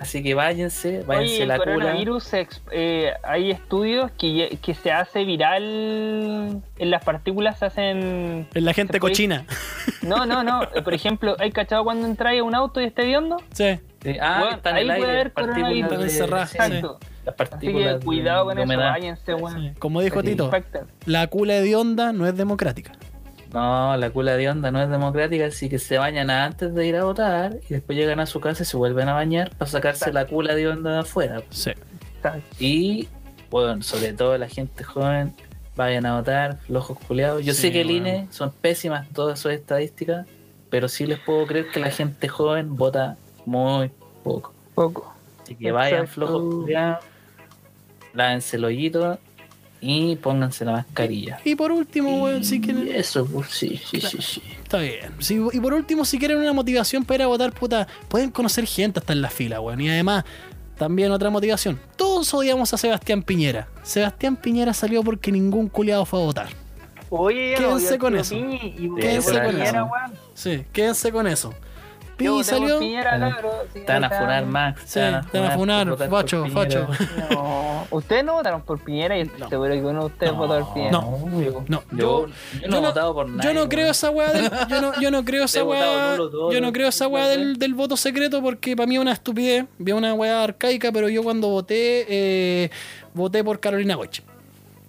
Así que váyanse, váyanse Oye, el la cura. coronavirus, eh, hay estudios que, que se hace viral, en las partículas se hacen... En la gente Se puede- cochina. No, no, no. *laughs* Por ejemplo, ¿hay cachado cuando entráis a un auto y esté viendo? Sí. Sí, Ah, Weón, está en ahí el puede aire. haber partículas coronavirus. Están de- encerradas, sí. Las Así partículas que cuidado con eso, váyanse, weón. Sí. Como dijo. Tito, la cula de onda no es democrática. No, la cula de onda no es democrática, así que se bañan antes de ir a votar y después llegan a su casa y se vuelven a bañar para sacarse la cula de onda de afuera. Sí. Exacto. Y, bueno, sobre todo la gente joven, Vayan a votar, flojos culiados. Yo Sí, sé que el. INE son pésimas todas sus estadísticas, pero sí les puedo creer que la gente joven vota muy poco. Poco. Así que vayan Exacto. flojos culiados, lávense el hoyito y pónganse la mascarilla. Y por último, weón, si Y quieren. Eso, pues sí, sí, sí, sí. Está bien. Sí, y por último, si quieren una motivación para ir a votar, puta, pueden conocer gente hasta en la fila, weón. Y además, también otra motivación. Todos odiamos a Sebastián Piñera. Sebastián Piñera salió porque ningún culiado fue a votar. Oye, ya Quédense con eso. Y Quédense con eso. Sí, quédense con eso. Yo por salió. Piñera, cabro, sí, Te van a funar. Max. Sí, te van a funar, por facho. No, ustedes no votaron por Piñera y estoy No. seguro que uno de ustedes No, votó por Piñera. No. No, yo, no he votado por nadie. Yo no creo esa weá del, *laughs* yo no, yo no creo esa weá, yo no creo esa weá del, del voto secreto porque para mí es una estupidez, vi una weá arcaica, pero yo cuando voté eh, voté por Carolina Goich.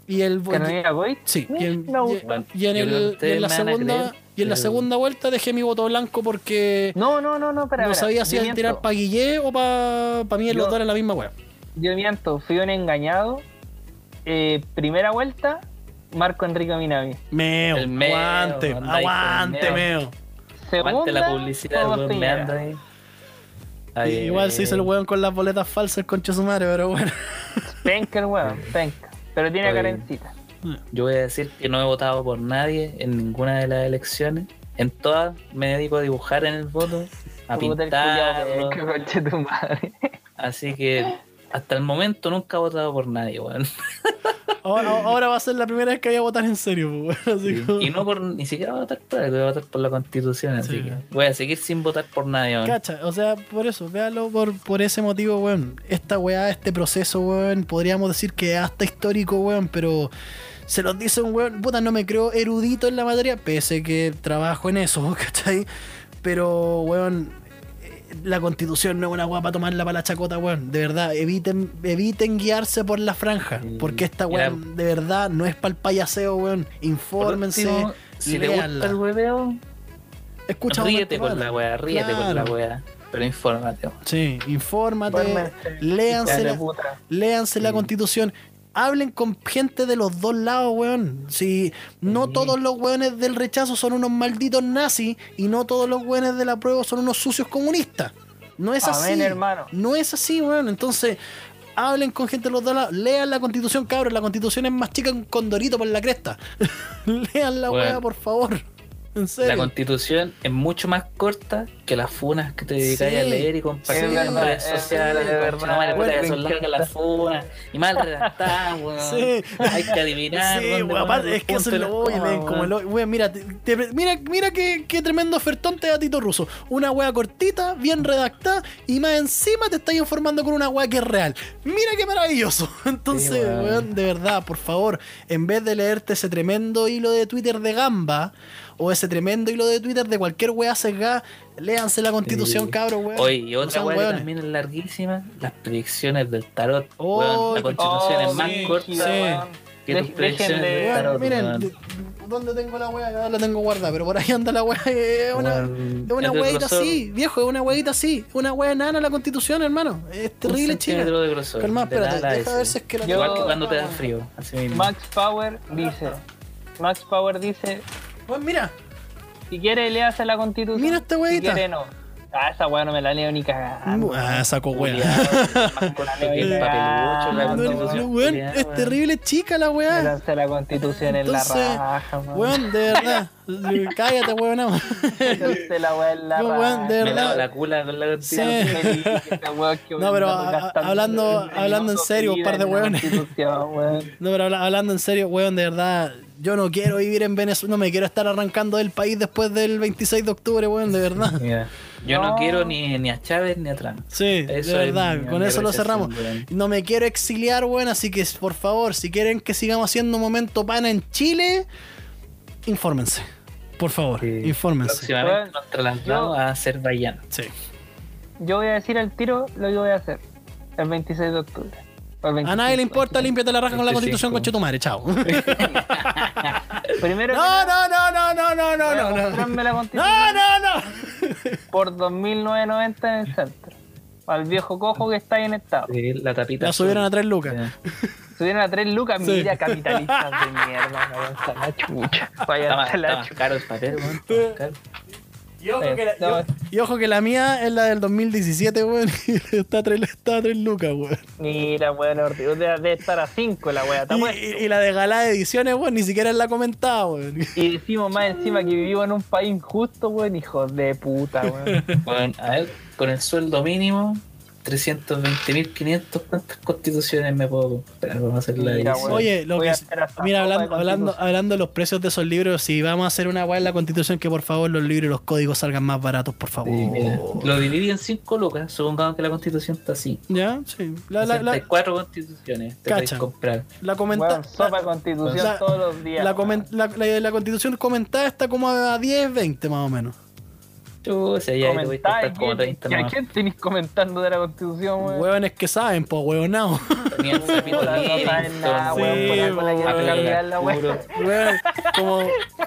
Y el Carolina Goy. sí, y en, Me gusta. y- en el- y en la segunda creer, y en la segunda vuelta dejé mi voto blanco porque No, no, no, no, espera, no sabía si iba a tirar para Guillé o para pa mí los Yo- dos era la misma weá. Yo miento, fui un engañado. Eh, primera vuelta, Marco Enrique Minami. Meo, El meo, aguante, ahí aguante, el meo. Segunda, Aguante la publicidad, ahí. Ahí, Igual se hizo el eh, weón con las boletas falsas concha su madre, pero bueno. Penca el weón, penca. Pero tiene carencita. Yo voy a decir que no he votado por nadie en ninguna de las elecciones. En todas me dedico a dibujar en el voto, a madre. Así que hasta el momento nunca he votado por nadie, weón. Ahora, ahora va a ser la primera vez que voy a votar en serio, pues, weón, así como- Y no por ni siquiera voy a votar por algo, voy a votar por la constitución, así Sí. que voy a seguir sin votar por nadie, weón. Cacha, o sea, por eso, véalo por, por ese motivo, weón. Esta weá, este proceso, weón, podríamos decir que es hasta histórico, weón, pero se los dice un weón, puta, no me creo erudito en la materia, pese que trabajo en eso, *laughs* ¿cachai? Pero, weón, eh, la constitución no es una weá para tomarla para la chacota, weón. De verdad, eviten, eviten guiarse por la franja, Sí. porque esta Mira. de verdad, no es para el payaseo, weón. Infórmense, último, si te gusta el hueveo, escucha ríete con la weá, ríete con la weá. Pero infórmate. weón. Sí, infórmate, léanse la, léanse la Sí. constitución. Hablen con gente de los dos lados, weón. Si no Sí. todos los weones del rechazo son unos malditos nazis y no todos los weones de la prueba son unos sucios comunistas. No es así. Amén, hermano. No es así, weón. Entonces, hablen con gente de los dos lados. Lean la constitución, cabros. La constitución es más chica que un condorito por la cresta. *laughs* Lean la Bueno. weá, por favor. En La serio. constitución es mucho más corta que las funas que te dedicas Sí. a leer y compartir Es en verdad, redes es sociales. verdad, concha madre, bueno, puta, son largas las funas y mal *laughs* redactadas, weón. Sí. Hay que adivinar. Sí, dónde aparte, es que eso es lo ven, como hoy- weón, mira, te- te- mira, mira qué, qué tremendo ofertón te da Tito Russo. Una wea cortita, bien redactada, y más encima te estás informando con una wea que es real. Mira qué maravilloso. *laughs* Entonces, Sí, weón, de verdad, por favor, en vez de leerte ese tremendo hilo de Twitter de Gamba, o ese tremendo hilo de Twitter de cualquier wea sesgada, léanse la constitución, Sí. cabros, weón. Oye, y otra weá también es larguísima, las predicciones del tarot. Oh, weón. La constitución Oh, es más sí, corta sí. que tus predicciones del Weón, tarot. miren, weón. de- ¿dónde tengo la wea? Ya la tengo guardada, pero por ahí anda la wea. Es una, es una así, viejo, es una weita así. Una wea enana la constitución, hermano. Es terrible, de grosor. Calma, de espérate, a deja ver si es que la Yo- Igual que cuando te da frío. Así mismo. Max Power dice. Max Power dice. Weón, mira, Si quiere, léase la constitución. Mira esta Si weita. quiere, no. Ah, esa weá no me la leo ni cagando. ah, saco *laughs* culiao, es terrible chica la weá. Léase la constitución en la Entonces, raja, weón. Weón, de verdad. *laughs* Cállate, weón. Léase la weá en la No, weón, de raja. Me verdad. la cula con la Sí. constitución. Weá que No, pero a- hablando- 20 hablando en serio, un par de weones. No, pero habla- hablando en serio, weón, de verdad, yo no quiero vivir en Venezuela, no me quiero estar arrancando del país después del 26 de octubre, weón, de verdad. *laughs* Yo no No. quiero ni, ni a Chávez ni a Trump. Sí, Eso de es verdad, mi- con mi eso lo cerramos. No me quiero exiliar, weón, así que por favor, si quieren que sigamos haciendo momento pana en Chile, infórmense. Por favor, Sí. infórmense. Próximamente nos trasladamos yo- a Azerbaiyán. Sí. Yo voy a decir al tiro lo que voy a hacer el 26 de octubre. A nadie le 25, importa, límpiate la raja con la 25. constitución, con Chetumare, chao. *laughs* No, Primero no, no, no, no, no, no, no, no. constitución No, no, no. por 2.990 en el centro. Al viejo cojo que está ahí en estado. Sí, la tapita. La subieron a azul. 3 lucas. Sí. Subieron a 3 lucas, Sí. mira, capitalistas de mierda. Váyanse a la chucha. A la chucha. caro el Y ojo, Eh, que la, no. y- y ojo que la mía es la del 2017, weón. *laughs* y Está a 3, está a 3 lucas, weón. Mira, weón, debe, estar a 5 la weá. está Y, y- y la de Galá Ediciones, weón, ni siquiera la comentaba, weón. Y decimos más encima que vivimos en un país injusto, weón, hijos de puta, weón. *laughs* Bueno, a ver, con el sueldo mínimo, 320.500, ¿cuántas constituciones me puedo comprar? Vamos a hacer la Mira, edición. Oye, lo Voy que mira, hablando, hablando, hablando de los precios de esos libros, si vamos a hacer una weá en la constitución, que por favor los libros y los códigos salgan más baratos, por favor. Sí, mira, lo dividí en 5 lucas, supongamos que la constitución está así. ¿Ya? Sí. La, la, la, 64 constituciones te comprar. la comenta- de constitución la- todos los días. la- la constitución comentada está como a 10, 20 más o menos. Yo, si allá te voy a Comentáis, comprar como ¿quién- 30 ¿y a nomás. quién tenéis comentando de la constitución, weón? Hueones que saben, po, sapito weón, como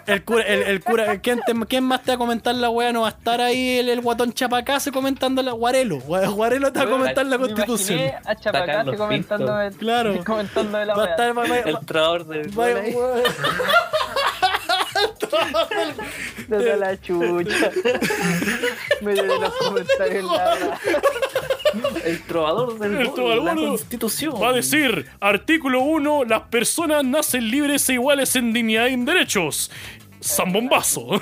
el cura, el, el cura, ¿quién, te- quién más te va a comentar la weá? No va a estar ahí el, el guatón chapacase comentando la Guarelo. Gua- Guarelo te va a comentar la constitución. a Chapacase comentando Claro. comentando de la Va a estar, va, va- El trovador del Desde la chucha. *laughs* Me de los comentarios nada. *laughs* El trovador del El trovador la constitución. Va a decir, artículo 1, las personas nacen libres e iguales en dignidad y en derechos. Zambombazo. *laughs*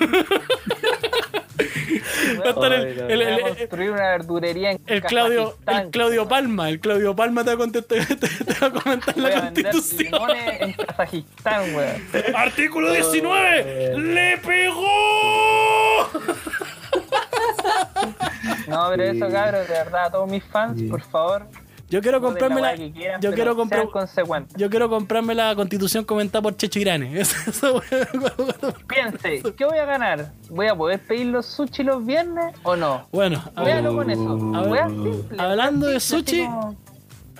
Va a estar el, el- el- una verdurería en el Claudio, Kazajistán. el Claudio Palma, el Claudio Palma te va a, contestar- *laughs* te- te va a comentar Voy la a constitución. limones en Kazajistán, weón. Artículo 19, ¡le pegó! No, pero eso, cabros, de verdad, a todos mis fans, por favor, Yo quiero la comprarme la, yo quiero comprar, yo quiero comprarme la constitución comentada por Checho Irane. *laughs* Piense, ¿qué voy a ganar? ¿Voy a poder pedir los sushi los viernes o no? bueno, Véalo con eso. Simple, hablando de sushi, como-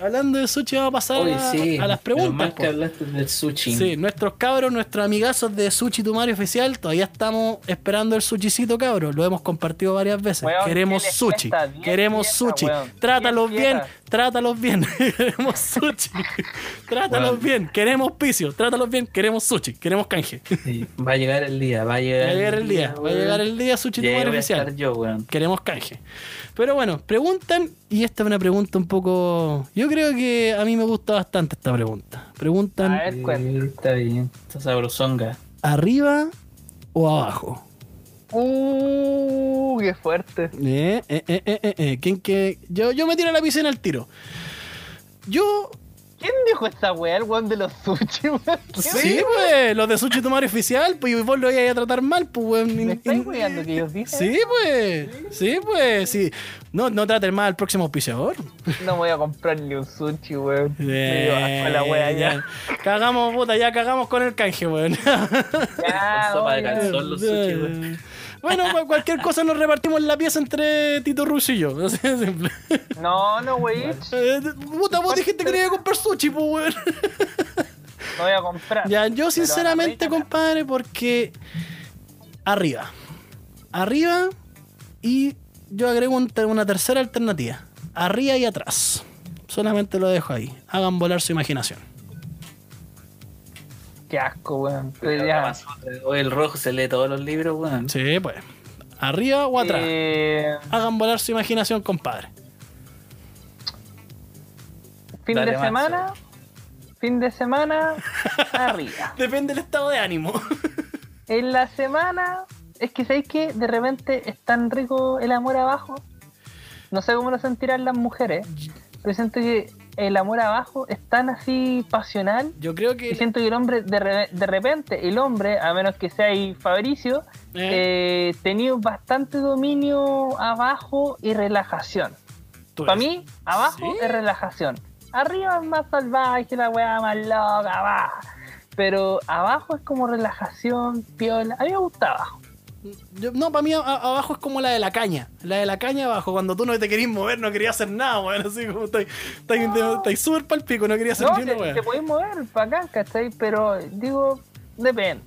hablando de sushi vamos a pasar Oye, a, sí, a las preguntas. mal que hablaste del sushi. Sí, nuestros cabros, nuestros amigazos de Sushi Tumari Oficial, todavía estamos esperando el sushicito, cabros. Lo hemos compartido varias veces. Weón, Queremos ¿qué les sushi. Queremos sushi. weón. Trátalos bien, trátalos bien. *laughs* Queremos sushi. *laughs* Trátalos Weón. bien. Queremos piso. Trátalos bien. Queremos sushi. Queremos canje. Sí, Va a llegar el día, va a Va llegar, a llegar el día. Va a llegar el día Sushi Y ahí Tumari voy a Oficial. yo. Queremos canje. Pero bueno, preguntan, y esta es una pregunta un poco. Yo creo que a mí me gusta bastante esta pregunta. Preguntan: A ver, Está bien, está sabrosonga. ¿arriba o abajo? Uh, qué fuerte. Eh, eh, eh, eh, eh, eh. ¿Quién que.? Yo, yo me tiro la piscina al tiro. Yo. ¿Quién dijo esta weá? El weón de los sushi, weón. ¿Qué Sí, pues, los de Sushi Tomar Oficial, pues, y vos lo ibas a tratar mal, pues, weón. ¿Me estáis weando que ellos dicen? Sí, pues, sí, pues, sí. No, no traten mal al próximo auspiciador. No voy a comprar ni un sushi, weón. Asco la weá ya. Cagamos, puta, ya cagamos con el canje, weón. Ya, sopa de calzón los sushi, weón. Bueno, cualquier cosa nos repartimos la pieza entre Tito Russo y yo. *laughs* Así de simple. No, no, wey. Eh, puta, vos dijiste que querías comprar sushi, pues, weón. *laughs* No voy a comprar. Ya, yo sinceramente, a compadre, porque arriba. Arriba y yo agrego una tercera alternativa. Arriba y atrás. Solamente lo dejo ahí. Hagan volar su imaginación. Qué asco, weón. Ya. El rojo se lee todos los libros, weón. Sí, pues. Arriba o atrás. Eh, Hagan volar su imaginación, compadre. fin Dale, de semana. Fin de semana. *laughs* arriba. Depende del estado de ánimo. *laughs* En la semana. Es que sabéis que de repente es tan rico el amor abajo. No sé cómo lo sentirán las mujeres. Pero siento que el amor abajo es tan así pasional. Yo creo Y que. siento que el hombre, de, re- de repente, el hombre, a menos que sea ahí Fabricio, Eh. eh, tenía bastante dominio abajo y relajación. Para mí, abajo ¿Sí? es relajación. Arriba es más salvaje, la weá más loca, va. Pero abajo es como relajación, piola. A mí me gusta abajo. Yo- no, para mí a- abajo es como la de la caña. La de la caña abajo, cuando tú no te querías mover, no querías hacer nada, weón. Así como estáis estáis súper palpico, no querías hacer No, ni una weón. te podéis mover para acá, ¿cachai? Pero digo, depende.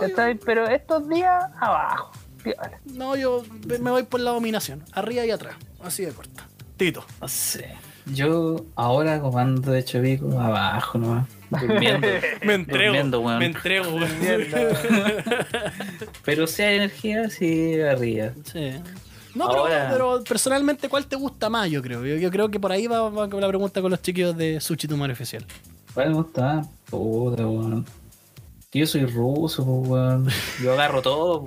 ¿cachai? Pero estos días, abajo, piola. No, yo me voy por la dominación. Arriba y atrás. Así de corta. Tito. No sé. Yo ahora comando de hecho pico abajo nomás. Durmiendo. *laughs* Me entrego. Durmiendo, weón. Me entrego, weón. *laughs* Pero si hay energía, sí arriba. Sí. No, pero, Ahora- pero personalmente, ¿cuál te gusta más? Yo creo. Yo, yo creo que por ahí va, va la pregunta con los chiquillos de Sushi Tumare Oficial. ¿Cuál me gusta? más? Puta, weón. Yo soy ruso, pues, weón. Yo agarro todo.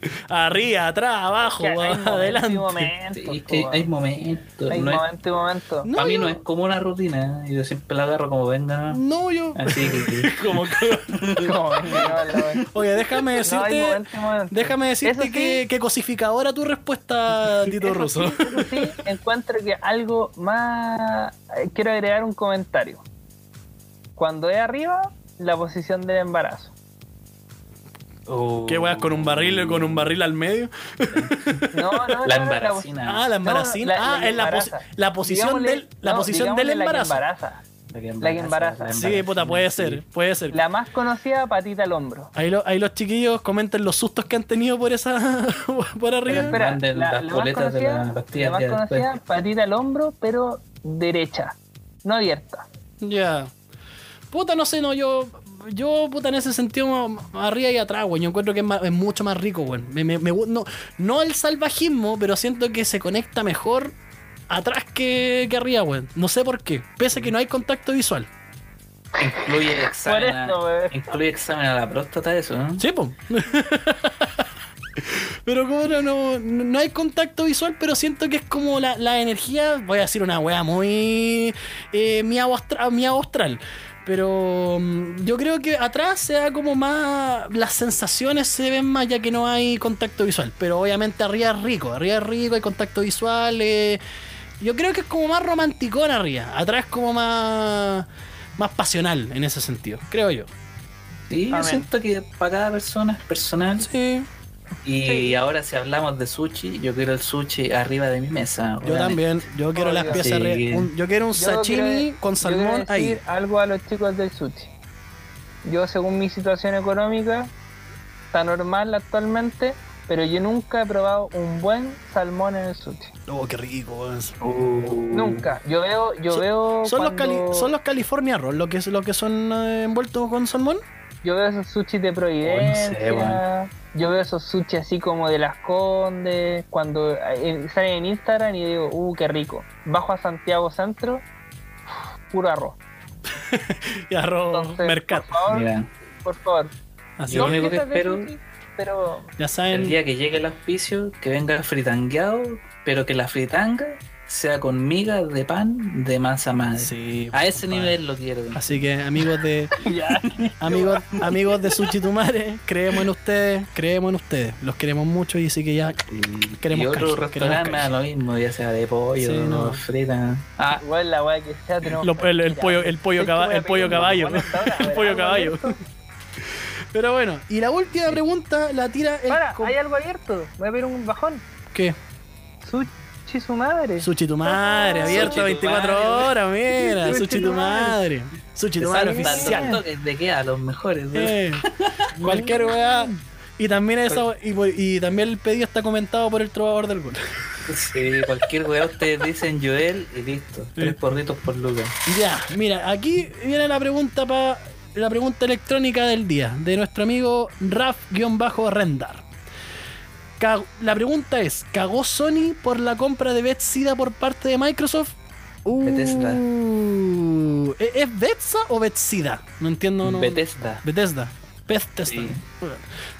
*laughs* Arriba, atrás, abajo, Que hay momentos adelante. momentos, Sí, po, es que hay momentos. Hay no es- momento y momento. No, para mí yo- no es como una rutina. Yo siempre la agarro como venga. No, yo. Así que. que- *laughs* Como que- Como no. Oye, déjame No, hay decirte. momento. Déjame decirte sí, que, que cosificadora tu respuesta, Tito Russo. sí, sí, encuentro que algo más. eh, Quiero agregar un comentario. Cuando es arriba, la posición del embarazo. Oh. ¿Qué weas con un barril con un barril al medio? *laughs* No, no, La no, embaracina. Ah, la embaracina. No, la- ah, la es la, posi- embaraza. la posición Digámosle- del la no, posición del digámosle la que embarazo. embaraza. La que La que embaraza. Sí, puta, puede ser, puede ser. La más conocida, patita al hombro. Ahí, lo- ahí los chiquillos comenten los sustos que han tenido por esa *laughs* por arriba. Espera, la, las la más conocida, la pastilla la más conocida, patita al hombro, pero derecha, no abierta. Ya. Puta, no sé, no, yo. Yo, puta, en ese sentido, arriba y atrás, güey. Yo encuentro que es, más- es mucho más rico, güey. Me, me- me no, no el salvajismo, pero siento que se conecta mejor atrás que, que arriba, güey. No sé por qué. Pese a que no hay contacto visual. Incluye examen, a, weón. incluye examen a la próstata, eso, ¿no? Sí, po. *laughs* Pero como no, no, no hay contacto visual, pero siento que es como la, la energía, voy a decir una wea muy eh, miau austral. Pero mm, yo creo que atrás se da como más. Las sensaciones se ven más ya que no hay contacto visual. Pero obviamente arriba es rico. Arriba es rico, hay contacto visual. eh, yo creo que es como más romanticón arriba. Atrás es como más. Más pasional en ese sentido, creo yo. Sí, yo siento que para cada persona es personal. Sí, Y Sí. ahora si hablamos de sushi, yo quiero el sushi arriba de mi mesa. Yo obviamente. también, yo quiero las piezas. Sí. un- yo quiero un Yo sashimi quiero- con yo quiero salmón ahí. decir algo a los chicos del sushi. Yo, según mi situación económica, está normal actualmente, pero yo nunca he probado un buen salmón en el sushi. Oh, qué rico. weón. Uh, Nunca. Yo veo, yo Son- veo Son, los cali- son los California Roll, lo que, es- lo que son eh, envueltos con salmón. Yo veo esos sushi de Providencia. sé, weón. Yo veo esos sushi así como de las Condes. Cuando eh, salen en Instagram y digo, uh, qué rico. Bajo a Santiago Centro, puro arroz. *laughs* Y arroz Entonces, mercat. por favor, Mira, por favor. Así Yo Dos que lo único que piezas de espero- sushi, pero ya el saben. día que llegue el auspicio, que venga fritangueado, pero que la fritanga sea con migas de pan de masa madre. Sí, A ese compadre. nivel lo quiero. Así que amigos de *laughs* ya. amigos amigos de Sushi Tumare, creemos en ustedes, creemos en ustedes. Los queremos mucho y así que ya Queremos y otro cash, restaurante queremos me cash. lo mismo, ya sea de pollo, Sí, no. no. frita. Ah, Igual la weá que sea, tenemos Lo- que el, el pollo el pollo caba- el pollo pedir un caballo. *laughs* hasta ahora, a el ver, pollo ¿algo caballo. *laughs* Pero bueno, y la última pregunta la tira el Para, hay algo abierto. Voy a pedir un bajón. ¿Qué? Sushi su madre. Sushi tu madre, abierto Sushi tu 24 madre. horas, mira, *laughs* Sushi Sushi tu tu madre. Sushi tu madre oficial. de que a los mejores. ¿no? Eh, cualquier weá. Y también esa, y, y también el pedido está comentado por el trovador del gol. Sí, cualquier weá ustedes dicen Joel y listo. Tres porritos por Lucas. Ya, mira, aquí viene la pregunta para la pregunta electrónica del día de nuestro amigo Raf-Rendar. La pregunta es: ¿cagó Sony por la compra de Bethesda por parte de Microsoft? Uh, Bethesda. ¿Es ¿Es Bethesda o Bethesda? No entiendo. No. Bethesda. Bethesda. Bethesda. Sí.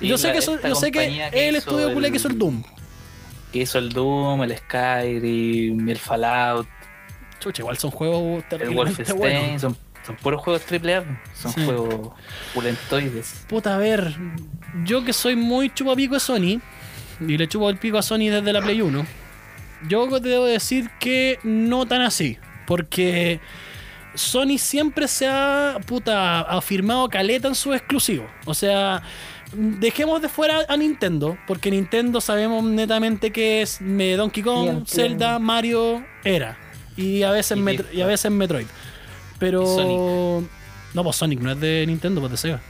Yo sé que, yo sé que compañía es que el hizo estudio culé el- que hizo el Doom. Que hizo el Doom, el Skyrim, el Fallout, Chucha, igual son juegos el Wolfenstein. buenos. Son, son puros juegos AAA. Son Sí. juegos pulentoides. Puta, a ver, yo que soy muy chupapico de Sony, y le chupo el pico a Sony desde la Play 1, yo te debo decir que no tan así, porque Sony siempre se ha, puta, afirmado caleta en sus exclusivos. O sea, dejemos de fuera a Nintendo, porque Nintendo sabemos netamente que es Donkey Kong, Bien. Zelda, Mario, era. Y a veces, Y Metro- listo. y a veces Metroid. Pero... Sonic. No, pues Sonic no es de Nintendo, pues de Sega.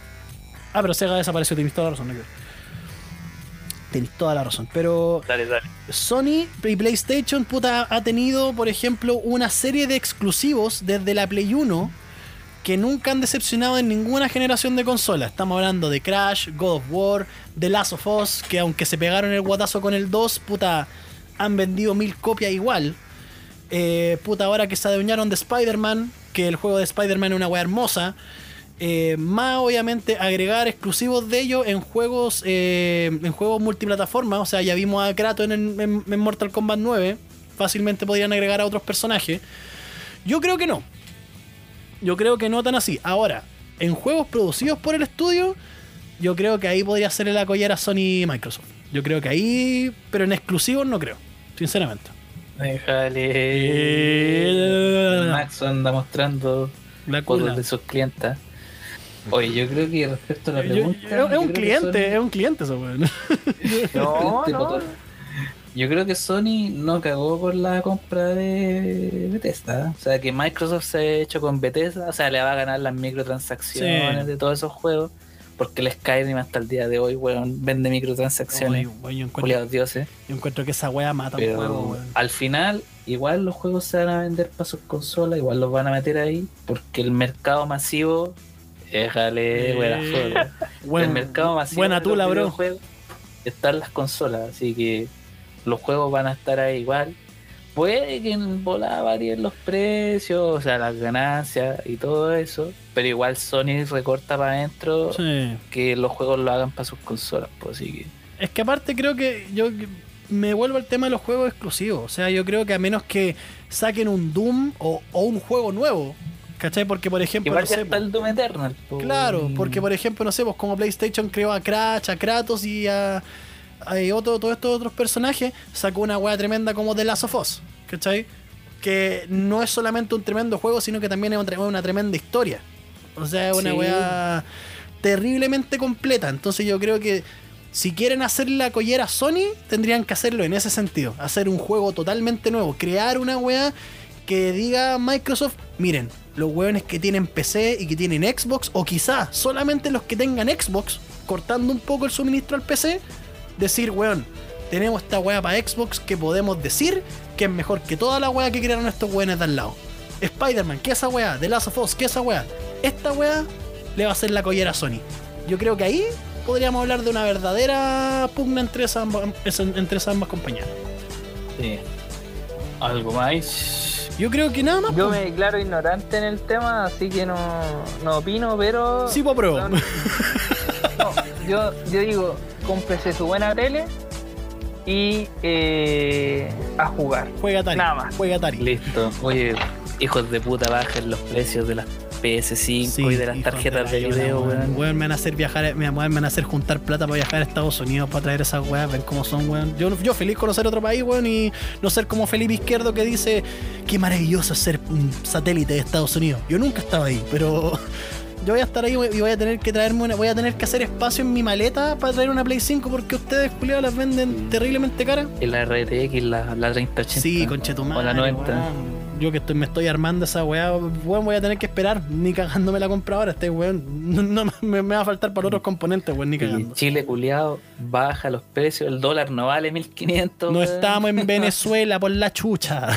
Ah, pero Sega desapareció, te toda la razón. no creo. Tenéis toda la razón. Pero Dale, dale. Sony y PlayStation, puta, ha tenido, por ejemplo, una serie de exclusivos desde la Play 1 que nunca han decepcionado en ninguna generación de consolas. Estamos hablando de Crash, God of War, The Last of Us, que aunque se pegaron el guatazo con el 2, puta, han vendido mil copias igual. Eh, puta, ahora que se adueñaron de Spider-Man, que el juego de Spider-Man es una wea hermosa. Eh, más obviamente agregar exclusivos de ellos en juegos eh, en juegos multiplataforma. O sea, ya vimos a Kratos en, en- en Mortal Kombat 9. Fácilmente podrían agregar a otros personajes. Yo creo que no. Yo creo que no tan así. Ahora, en juegos producidos por el estudio, yo creo que ahí podría ser la collera Sony y Microsoft. Yo creo que ahí, pero en exclusivos no creo, sinceramente. Déjale. Max anda mostrando La de sus clientas. Oye, yo creo que respecto a la pregunta. yo- yo es un cliente, Sony- es un cliente eso, weón. *laughs* No, no. Yo creo que Sony no cagó por la compra de Bethesda. O sea, que Microsoft se ha hecho con Bethesda. O sea, le va a ganar las microtransacciones Sí. de todos esos juegos. Porque el Skyrim hasta el día de hoy, weón, vende microtransacciones. Oye, weón, yo, encuentro, Culiados dioses. yo encuentro que esa wea mata un Pero juego, weón. al final, igual los juegos se van a vender para sus consolas. Igual los van a meter ahí. Porque el mercado masivo. Déjale, Eh, buena foto. Buen- el mercado masivo buena tula, bro. están las consolas, así que los juegos van a estar ahí igual. Puede que en volada varíen los precios, o sea, las ganancias y todo eso, pero igual Sony recorta para adentro Sí. que los juegos lo hagan para sus consolas, pues así que. Es que aparte creo que yo me vuelvo al tema de los juegos exclusivos. O sea, yo creo que a menos que saquen un Doom o, o un juego nuevo. ¿Cachai? Porque, por ejemplo, Igual no sé, está el Doom Eternal. Claro, porque por ejemplo, no sé, pues como PlayStation creó a Crash, a Kratos y a, a otro, todos estos otros personajes, sacó una weá tremenda como The Last of Us, ¿cachai? Que no es solamente un tremendo juego, sino que también es una tremenda historia. O sea, es una Sí. terriblemente completa. Entonces yo creo que si quieren hacer la collera Sony, tendrían que hacerlo en ese sentido. Hacer un juego totalmente nuevo. Crear una weá que diga Microsoft, miren, los weones que tienen PC y que tienen Xbox, o quizás solamente los que tengan Xbox, cortando un poco el suministro al PC, decir, weón, tenemos esta weá para Xbox que podemos decir que es mejor que toda la weá que crearon estos weones de al lado. Spider-Man, ¿qué es esa weá? The Last of Us, ¿qué es esa weá? Esta weá le va a hacer la collera a Sony. Yo creo que ahí podríamos hablar de una verdadera pugna entre esas ambas, entre esas ambas compañías. Sí. Algo más. Yo creo que nada más. Yo pues. me declaro ignorante en el tema, así que no, no opino, pero. Sí, pues, pruebo. No, yo, yo digo, cómprese su buena tele y eh, a jugar. Juega Atari. Nada más. Juega Atari. Listo. Oye, hijos de puta, bajen los precios de las PS5 y de las tarjetas de, la video, weón. Weón, me van a hacer viajar, me van a hacer juntar plata para viajar a Estados Unidos para traer esas weas, ven cómo son, weón. Yo, yo feliz conocer otro país, weón, y no ser como Felipe Izquierdo que dice qué maravilloso ser un satélite de Estados Unidos. Yo nunca estaba ahí, pero *laughs* yo voy a estar ahí y voy a tener que traerme una, voy a tener que hacer espacio en mi maleta para traer una Play 5 porque ustedes, culiados, las venden terriblemente caras. Y la RTX, la, la 3080. Sí, conchetumare. O la 90. weón. Yo que estoy, me estoy armando esa weá, weón, voy a tener que esperar. Ni cagándome la compra ahora, este weón. *laughs* No, no, me, me va a faltar para otros componentes, weón, ni Y cagando. Chile culiado baja los precios, el dólar no vale 1500. No weón. estamos en *laughs* Venezuela por la chucha.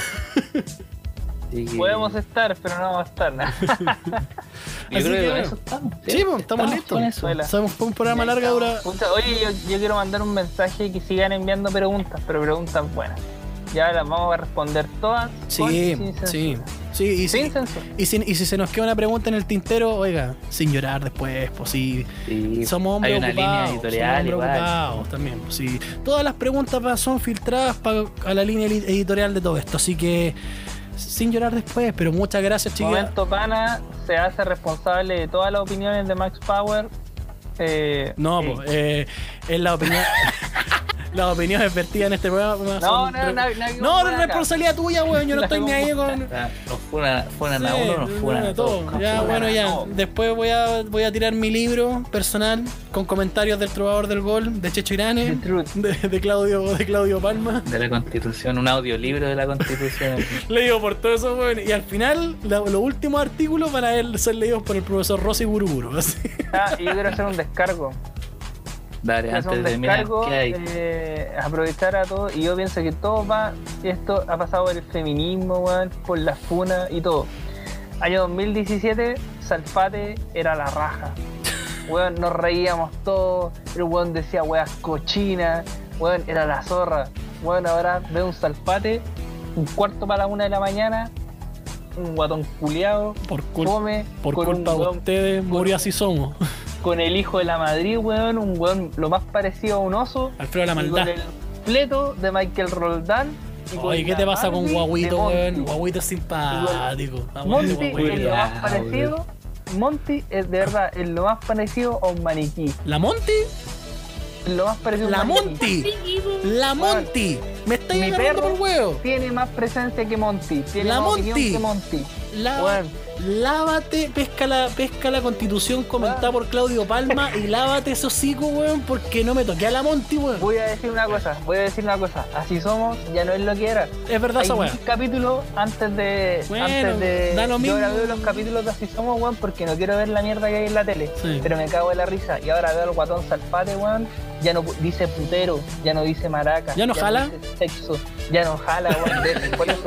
Podemos estar, pero no vamos a estar. *laughs* Yo Así creo que, que eso estamos. Sí, pues, estamos listos. con eso. Hola. Sabemos fue un programa larga dura. Oye, yo, yo quiero mandar un mensaje que sigan enviando preguntas, pero preguntas buenas. Ya las vamos a responder todas. con Sí, sin censura. sí. Sí, y si, Sin censura. y, si, y si se nos queda una pregunta en el tintero, oiga, sin llorar después, pues sí. Sí, Somos hombres hay una ocupados, línea somos editorial hombres igual. ocupados también. pues sí. Todas las preguntas son filtradas pa- a la línea edi- editorial de todo esto, así que sin llorar después, pero muchas gracias, chicas. Momento Pana se hace responsable de todas las opiniones de Max Power. Eh, No, sí. pues, eh, es la opinión. *laughs* Las opiniones vertidas en este programa. No, no, no, no, No, no, no es responsabilidad tuya, weón. Yo no *laughs* estoy ni ahí con. Nos funan a uno, nos funan a todos. todo. Ya, bueno, ya. Después voy a, voy a tirar mi libro personal con comentarios del trovador del gol de Checho Irane, de, Claudio, de Claudio Palma. De la constitución, un audiolibro de la constitución. *laughs* Leído por todo eso, weón. Y al final, los últimos artículos van a ser leídos por el profesor Rossi Buruburu. Ah, y yo quiero hacer un descargo. Dale, hacer un antes de mirar, descargo, ¿qué hay? eh, aprovechar a todo. Y yo pienso que todo va, esto ha pasado por el feminismo, weón, por la funa y todo. Año 2017, Salfate era la raja. Weón, nos reíamos todos. El weón decía weas cochinas. Weón, era la zorra. Weón, ahora veo un Salfate, un cuarto para la una de la mañana. Un guatón culiado. Por, cul- Come por con culpa de ustedes, murió así somos. con el hijo de la Madrid, weón, un weón lo más parecido a un oso. Alfredo la y maldad. con el pleto de Michael Roldán. y con Oye, ¿qué la te pasa con Guaguito, de weón? Guaguito es simpático. Monty es lo más Cuidado, parecido. Monty es de verdad es lo más parecido a un maniquí. ¿La Monty? Lo más parecido a un ¡La maniquí. Monty! ¡La Monty! ¡Me estáis Mi perro por huevo! Tiene más presencia que Monty. Tiene La más Monty. opinión que Monty. Lava-. Lávate, pesca la, pesca la constitución comentada por Claudio Palma y lávate ese hocico, weón, porque no me toqué a la Monty, weón. Voy a decir una cosa, voy a decir una cosa. Así somos, ya no es lo que era. Es verdad Hay esa capítulos antes de. Bueno, antes de. da lo yo mismo. grabé los capítulos de Así Somos, weón, porque no quiero ver la mierda que hay en la tele. Sí. Pero me cago en la risa. Y ahora veo al guatón salpate, weón. Ya no dice putero, ya no dice maraca. ¿Ya no jala? dice sexo, ya no jala, weón. de- *laughs* por eso.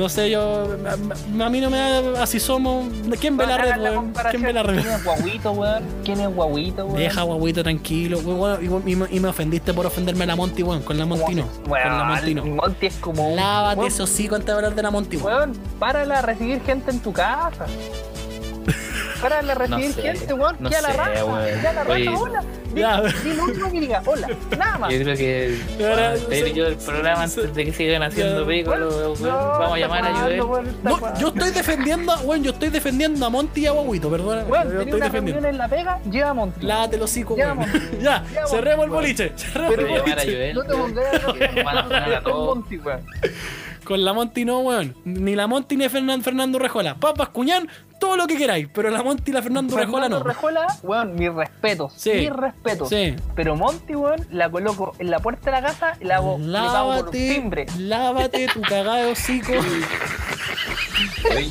No sé, yo. A, a mí no me da. Así somos. ¿Quién ve la red, weón? ¿Quién ve la red? ¿Quién es guaguito, weón? ¿Quién es guaguito, weón? Deja, guaguito, tranquilo. weón, y, y me- y me ofendiste por ofenderme a la Monty, weón. Con la Monty no. Weón, Con la Monty no. Monty es como un. Lávate weón, ese hocico antes de hablar de la Monty, weón. Weón, párala a recibir gente en tu casa. *laughs* Párala a recibir sé, gente, weón. no que a la weón. Que a la Oye. raja, hola. Ya. di lo único que diga, hola. Nada más. Yo creo que Ahora, bueno, yo el programa antes de que sigan haciendo pico, lo- vamos a llamar a Joel. No, yo estoy defendiendo, weón, yo estoy defendiendo a Monty y a Guaguito, perdona. Weón, yo estoy una defendiendo. en la pega, lleva a Monty. Lávate los hocico, Ya. Ya, cerremos el boliche. Cerremos Pero el boliche. Joel. No te pongas con todos. Monty, weón. Con la Monty no, weón. Ni la Monty ni Fernan- Fernando Rejola. Papas, cuñán, todo lo que queráis. Pero la Monty y la Fernando Rejola no. Rejola, weón, mis respetos. Sí. Mis respetos. Sí. Pero Monty, weón, la coloco en la puerta de la casa y la hago, le pago por un Lávate, timbre. lávate tu cagada de hocico.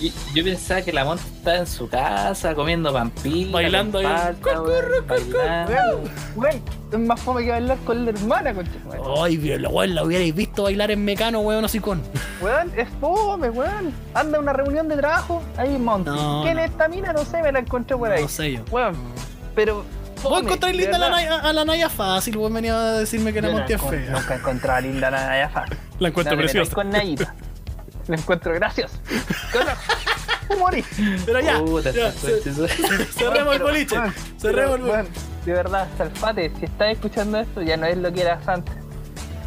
Yo, yo pensaba que la monta estaba en su casa comiendo pampilla, Bailando ahí. es más fome que bailar con la hermana, concha. Ay, bien, la weón, la hubierais visto bailar en mecano, weón, así con. Weón, es fome, weón. Anda a una reunión de trabajo, ahí Monty. No, ¿Quién no. es esta mina? No sé, me la encontré por ahí. No sé yo. Weón, pero. Vos de linda a la. Naya, a la Naya fácil, vos venía a decirme que es encon- fea. Nunca he encontrado linda a la Naya fácil. La encuentro No preciosa. con Nayita. La encuentro graciosa. ¿Qué onda? *laughs* Humorista. Pero ya, Puta, ya, *laughs* cerremos el boliche. Cerremos el boliche. De verdad, Salfate, si estás escuchando esto, ya no es lo que eras antes.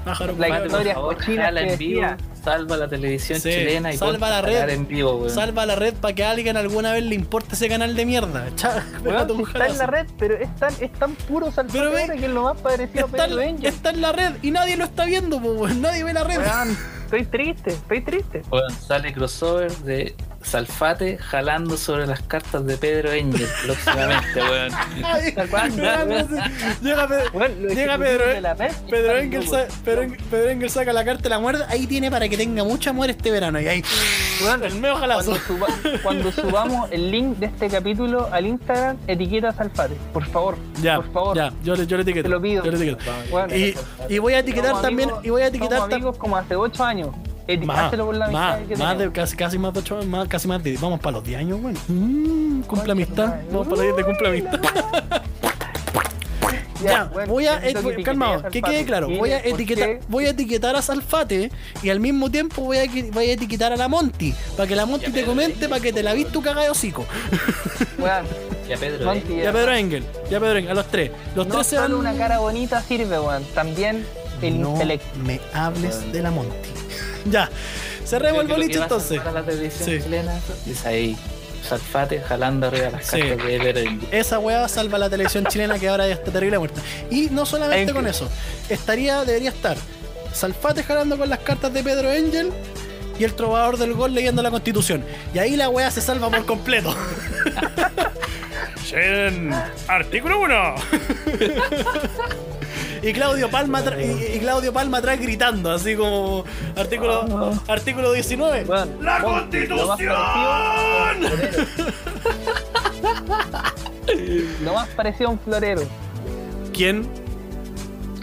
Pájaro, La historia- jala que decía. Salva la televisión Sí, chilena y salva la red. jalar en vivo, weón. Salva la red para que a alguien alguna vez le importe ese canal de mierda. Weón, está en la red, pero es tan, es tan puro ahora que es lo más parecido a Está, Pedro en- Angel. está en la red y nadie lo está viendo, weón. nadie ve la red. Weón, estoy triste, estoy triste. Weón, sale crossover de Salfate jalando sobre las cartas de Pedro Engel *laughs* próximamente, weón. Llega, Pedro, los llega Pedro, Pedro, Engel- Pedro Engel saca la carta de la muerte. Ahí tiene para que tenga mucho amor este verano. Y ahí, Weón, el medio jalazo. Cuando, suba- cuando subamos el link de este capítulo al Instagram, etiqueta a Salfate, por favor. Ya, por favor. ya, yo le, yo le etiqueto. Te lo pido. Yo le etiqueto. Weón, Y, y voy a etiquetar también, amigos- y voy a etiquetar somos amigos como hace 8 años. más, por la más, que más de casi, casi más de ocho, más, casi más de, vamos para los 10 años, bueno. Mm, cumple amistad, vamos para los 10 de cumple amistad. Ya, voy a que que quede claro, voy a etiquetar, voy a etiquetar a Salfate y al mismo tiempo voy a, que- voy a etiquetar a la Monty, para que la Monty te comente, para que te la viste tu cagada de hocico. Weón, Ya Pedro Monty, Engel. Ya Pedro Engel, ya Pedro Engel, a los tres. Los no tres se solo van- una cara bonita sirve, weón. También el no intelecto. me hables de la Monty. *laughs* Ya, cerremos el boliche entonces. Sí. es ahí. Salfate jalando arriba las Sí. cartas de Pedro Engel. Esa weá salva la televisión chilena que ahora ya está terrible muerta. Y no solamente En- con eso, estaría, debería estar Salfate jalando con las cartas de Pedro Angel y el trovador del gol leyendo la constitución. Y ahí la weá se salva por completo. *laughs* Artículo 1. *laughs* Y Claudio Palma y, y Claudio Palma atrás gritando, así como artículo artículo 19. Weón, ¡La constitución! Lo más parecido a un florero. ¿Quién?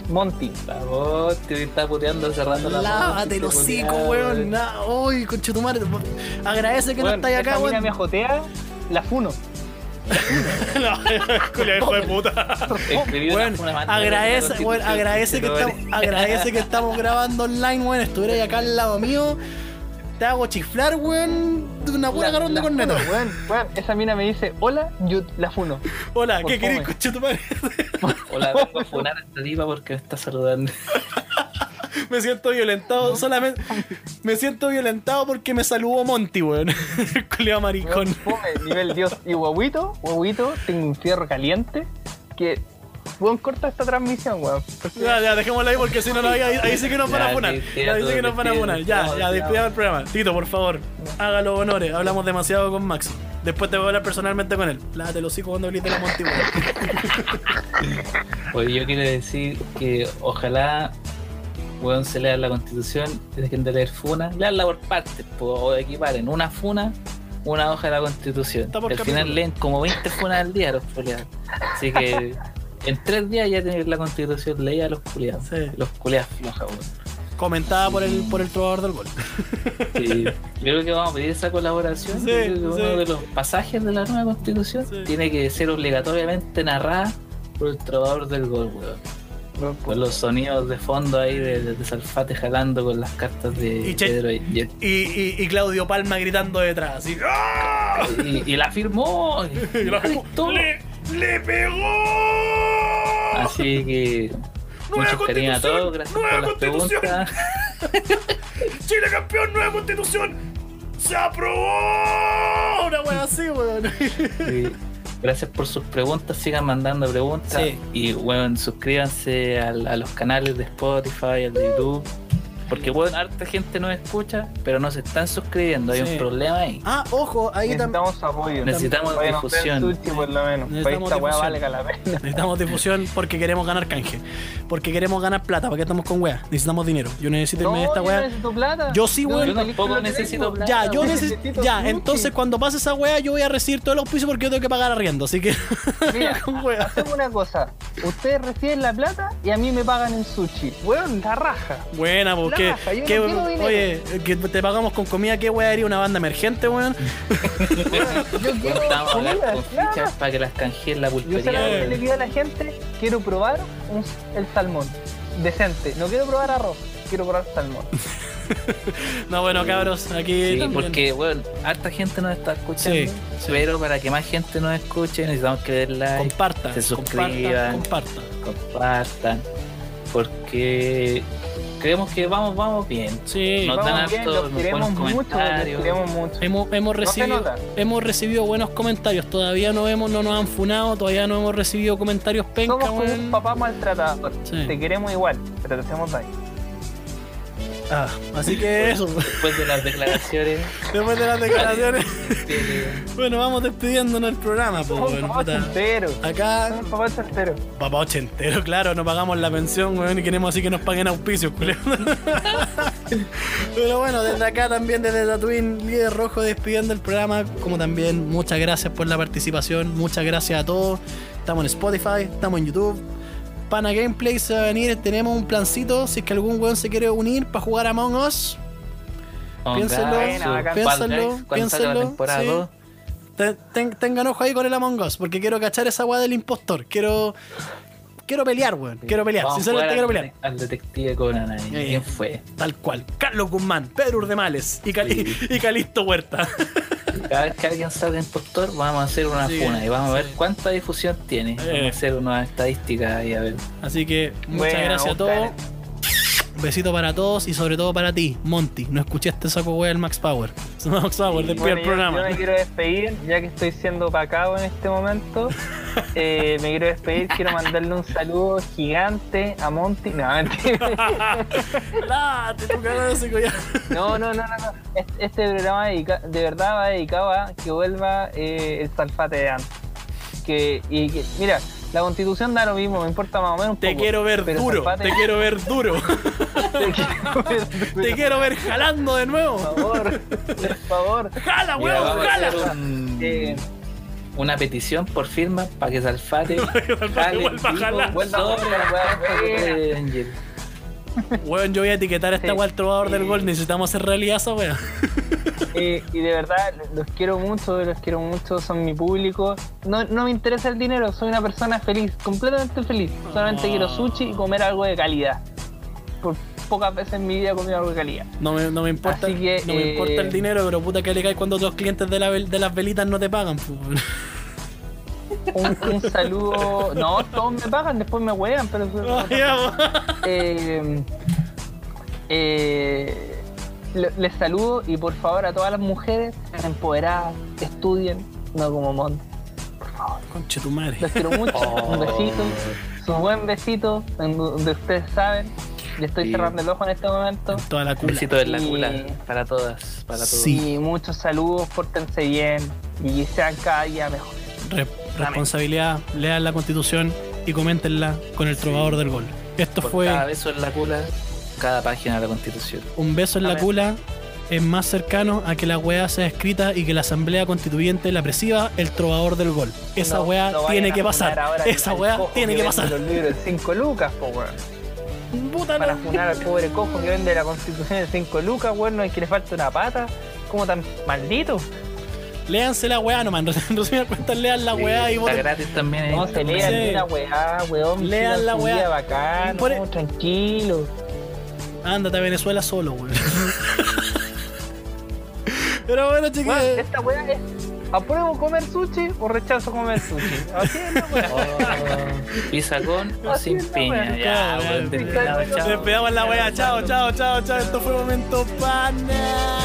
Monty. La voz te está puteando cerrando la Lávate el hocico, weón. Uy, conchetumare. Agradece que no Weón, estáis acá, weón. me ajotea, la funo. *laughs* No, *laughs* culia, hijo de puta. Weón, agradece, que estamos, agradece que estamos grabando online, weón. Estuvierais acá al lado mío. Te hago chiflar, weón, de una buena La- garrón de corneta. weón, weón. Esa mina me dice, hola, yo la funo. Hola, ¿qué querés, fome. conchetumare? Hola, vengo a funar a esta tipa porque me está saludando. *laughs* Me siento violentado, solamente. Me siento violentado porque me saludó Monty, weón. *laughs* Culeado maricón. Nivel Dios. Y guaguito, guaguito, tengo un fierro caliente que. Weón, corta esta transmisión, weón. Ya, ya, dejémosla ahí porque si no, no, ahí, ahí sí que nos van a funar. ahí sí que nos van a funar. Ya, ya, despidamos el programa. Tito, por favor, haga los honores. Hablamos demasiado con Max. Después te voy a hablar personalmente con él. Lávate los hocico cuando hables de la Monty, weón. *laughs* Oye, yo quiero decir que ojalá weón se lea la constitución dejen de leer funa. Leanla por partes, o equiparen una funa, una hoja de la constitución. Al final leen como 20 funas al día los culiados. Así que *laughs* en tres días ya tienen la constitución leída los culiados. Sí. Los culiados flojas, weón. Comentada por el, por el trovador del gol. Sí. Yo creo que vamos a pedir esa colaboración. Sí, que uno de los pasajes de la nueva constitución tiene que ser obligatoriamente narrada por el trovador del gol, weón. Con los sonidos de fondo ahí de, de, de Salfate jalando con las cartas de Y Che- Pedro y, y- Y, y, y Claudio Palma gritando detrás, así. ¡Ah! y- y la firmó. *laughs* la-. ¡Le, ¡Le pegó! Así que Nueva muchos cariños a todos, constitución, gracias nueva por las constitución. preguntas. Chile campeón, nueva constitución. ¡Se aprobó! Una wea así, weón. Gracias por sus preguntas, sigan mandando preguntas Sí. y bueno, suscríbanse al- a, los canales de Spotify, al de YouTube. Porque bueno, harta gente nos escucha, pero no se están suscribiendo, hay Sí. un problema ahí. Ah, ojo, ahí también. Necesitamos apoyo. Necesitamos difusión. hacer sushi por lo menos. Para Necesitamos esta weá difusión. valga la pena. Necesitamos difusión porque queremos ganar canje. Porque queremos ganar plata. ¿Para qué estamos con weas? Necesitamos dinero. Yo necesito irme de esta yo wea. necesito plata. Yo sí, weón. Yo tampoco necesito plata. Ya, yo necesito. Ya, sushi. entonces cuando pase esa wea, yo voy a recibir todo el auspicio porque yo tengo que pagar arriendo. Así que. *laughs* Mira, hacemos una cosa. Ustedes reciben la plata y a mí me pagan en sushi. Weón, la raja. Buena, porque. Yo que- *laughs* oye, que te pagamos con comida, ¿qué wea haría una banda emergente, weón? Yo quiero Estamos hablando comida, con claro. fichas para que las canjeen la Yo pulpería. solamente le pido a la gente, quiero probar un- el salmón. Decente. No quiero probar arroz, quiero probar salmón. *laughs* No, bueno, cabros, aquí. Sí, también. porque, bueno, harta gente nos está escuchando. Sí, sí. Pero para que más gente nos escuche, necesitamos que den like, Compartan, se compartan, suscriban. compartan. compartan. Porque creemos que vamos, vamos bien. Sí, Nos dan Vamos bien, hartos los queremos buenos mucho, los comentarios. queremos mucho. Hemos, hemos, No recibido, nota. hemos recibido buenos comentarios. Todavía no hemos, no nos han funado, todavía no hemos recibido comentarios penca, Somos como un papá maltratador. Sí. Te queremos igual, pero te hacemos daño. Ah, así que eso. Después de las declaraciones, *laughs* Después de las declaraciones. bueno, vamos despidiéndonos del programa, pues, weón, papá puta. soltero. Acá, Somos papá soltero. papá ochentero, claro, no pagamos la pensión, weón, y queremos así que nos paguen auspicios, culero. *laughs* Pero bueno, desde acá también, desde Tatooine, líder rojo, despidiendo el programa. Como también, muchas gracias por la participación, muchas gracias a todos. Estamos en Spotify, estamos en YouTube. Pana Gameplay se va a venir, tenemos un plancito. Si es que algún weón se quiere unir para jugar a Among Us, temporada sí. 2. Te- ten- tengan ojo ahí con el Among Us, porque quiero cachar esa weá del impostor. Quiero. Quiero pelear, weón. Quiero pelear. Vamos Sinceramente quiero pelear. al, detective Conan ahí. Eh. ¿Quién fue? Tal cual. Carlos Guzmán, Pedro Urdemales y, Cali- *laughs* y Calisto Huerta. Cada vez que alguien salga impostor, vamos a hacer una Sí, funa y vamos a ver cuánta difusión tiene. Vamos Eh. a hacer unas estadísticas y a ver. Así que muchas gracias a todos. Un besito para todos y sobre todo para ti, Monty. No escuché este saco weá del Max Power. Max Power, despide Bueno, el programa. yo me quiero despedir, ya que estoy siendo pacado en este momento. *laughs* Eh, me quiero despedir, quiero mandarle un saludo gigante a Monty. No, mentira. *laughs* No, no, no, no. no. Este, este programa dedica- de verdad va dedicado a que vuelva eh, el salfate de antes. Que, y que, mira, la constitución da lo mismo, me importa más o menos un Te poco, quiero ver duro, te quiero ver duro. te quiero ver duro. Te quiero ver jalando de nuevo. Por favor, por favor. Jala, weón, a jala. un, Eh, una petición por firma para que Salfate *laughs* vuelva a jalar. Weón. Weón, yo voy a etiquetar a esta Sí. al trovador del gol. Necesitamos hacer realidad esa weá. *laughs* Eh, y de verdad, los quiero mucho, los quiero mucho, son mi público. No, no me interesa el dinero, soy una persona feliz, completamente feliz. Solamente quiero sushi y comer algo de calidad. Por pocas veces en mi vida he comido algo de calidad. No me, no me importa, Así que, no me eh, importa el dinero, pero puta que le cae cuando los clientes de, la vel- de las velitas no te pagan. pues. Un, un saludo. No, todos me pagan, después me huean, pero. Weón. *laughs* Eh, eh, le- les saludo y por favor a todas las mujeres empoderadas, estudien, no como Mon. Conche tu madre. Los quiero mucho, *laughs* Oh. un besito, su buen besito, donde ustedes saben. Le estoy cerrando el ojo en este momento. Toda la cula. besito en la Y- cula para todas, para todos. Sí. Y muchos saludos, pórtense bien y sean cada día mejor. Re- responsabilidad, lean la constitución y coméntenla con el trovador del gol. Esto Por fue cada beso en la cula, cada página de la Constitución. un beso en la cula. Es más cercano a que la weá sea escrita y que la asamblea constituyente la presiva el trovador del gol. Esa No- weá no tiene que pasar. Esa weá tiene que pasar. Los libros de 5 lucas, po, weón. Puta Para la- funar al pobre cojo que vende la constitución de 5 lucas, weón, no es que le falta una pata. ¿Cómo tan maldito? Léanse la weá nomás. *laughs* En resumidas cuentas, lean la weá y Está voten. gratis también en No se lean Sí. la weá, weón. Lean la weá. bacán, Por- no, tranquilo. Ándate a Venezuela solo, weón. *laughs* Pero bueno, chiquillos. esta weá es. ¿Apruebo comer sushi o rechazo comer sushi? *laughs* Así es la weá. Oh, pizza con o Así sin piña. Ya, weón, chao. Despedamos la weá. Chao, chao, chao, chao. Esto fue Momento Pana.